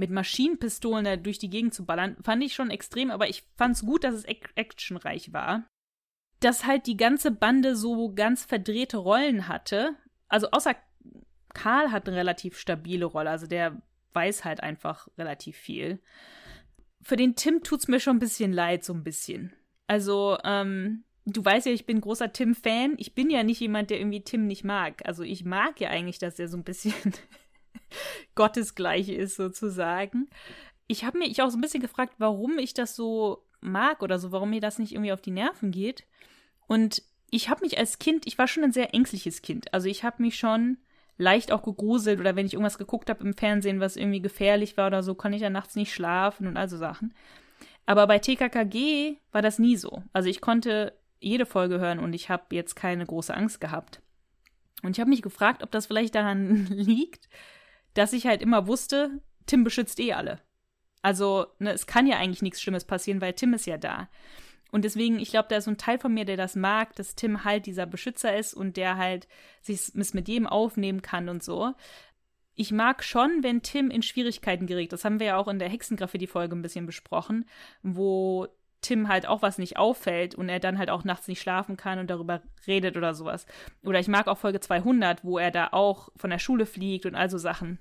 mit Maschinenpistolen da durch die Gegend zu ballern, fand ich schon extrem, aber ich fand's gut, dass es ac actionreich war. Dass halt die ganze Bande so ganz verdrehte Rollen hatte. Also außer Karl hat eine relativ stabile Rolle, also der weiß halt einfach relativ viel. Für den Tim tut's mir schon ein bisschen leid, so ein bisschen. Also, ähm, du weißt ja, ich bin großer Tim-Fan. Ich bin ja nicht jemand, der irgendwie Tim nicht mag. Also ich mag ja eigentlich, dass er so ein bisschen gottesgleich ist, sozusagen. Ich habe mich auch so ein bisschen gefragt, warum ich das so mag oder so, warum mir das nicht irgendwie auf die Nerven geht. Und ich habe mich als Kind, ich war schon ein sehr ängstliches Kind. Also ich habe mich schon leicht auch gegruselt oder wenn ich irgendwas geguckt habe im Fernsehen, was irgendwie gefährlich war oder so, konnte ich dann nachts nicht schlafen und also Sachen. Aber bei TKKG war das nie so. Also ich konnte jede Folge hören und ich habe jetzt keine große Angst gehabt. Und ich habe mich gefragt, ob das vielleicht daran liegt, dass ich halt immer wusste, Tim beschützt eh alle. Also, ne, es kann ja eigentlich nichts Schlimmes passieren, weil Tim ist ja da. Und deswegen, ich glaube, da ist so ein Teil von mir, der das mag, dass Tim halt dieser Beschützer ist und der halt sich mit jedem aufnehmen kann und so. Ich mag schon, wenn Tim in Schwierigkeiten gerät. Das haben wir ja auch in der Hexengraffiti-Folge ein bisschen besprochen, wo Tim halt auch was nicht auffällt und er dann halt auch nachts nicht schlafen kann und darüber redet oder sowas. Oder ich mag auch Folge 200, wo er da auch von der Schule fliegt und also Sachen.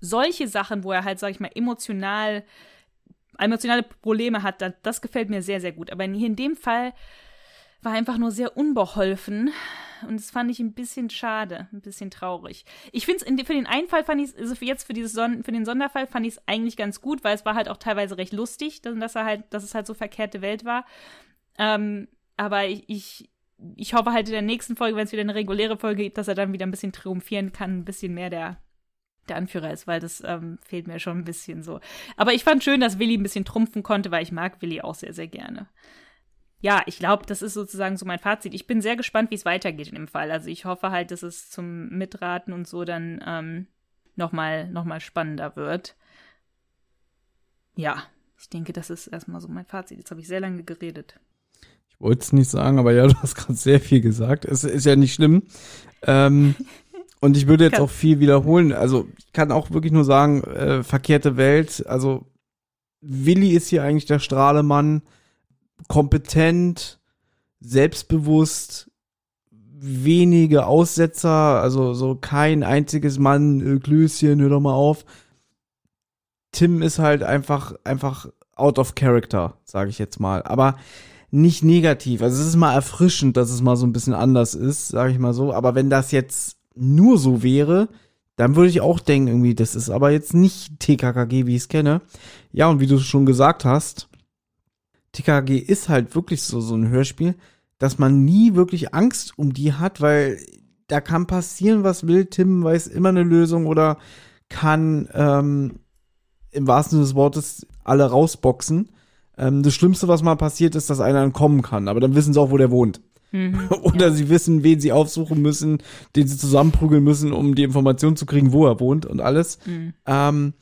Solche Sachen, wo er halt, sag ich mal, emotional emotionale Probleme hat, das, das gefällt mir sehr, sehr gut. Aber hier in dem Fall war einfach nur sehr unbeholfen und das fand ich ein bisschen schade, ein bisschen traurig. Ich finde es für den einen Fall fand ich es, also jetzt für dieses Son für den Sonderfall fand ich es eigentlich ganz gut, weil es war halt auch teilweise recht lustig, dass er halt, dass es halt so verkehrte Welt war. Ähm, aber ich, ich, ich hoffe halt in der nächsten Folge, wenn es wieder eine reguläre Folge gibt, dass er dann wieder ein bisschen triumphieren kann, ein bisschen mehr der der Anführer ist, weil das ähm, fehlt mir schon ein bisschen so. Aber ich fand schön, dass Willi ein bisschen trumpfen konnte, weil ich mag Willi auch sehr, sehr gerne. Ja, ich glaube, das ist sozusagen so mein Fazit. Ich bin sehr gespannt, wie es weitergeht in dem Fall. Also ich hoffe halt, dass es zum Mitraten und so dann ähm, nochmal noch mal spannender wird. Ja, ich denke, das ist erstmal so mein Fazit. Jetzt habe ich sehr lange geredet. Ich wollte es nicht sagen, aber ja, du hast gerade sehr viel gesagt. Es ist ja nicht schlimm. Ähm, und ich würde jetzt auch viel wiederholen. Also ich kann auch wirklich nur sagen, äh, verkehrte Welt. Also Willi ist hier eigentlich der Strahlemann, kompetent, selbstbewusst, wenige Aussetzer, also so kein einziges Mann, äh, hör doch mal auf. Tim ist halt einfach, einfach out of character, sage ich jetzt mal. Aber nicht negativ. Also es ist mal erfrischend, dass es mal so ein bisschen anders ist, sage ich mal so. Aber wenn das jetzt nur so wäre, dann würde ich auch denken, irgendwie, das ist aber jetzt nicht TKKG, wie ich es kenne. Ja, und wie du schon gesagt hast, TKKG ist halt wirklich so, so ein Hörspiel, dass man nie wirklich Angst um die hat, weil da kann passieren, was will. Tim weiß immer eine Lösung oder kann ähm, im wahrsten Sinne des Wortes alle rausboxen. Ähm, das Schlimmste, was mal passiert, ist, dass einer entkommen kann. Aber dann wissen sie auch, wo der wohnt. Mhm, Oder ja. sie wissen, wen sie aufsuchen müssen, den sie zusammenprügeln müssen, um die Information zu kriegen, wo er wohnt und alles. Mhm. Ähm,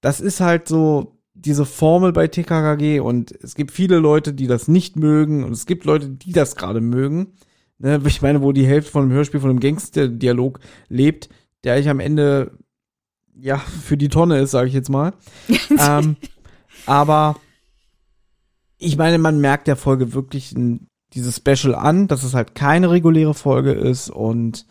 das ist halt so diese Formel bei TKKG und es gibt viele Leute, die das nicht mögen und es gibt Leute, die das gerade mögen. Ne, ich meine, wo die Hälfte von einem Hörspiel, von einem Gangster-Dialog lebt, der ich am Ende ja für die Tonne ist, sage ich jetzt mal. ähm, aber ich meine, man merkt der Folge wirklich ein dieses Special an, dass es halt keine reguläre Folge ist und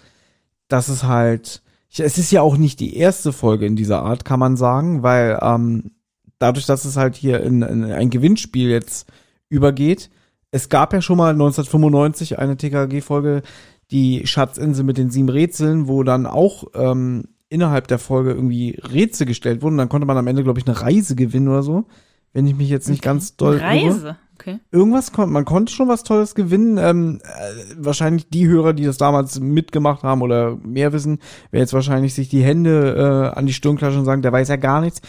dass es halt, es ist ja auch nicht die erste Folge in dieser Art, kann man sagen, weil ähm, dadurch, dass es halt hier in, in ein Gewinnspiel jetzt übergeht, es gab ja schon mal 1995 eine TKG-Folge, die Schatzinsel mit den sieben Rätseln, wo dann auch ähm, innerhalb der Folge irgendwie Rätsel gestellt wurden. Dann konnte man am Ende, glaube ich, eine Reise gewinnen oder so. Wenn ich mich jetzt nicht okay. ganz doll. Reise? Irre. Okay. Irgendwas konnte, man konnte schon was Tolles gewinnen. Ähm, äh, wahrscheinlich die Hörer, die das damals mitgemacht haben oder mehr wissen, werden jetzt wahrscheinlich sich die Hände äh, an die Stirn klatschen und sagen, der weiß ja gar nichts.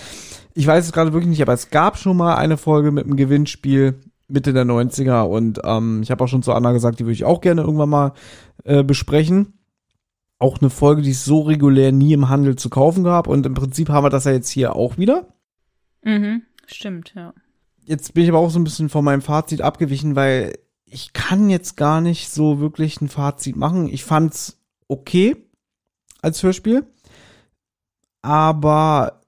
Ich weiß es gerade wirklich nicht, aber es gab schon mal eine Folge mit einem Gewinnspiel Mitte der 90er und ähm, ich habe auch schon zu Anna gesagt, die würde ich auch gerne irgendwann mal äh, besprechen. Auch eine Folge, die es so regulär nie im Handel zu kaufen gab und im Prinzip haben wir das ja jetzt hier auch wieder. Mhm, stimmt, ja jetzt bin ich aber auch so ein bisschen von meinem Fazit abgewichen, weil ich kann jetzt gar nicht so wirklich ein Fazit machen. Ich fand's okay als Hörspiel, aber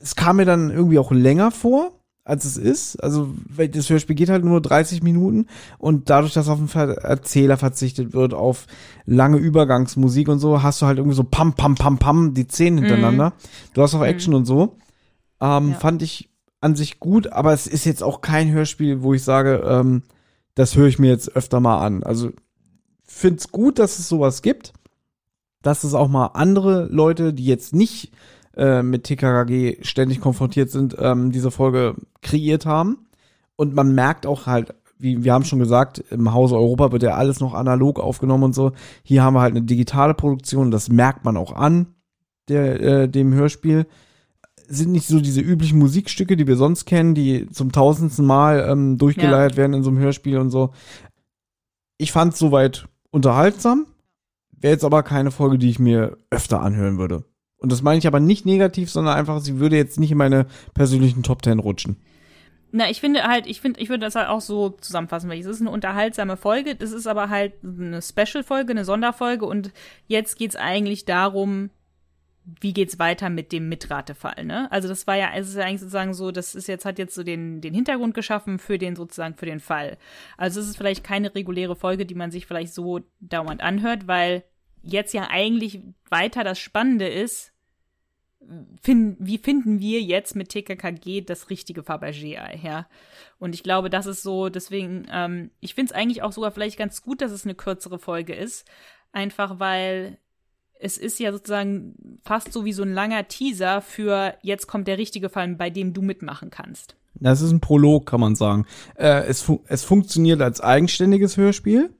es kam mir dann irgendwie auch länger vor, als es ist. Also das Hörspiel geht halt nur 30 Minuten und dadurch, dass auf den Erzähler verzichtet wird, auf lange Übergangsmusik und so, hast du halt irgendwie so pam, pam, pam, pam, die Szenen hintereinander. Mhm. Du hast auch Action mhm. und so. Ähm, ja. Fand ich an sich gut, aber es ist jetzt auch kein Hörspiel, wo ich sage, ähm, das höre ich mir jetzt öfter mal an. Also find's gut, dass es sowas gibt, dass es auch mal andere Leute, die jetzt nicht äh, mit TKKG ständig konfrontiert sind, ähm, diese Folge kreiert haben. Und man merkt auch halt, wie wir haben schon gesagt, im Hause Europa wird ja alles noch analog aufgenommen und so. Hier haben wir halt eine digitale Produktion, das merkt man auch an der, äh, dem Hörspiel sind nicht so diese üblichen Musikstücke, die wir sonst kennen, die zum tausendsten Mal ähm, durchgeleiert ja. werden in so einem Hörspiel und so. Ich fand es soweit unterhaltsam, wäre jetzt aber keine Folge, die ich mir öfter anhören würde. Und das meine ich aber nicht negativ, sondern einfach, sie würde jetzt nicht in meine persönlichen Top Ten rutschen. Na, ich finde halt, ich finde, ich würde das halt auch so zusammenfassen, weil es ist eine unterhaltsame Folge, das ist aber halt eine Special-Folge, eine Sonderfolge und jetzt geht's eigentlich darum, wie geht's weiter mit dem Mitratefall, ne? Also das war ja, es ist ja eigentlich sozusagen so, das ist jetzt, hat jetzt so den, den Hintergrund geschaffen für den sozusagen, für den Fall. Also es ist vielleicht keine reguläre Folge, die man sich vielleicht so dauernd anhört, weil jetzt ja eigentlich weiter das Spannende ist, find, wie finden wir jetzt mit TKKG das richtige Fabergé-Ei, ja? Und ich glaube, das ist so, deswegen, ähm, ich finde es eigentlich auch sogar vielleicht ganz gut, dass es eine kürzere Folge ist, einfach weil es ist ja sozusagen fast so wie so ein langer Teaser für jetzt kommt der richtige Fall, bei dem du mitmachen kannst. Das ist ein Prolog, kann man sagen. Äh, es, fu es funktioniert als eigenständiges Hörspiel.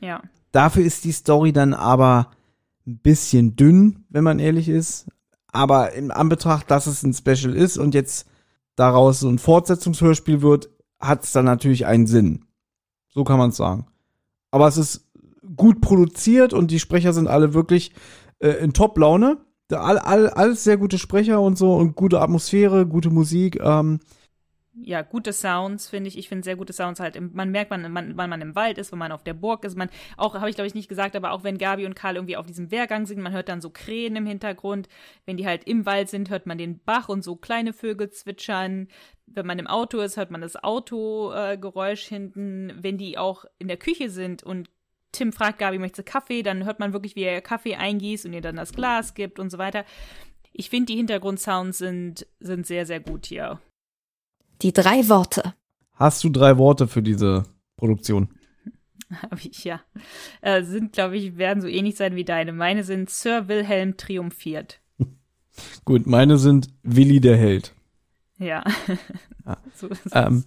Ja. Dafür ist die Story dann aber ein bisschen dünn, wenn man ehrlich ist. Aber im Anbetracht, dass es ein Special ist und jetzt daraus so ein Fortsetzungshörspiel wird, hat es dann natürlich einen Sinn. So kann man es sagen. Aber es ist gut produziert und die Sprecher sind alle wirklich äh, in Top-Laune. All, all, alles sehr gute Sprecher und so und gute Atmosphäre, gute Musik. Ähm, ja, gute Sounds, finde ich. Ich finde sehr gute Sounds halt. Im, man merkt, man, man, wann man im Wald ist, wenn man auf der Burg ist. Man, auch, habe ich glaube ich nicht gesagt, aber auch wenn Gabi und Karl irgendwie auf diesem Wehrgang sind, man hört dann so Krähen im Hintergrund. Wenn die halt im Wald sind, hört man den Bach und so kleine Vögel zwitschern. Wenn man im Auto ist, hört man das Autogeräusch äh, hinten. Wenn die auch in der Küche sind und Tim fragt Gabi, möchte Kaffee, dann hört man wirklich, wie er Kaffee eingießt und ihr dann das Glas gibt und so weiter. Ich finde, die Hintergrundsounds sind, sind sehr, sehr gut hier. Die drei Worte. Hast du drei Worte für diese Produktion? Habe ich, ja. Äh, sind, glaube ich, werden so ähnlich sein wie deine. Meine sind Sir Wilhelm triumphiert. Gut, meine sind Willi der Held. Ja. ja. so ähm,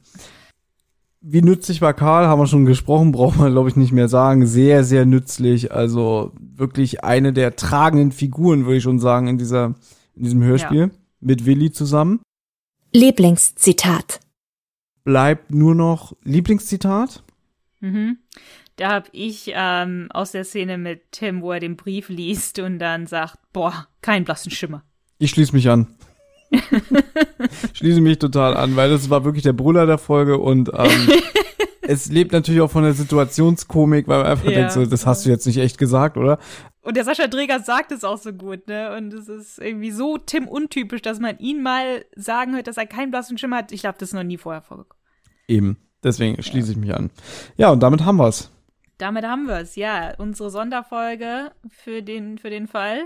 wie nützlich war Karl, haben wir schon gesprochen, braucht man, glaube ich, nicht mehr sagen. Sehr, sehr nützlich. Also wirklich eine der tragenden Figuren, würde ich schon sagen, in dieser, in diesem Hörspiel. Ja. Mit Willi zusammen. Lieblingszitat. Bleibt nur noch Lieblingszitat? Mhm. Da habe ich ähm, aus der Szene mit Tim, wo er den Brief liest und dann sagt, boah, kein blassen Schimmer. Ich schließe mich an. schließe mich total an, weil das war wirklich der Brüller der Folge und ähm, es lebt natürlich auch von der Situationskomik, weil man einfach ja. denkt, so, das hast du jetzt nicht echt gesagt, oder? Und der Sascha Dreger sagt es auch so gut, ne? Und es ist irgendwie so Tim untypisch, dass man ihn mal sagen hört, dass er keinen blassen Schimmer hat. Ich glaube, das ist noch nie vorher vorgekommen. Eben. Deswegen schließe ich mich an. Ja, und damit haben wir's. Damit haben wir's, ja. Unsere Sonderfolge für den, für den Fall.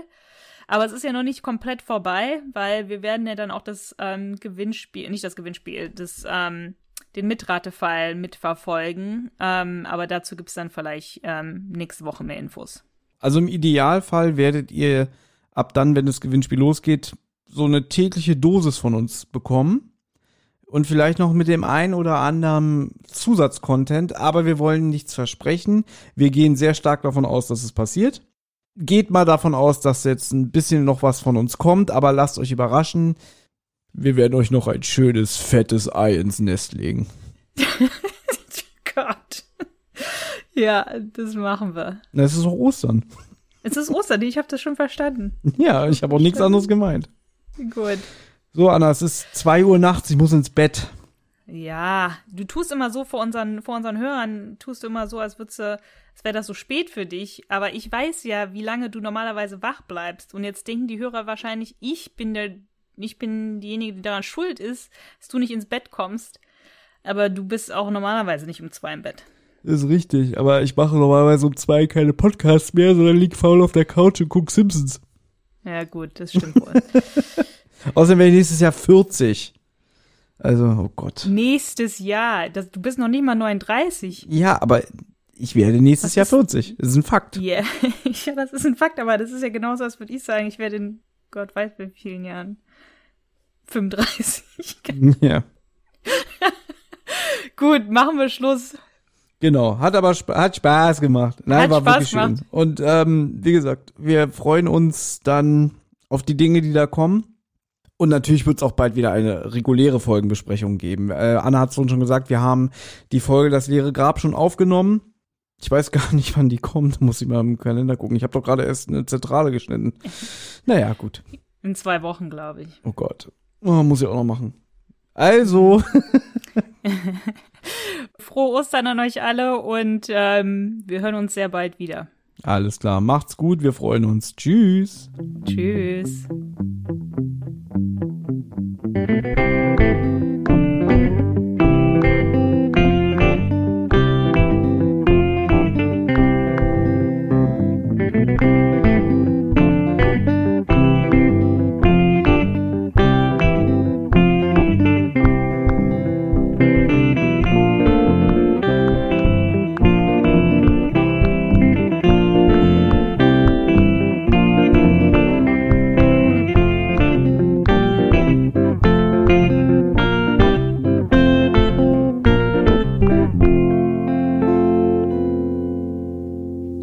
Aber es ist ja noch nicht komplett vorbei, weil wir werden ja dann auch das ähm, Gewinnspiel, nicht das Gewinnspiel, das, ähm, den Mitratefall mitverfolgen. Ähm, aber dazu gibt's dann vielleicht ähm, nächste Woche mehr Infos. Also im Idealfall werdet ihr ab dann, wenn das Gewinnspiel losgeht, so eine tägliche Dosis von uns bekommen. Und vielleicht noch mit dem ein oder anderen Zusatzcontent, aber wir wollen nichts versprechen. Wir gehen sehr stark davon aus, dass es passiert geht mal davon aus, dass jetzt ein bisschen noch was von uns kommt, aber lasst euch überraschen. Wir werden euch noch ein schönes, fettes Ei ins Nest legen. Gott. Ja, das machen wir. Es ist auch Ostern. Es ist Ostern, ich habe das schon verstanden. Ja, ich habe auch nichts anderes gemeint. Gut. So, Anna, es ist zwei Uhr nachts, ich muss ins Bett. Ja, du tust immer so vor unseren, vor unseren Hörern, tust du immer so, als als wäre das so spät für dich, aber ich weiß ja, wie lange du normalerweise wach bleibst. Und jetzt denken die Hörer wahrscheinlich, ich bin der, ich bin diejenige, die daran schuld ist, dass du nicht ins Bett kommst. Aber du bist auch normalerweise nicht um zwei im Bett. Ist richtig, aber ich mache normalerweise um zwei keine Podcasts mehr, sondern lieg faul auf der Couch und guck Simpsons. Ja, gut, das stimmt wohl. Außerdem werde ich nächstes Jahr 40. Also, oh Gott. Nächstes Jahr. Das, du bist noch nicht mal 39. Ja, aber ich werde nächstes Was Jahr 40. Das ist ein Fakt. Yeah. ja, das ist ein Fakt, aber das ist ja genauso, als würde ich sagen, ich werde in Gott weiß wie vielen Jahren 35. ja. Gut, machen wir Schluss. Genau, hat aber sp hat Spaß gemacht. Nein, hat war Spaß wirklich gemacht. schön. Und ähm, wie gesagt, wir freuen uns dann auf die Dinge, die da kommen. Und natürlich wird es auch bald wieder eine reguläre Folgenbesprechung geben. Äh, Anna hat es schon gesagt, wir haben die Folge Das leere Grab schon aufgenommen. Ich weiß gar nicht, wann die kommt. Muss ich mal im Kalender gucken. Ich habe doch gerade erst eine Zentrale geschnitten. Naja, gut. In zwei Wochen, glaube ich. Oh Gott. Oh, muss ich auch noch machen. Also. Frohe Ostern an euch alle und ähm, wir hören uns sehr bald wieder. Alles klar. Macht's gut. Wir freuen uns. Tschüss. Tschüss.